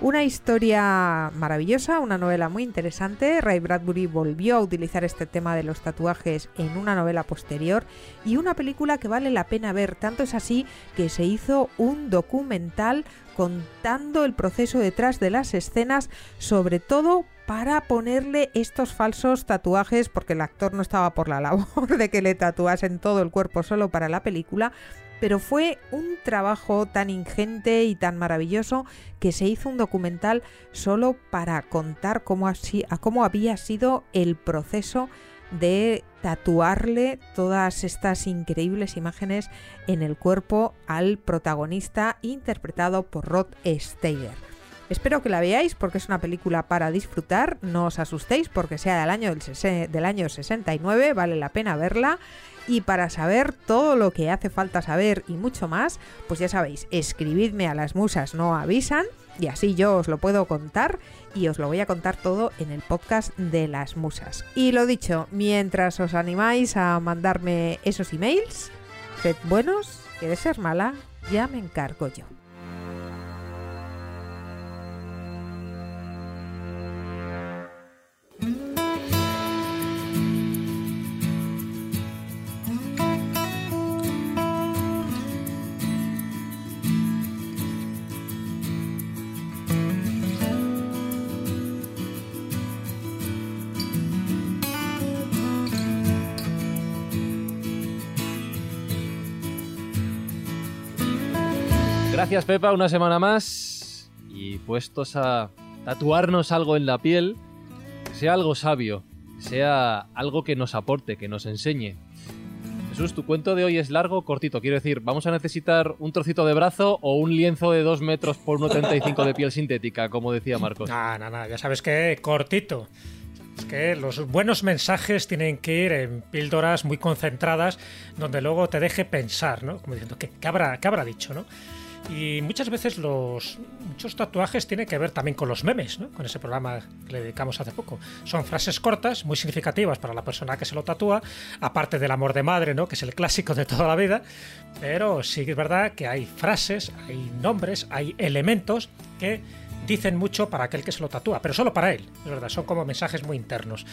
Una historia maravillosa, una novela muy interesante. Ray Bradbury volvió a utilizar este tema de los tatuajes en una novela posterior y una película que vale la pena ver. Tanto es así que se hizo un documental contando el proceso detrás de las escenas, sobre todo para ponerle estos falsos tatuajes, porque el actor no estaba por la labor de que le tatuasen todo el cuerpo solo para la película, pero fue un trabajo tan ingente y tan maravilloso que se hizo un documental solo para contar cómo, así, cómo había sido el proceso de tatuarle todas estas increíbles imágenes en el cuerpo al protagonista interpretado por Rod Steiger. Espero que la veáis porque es una película para disfrutar, no os asustéis porque sea del año, del, año 69, vale la pena verla. Y para saber todo lo que hace falta saber y mucho más, pues ya sabéis, escribidme a las musas no avisan y así yo os lo puedo contar y os lo voy a contar todo en el podcast de las musas. Y lo dicho, mientras os animáis a mandarme esos emails, sed buenos, que de ser mala, ya me encargo yo. Gracias Pepa, una semana más y puestos a tatuarnos algo en la piel, sea algo sabio, sea algo que nos aporte, que nos enseñe. Jesús, tu cuento de hoy es largo o cortito. Quiero decir, ¿vamos a necesitar un trocito de brazo o un lienzo de 2 metros por 1,35 de piel sintética, como decía Marcos? No, no, no, ya sabes que cortito. Es que los buenos mensajes tienen que ir en píldoras muy concentradas, donde luego te deje pensar, ¿no? Como diciendo, ¿qué, qué habrá, qué habrá dicho, no? Y muchas veces los muchos tatuajes tienen que ver también con los memes, ¿no? con ese programa que le dedicamos hace poco. Son frases cortas, muy significativas para la persona que se lo tatúa, aparte del amor de madre, ¿no? que es el clásico de toda la vida, pero sí que es verdad que hay frases, hay nombres, hay elementos que dicen mucho para aquel que se lo tatúa, pero solo para él, es verdad, son como mensajes muy internos.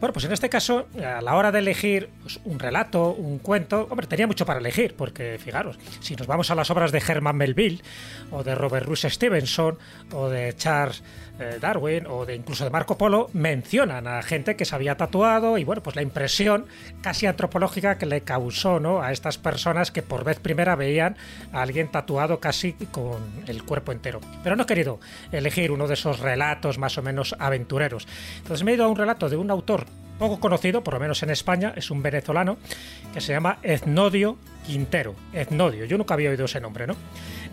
Bueno, pues en este caso, a la hora de elegir pues, un relato, un cuento, hombre, tenía mucho para elegir, porque fijaros, si nos vamos a las obras de Herman Melville, o de Robert Louis Stevenson, o de Charles eh, Darwin, o de incluso de Marco Polo, mencionan a gente que se había tatuado y bueno, pues la impresión casi antropológica que le causó ¿no? a estas personas que por vez primera veían a alguien tatuado casi con el cuerpo entero. Pero no querido elegir uno de esos relatos más o menos aventureros. Entonces me he ido a un relato de un autor poco conocido, por lo menos en España, es un venezolano que se llama Etnodio Quintero. Etnodio, yo nunca había oído ese nombre, ¿no?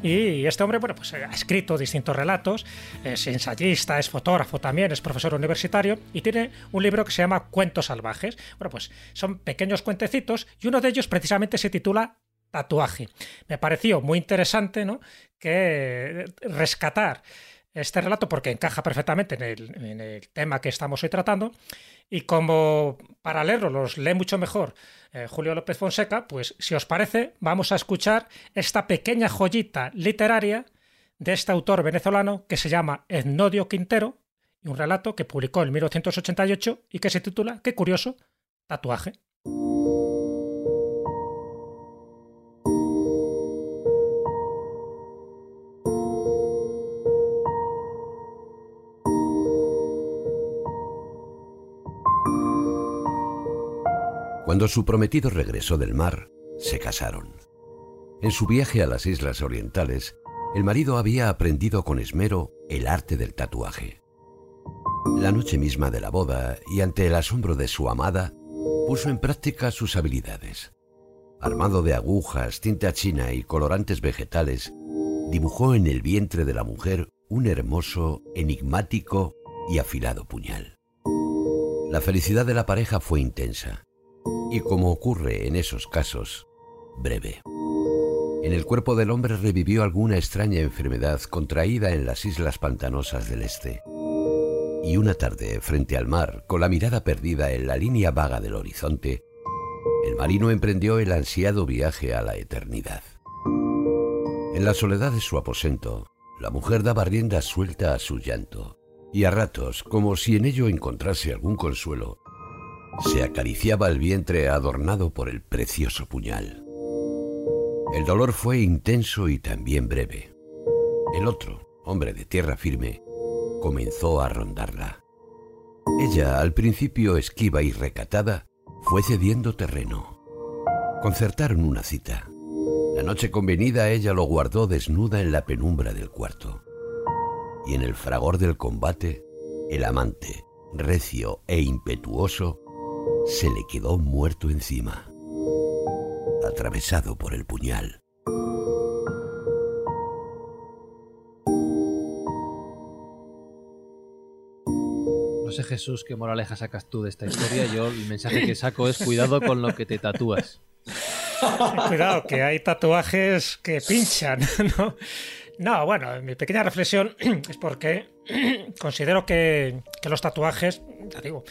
Y este hombre, bueno, pues ha escrito distintos relatos, es ensayista, es fotógrafo también, es profesor universitario y tiene un libro que se llama Cuentos Salvajes. Bueno, pues son pequeños cuentecitos y uno de ellos precisamente se titula Tatuaje. Me pareció muy interesante, ¿no? Que rescatar este relato porque encaja perfectamente en el, tema que estamos hoy tratando y como para leerlo los lee mucho mejor eh, Julio López Fonseca, pues si os parece vamos a escuchar esta pequeña joyita literaria de este autor venezolano que se llama Etnodio Quintero y un relato que publicó en 1988 y que se titula, qué curioso, Tatuaje. Cuando su prometido regresó del mar, se casaron. En su viaje a las islas orientales, el marido había aprendido con esmero el arte del tatuaje. La noche misma de la boda y ante el asombro de su amada, puso en práctica sus habilidades. Armado de agujas, tinta china y colorantes vegetales, dibujó en el vientre de la mujer un hermoso, enigmático y afilado puñal. La felicidad de la pareja fue intensa y como ocurre en esos casos, breve. En el cuerpo del hombre revivió alguna extraña enfermedad contraída en las islas pantanosas del este. Y una tarde, frente al mar, con la mirada perdida en la línea vaga del horizonte, el marino emprendió el ansiado viaje a la eternidad. En la soledad de su aposento, la mujer daba rienda suelta a su llanto, y a ratos, como si en ello encontrase algún consuelo, se acariciaba el vientre adornado por el precioso puñal. El dolor fue intenso y también breve. El otro, hombre de tierra firme, comenzó a rondarla. Ella, al principio esquiva y recatada, fue cediendo terreno. Concertaron una cita. La noche convenida ella lo guardó desnuda en la penumbra del cuarto. Y en el fragor del combate, el amante, recio e impetuoso, se le quedó muerto encima, atravesado por el puñal. No sé, Jesús, qué moraleja sacas tú de esta historia. Yo el mensaje que saco es cuidado con lo que te tatúas. Cuidado, que hay tatuajes que pinchan, ¿no? No, bueno, mi pequeña reflexión es porque considero que, los tatuajes, ya digo,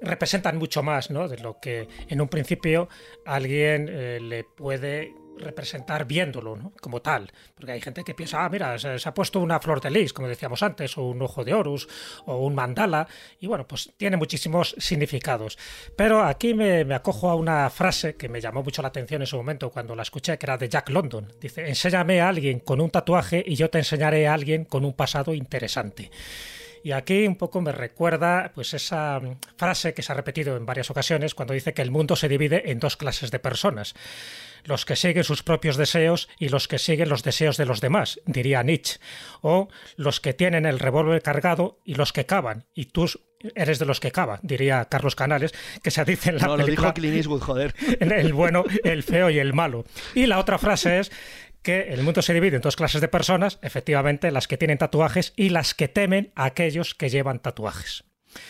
representan mucho más ¿no? de lo que en un principio alguien eh, le puede representar viéndolo ¿no? como tal. Porque hay gente que piensa, ah, mira, se, ha puesto una flor de lis, como decíamos antes, o un ojo de Horus, o un mandala, y bueno, pues tiene muchísimos significados. Pero aquí me, me, acojo a una frase que me llamó mucho la atención en su momento cuando la escuché, que era de Jack London. Dice, enséñame a alguien con un tatuaje y yo te enseñaré a alguien con un pasado interesante. Y aquí un poco me recuerda pues esa frase que se ha repetido en varias ocasiones cuando dice que el mundo se divide en dos clases de personas los que siguen sus propios deseos y los que siguen los deseos de los demás, diría Nietzsche, o los que tienen el revólver cargado y los que cavan, y tú eres de los que cava, diría Carlos Canales, que se dice en la no, película. Lo dijo Clint Eastwood, joder. El bueno, el feo y el malo. Y la otra frase es que el mundo se divide en dos clases de personas, efectivamente, las que tienen tatuajes y las que temen a aquellos que llevan tatuajes.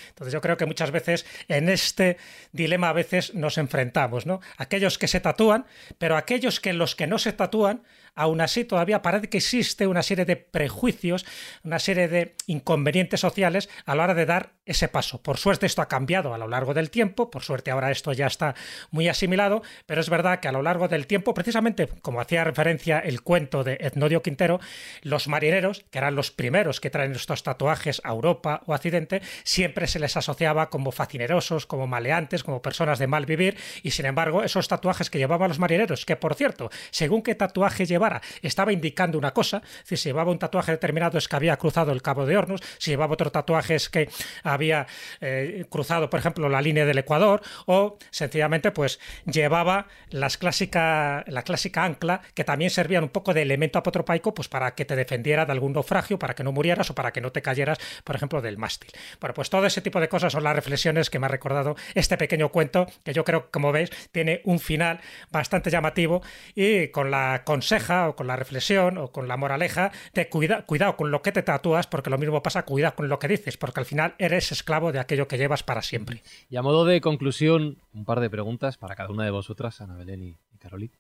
Entonces yo creo que muchas veces en este dilema a veces nos enfrentamos, ¿no? Aquellos que se tatúan, pero aquellos que los que no se tatúan, aún así todavía parece que existe una serie de prejuicios, una serie de inconvenientes sociales a la hora de dar ese paso. Por suerte esto ha cambiado a lo largo del tiempo, por suerte ahora esto ya está muy asimilado, pero es verdad que a lo largo del tiempo, precisamente como hacía referencia el cuento de Etnodio Quintero, los marineros, que eran los primeros que traen estos tatuajes a Europa o Occidente, siempre se les asociaba como facinerosos, como maleantes, como personas de mal vivir, y sin embargo esos tatuajes que llevaban los marineros, que por cierto, según qué tatuaje llevara, estaba indicando una cosa, si llevaba un tatuaje determinado es que había cruzado el Cabo de Hornos, si llevaba otro tatuaje es que había eh, cruzado, por ejemplo, la línea del Ecuador o sencillamente pues llevaba las clásica, la clásica ancla que también servían un poco de elemento apotropaico pues para que te defendiera de algún naufragio, para que no murieras o para que no te cayeras, por ejemplo, del mástil. Bueno, pues todo ese tipo de cosas son las reflexiones que me ha recordado este pequeño cuento que yo creo, como veis, tiene un final bastante llamativo y con la conseja o con la reflexión o con la moraleja de cuida, cuidado con lo que te tatúas porque lo mismo pasa, cuidado con lo que dices porque al final eres esclavo de aquello que llevas para siempre. Y a modo de conclusión, un par de preguntas para cada una de vosotras, Ana Belén y, Carolí.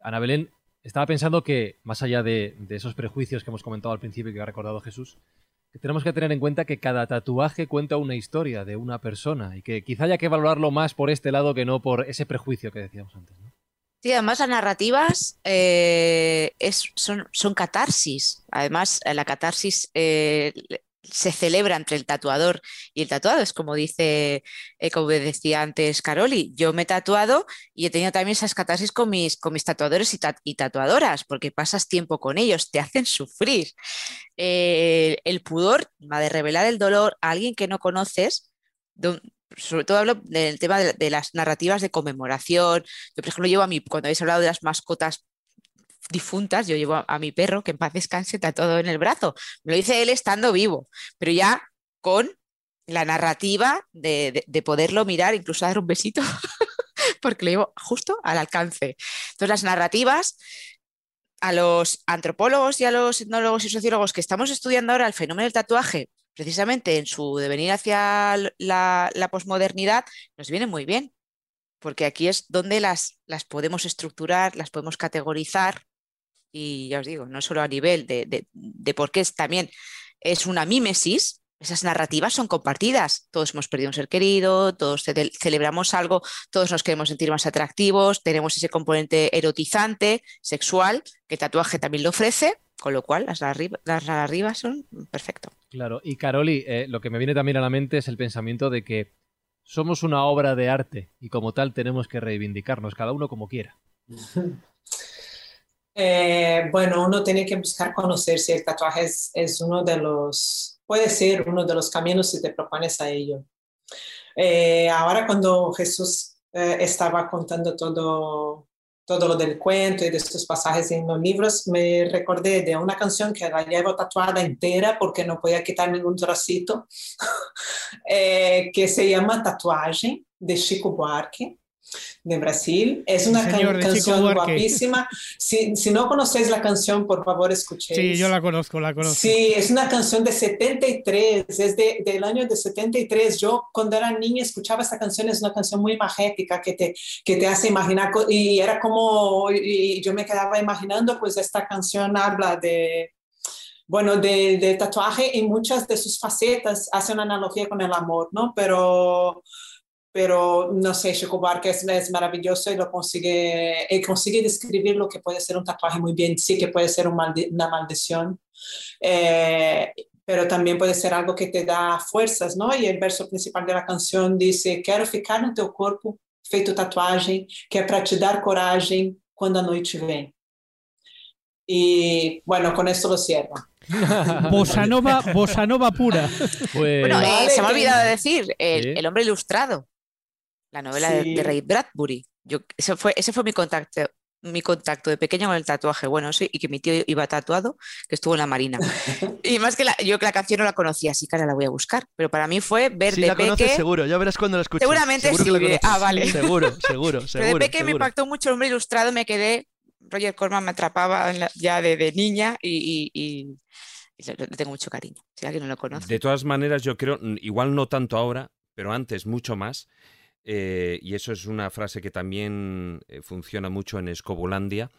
Ana Belén, estaba pensando que, más allá de, esos prejuicios que hemos comentado al principio y que ha recordado Jesús, que tenemos que tener en cuenta que cada tatuaje cuenta una historia de una persona y que quizá haya que valorarlo más por este lado que no por ese prejuicio que decíamos antes. Sí, además las narrativas eh, son, son, catarsis. Además, la catarsis eh, se celebra entre el tatuador y el tatuado. Es como dice, eh, como decía antes Caroli, yo me he tatuado y he tenido también esas catarsis con mis, con mis tatuadores y, tatuadoras, porque pasas tiempo con ellos, te hacen sufrir. Eh, el pudor va de revelar el dolor a alguien que no conoces. sobre todo hablo del tema de, de, las narrativas de conmemoración. Yo, por ejemplo, llevo a mí, cuando habéis hablado de las mascotas difuntas, yo llevo a, mi perro, que en paz descanse, todo en el brazo. Me lo dice él estando vivo, pero ya con la narrativa de, poderlo mirar, incluso dar un besito, porque lo llevo justo al alcance. Entonces, las narrativas a los antropólogos y a los etnólogos y sociólogos que estamos estudiando ahora el fenómeno del tatuaje, precisamente en su devenir hacia la, la posmodernidad, nos viene muy bien, porque aquí es donde las, las podemos estructurar, las podemos categorizar y ya os digo, no solo a nivel de, de, de por qué es, también es una mímesis, esas narrativas son compartidas. Todos hemos perdido un ser querido, todos celebramos algo, todos nos queremos sentir más atractivos, tenemos ese componente erotizante, sexual, que el tatuaje también lo ofrece, con lo cual las, las narrativas son perfecto. Claro, y Caroli, eh, lo que me viene también a la mente es el pensamiento de que somos una obra de arte y como tal tenemos que reivindicarnos, cada uno como quiera. Eh, bueno, uno tiene que buscar conocerse. El tatuaje es, uno de los, puede ser uno de los caminos si te propones a ello. Eh, ahora cuando Jesús eh, estaba contando todo, todo lo del cuento y de estos pasajes en los libros, me recordé de una canción que la llevo tatuada entera porque no podía quitar ningún trocito, que se llama Tatuaje de Chico Buarque de Brasil. Es una canción guapísima. Si, si, no conocéis la canción, por favor, escuchéis. Sí, yo la conozco, la conozco. Sí, es una canción de 73, es de, del año de 73. Yo cuando era niña escuchaba esta canción, es una canción muy magética que te, que te hace imaginar, y era como, y yo me quedaba imaginando, pues esta canción habla de, bueno, de, de, tatuaje en muchas de sus facetas, hace una analogía con el amor, ¿no? Pero pero no sé, Chico Buarque es, es, maravilloso y lo consigue, y consigue describir lo que puede ser un tatuaje muy bien, sí que puede ser un una maldición, eh, pero también puede ser algo que te da fuerzas, ¿no? Y el verso principal de la canción dice, quiero ficar no teu corpo, feito tatuagem, que é para te dar coragem quando a noite vem. Y bueno, con esto lo cierro. bossa, nova, bossa nova pura. Pues... Bueno, eh, se me ha olvidado decir, el, el hombre ilustrado la novela de, Ray Bradbury. Yo, ese, fue, ese fue mi contacto, mi contacto de pequeño con el tatuaje, bueno, sí, y que mi tío iba tatuado, que estuvo en la marina. y más que la, yo que la canción no la conocía, así que ahora la voy a buscar, pero para mí fue ver sí, de la conoces seguro, ya verás cuando la escuches. Seguramente sí, ah, vale. Seguro, seguro, seguro. Pero de peque me impactó mucho el hombre ilustrado, me quedé, Roger Corman me atrapaba ya de, de niña y, y, y le tengo mucho cariño, si alguien no lo conoce. De todas maneras, yo creo, igual no tanto ahora, pero antes mucho más, eh, y eso es una frase que también eh, funciona mucho en Escobulandia,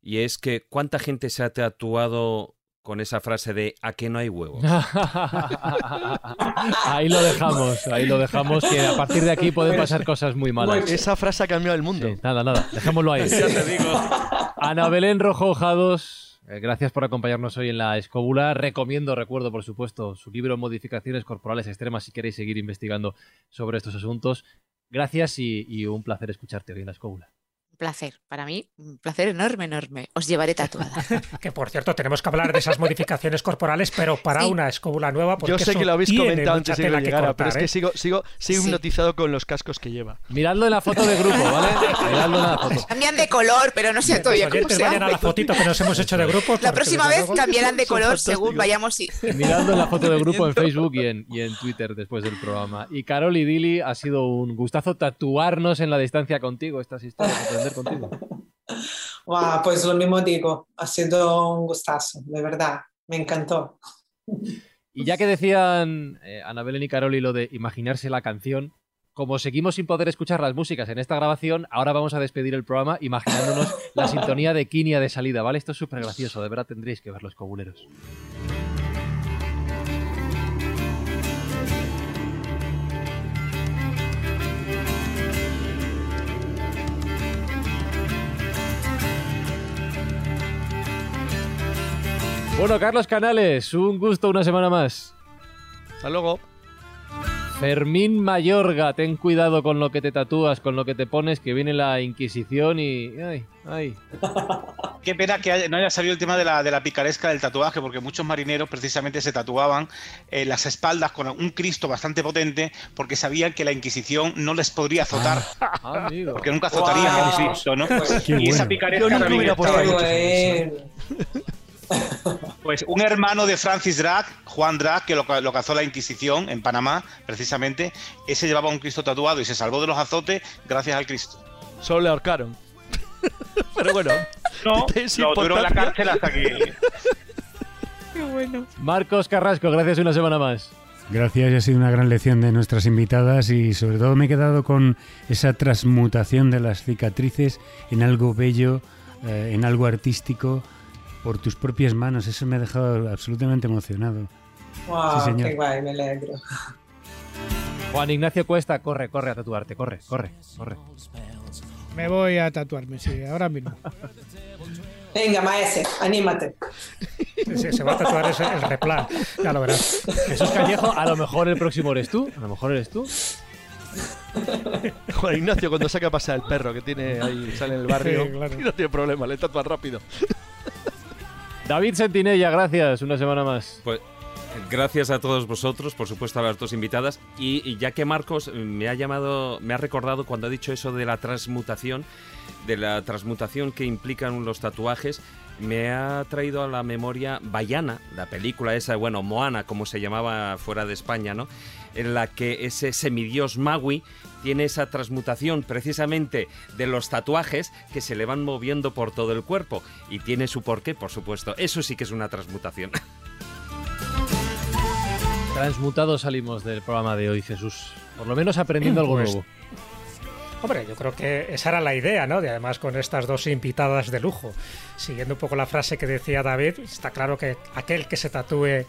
y es que cuánta gente se ha tatuado con esa frase de ¿a qué no hay huevos? ahí lo dejamos, ahí lo dejamos, que a partir de aquí pueden pasar cosas muy malas. Esa frase ha cambiado el mundo. nada, nada, dejémoslo ahí. ya te digo. Ana Belén Rojo Jados, eh, gracias por acompañarnos hoy en la escóbula. Recomiendo, recuerdo, por supuesto, su libro Modificaciones Corporales Extremas si queréis seguir investigando sobre estos asuntos. Gracias y, y un placer escucharte hoy en la escóbula placer, para mí, un placer enorme, enorme. Os llevaré tatuada. que por cierto, tenemos que hablar de esas modificaciones corporales, pero para una escóbula nueva. Yo sé que lo habéis comentado antes de que llegara, pero es que ¿eh? sigo, sigo, sigo hipnotizado con los cascos que lleva. Miradlo en la foto de grupo, ¿vale? Miradlo en la foto. Cambian de color, pero no sé todavía cómo se vayan a la fotito que nos hemos hecho de grupo. La próxima vez cambiarán de color según vayamos. Y... Miradlo en la foto de grupo en Facebook y en, y en Twitter después del programa. Y Carol y Dili, ha sido un gustazo tatuarnos en la distancia contigo estas historias, aprender contigo pues lo mismo digo, ha sido un gustazo, de verdad, me encantó. Y ya que decían eh, Anabel y Caroli lo de imaginarse la canción, como seguimos sin poder escuchar las músicas en esta grabación, ahora vamos a despedir el programa imaginándonos la sintonía de Kinia de salida, ¿vale? Esto es súper gracioso, de verdad tendréis que ver los cobuleros. Bueno, Carlos Canales, un gusto una semana más. Hasta luego. Fermín Mayorga, ten cuidado con lo que te tatúas, con lo que te pones, que viene la Inquisición y... ¡Ay, ay! Qué pena que no haya salido el tema de la, de la picaresca del tatuaje, porque muchos marineros precisamente se tatuaban en las espaldas con un Cristo bastante potente, porque sabían que la Inquisición no les podría azotar. Ah, porque nunca azotarían a un Cristo, ¿no? y esa picaresca también pues un hermano de Francis Drake, Juan Drake, que lo, cazó la Inquisición en Panamá, precisamente, ese llevaba un Cristo tatuado y se salvó de los azotes gracias al Cristo. Solo le ahorcaron. Pero bueno, no, lo duró en la cárcel hasta que. Qué bueno. Marcos Carrasco, gracias una semana más. Gracias, ha sido una gran lección de nuestras invitadas y sobre todo me he quedado con esa transmutación de las cicatrices en algo bello, eh, en algo artístico, por tus propias manos. Eso me ha dejado absolutamente emocionado. Wow, qué guay, me alegro. Juan Ignacio Cuesta, corre, corre a tatuarte, corre, corre, corre. Me voy a tatuarme, sí, ahora mismo. Venga, maese, anímate. se va a tatuar ese, el replan, ya lo verás. Jesús Callejo, a lo mejor el próximo eres tú, a lo mejor eres tú. Juan Ignacio cuando saca pasar el perro que tiene ahí, sale en el barrio, y no tiene problema, le tatúa rápido. David Sentinella, gracias, una semana más. Pues gracias a todos vosotros, por supuesto a las dos invitadas. Y, ya que Marcos me ha llamado, me ha recordado cuando ha dicho eso de la transmutación, de la transmutación que implican los tatuajes, me ha traído a la memoria Bayana, la película esa, bueno, Moana, como se llamaba fuera de España, ¿no? En la que ese semidios Maui tiene esa transmutación precisamente de los tatuajes que se le van moviendo por todo el cuerpo. Y tiene su porqué, por supuesto. Eso sí que es una transmutación. Transmutados salimos del programa de hoy, Jesús. Por lo menos aprendiendo algo pues, nuevo. Hombre, yo creo que esa era la idea, ¿no? De además con estas dos invitadas de lujo. Siguiendo un poco la frase que decía David, está claro que aquel que se tatúe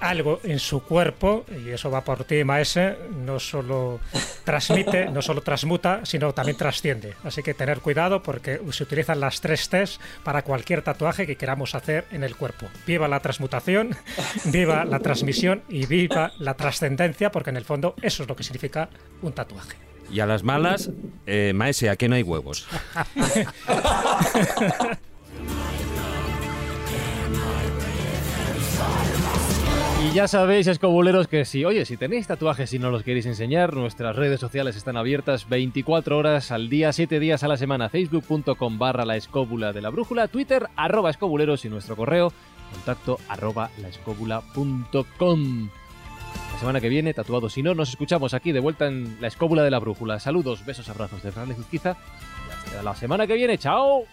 algo en su cuerpo, y eso va por ti, Maese, no solo transmite, no solo transmuta, sino también trasciende. Así que tener cuidado porque se utilizan las tres T's para cualquier tatuaje que queramos hacer en el cuerpo. Viva la transmutación, viva la transmisión y viva la trascendencia, porque en el fondo eso es lo que significa un tatuaje. Y a las malas, eh, Maese, ¿a qué no hay huevos? Y ya sabéis, escobuleros, que si, oye, si tenéis tatuajes y no los queréis enseñar, nuestras redes sociales están abiertas 24 horas al día, 7 días a la semana. Facebook.com barra la escóbula de la brújula, Twitter arroba escobuleros y nuestro correo contacto arroba. La semana que viene, tatuados si no, nos escuchamos aquí de vuelta en la escóbula de la brújula. Saludos, besos, abrazos de Fran Izquiza. Y hasta la semana que viene, ¡chao!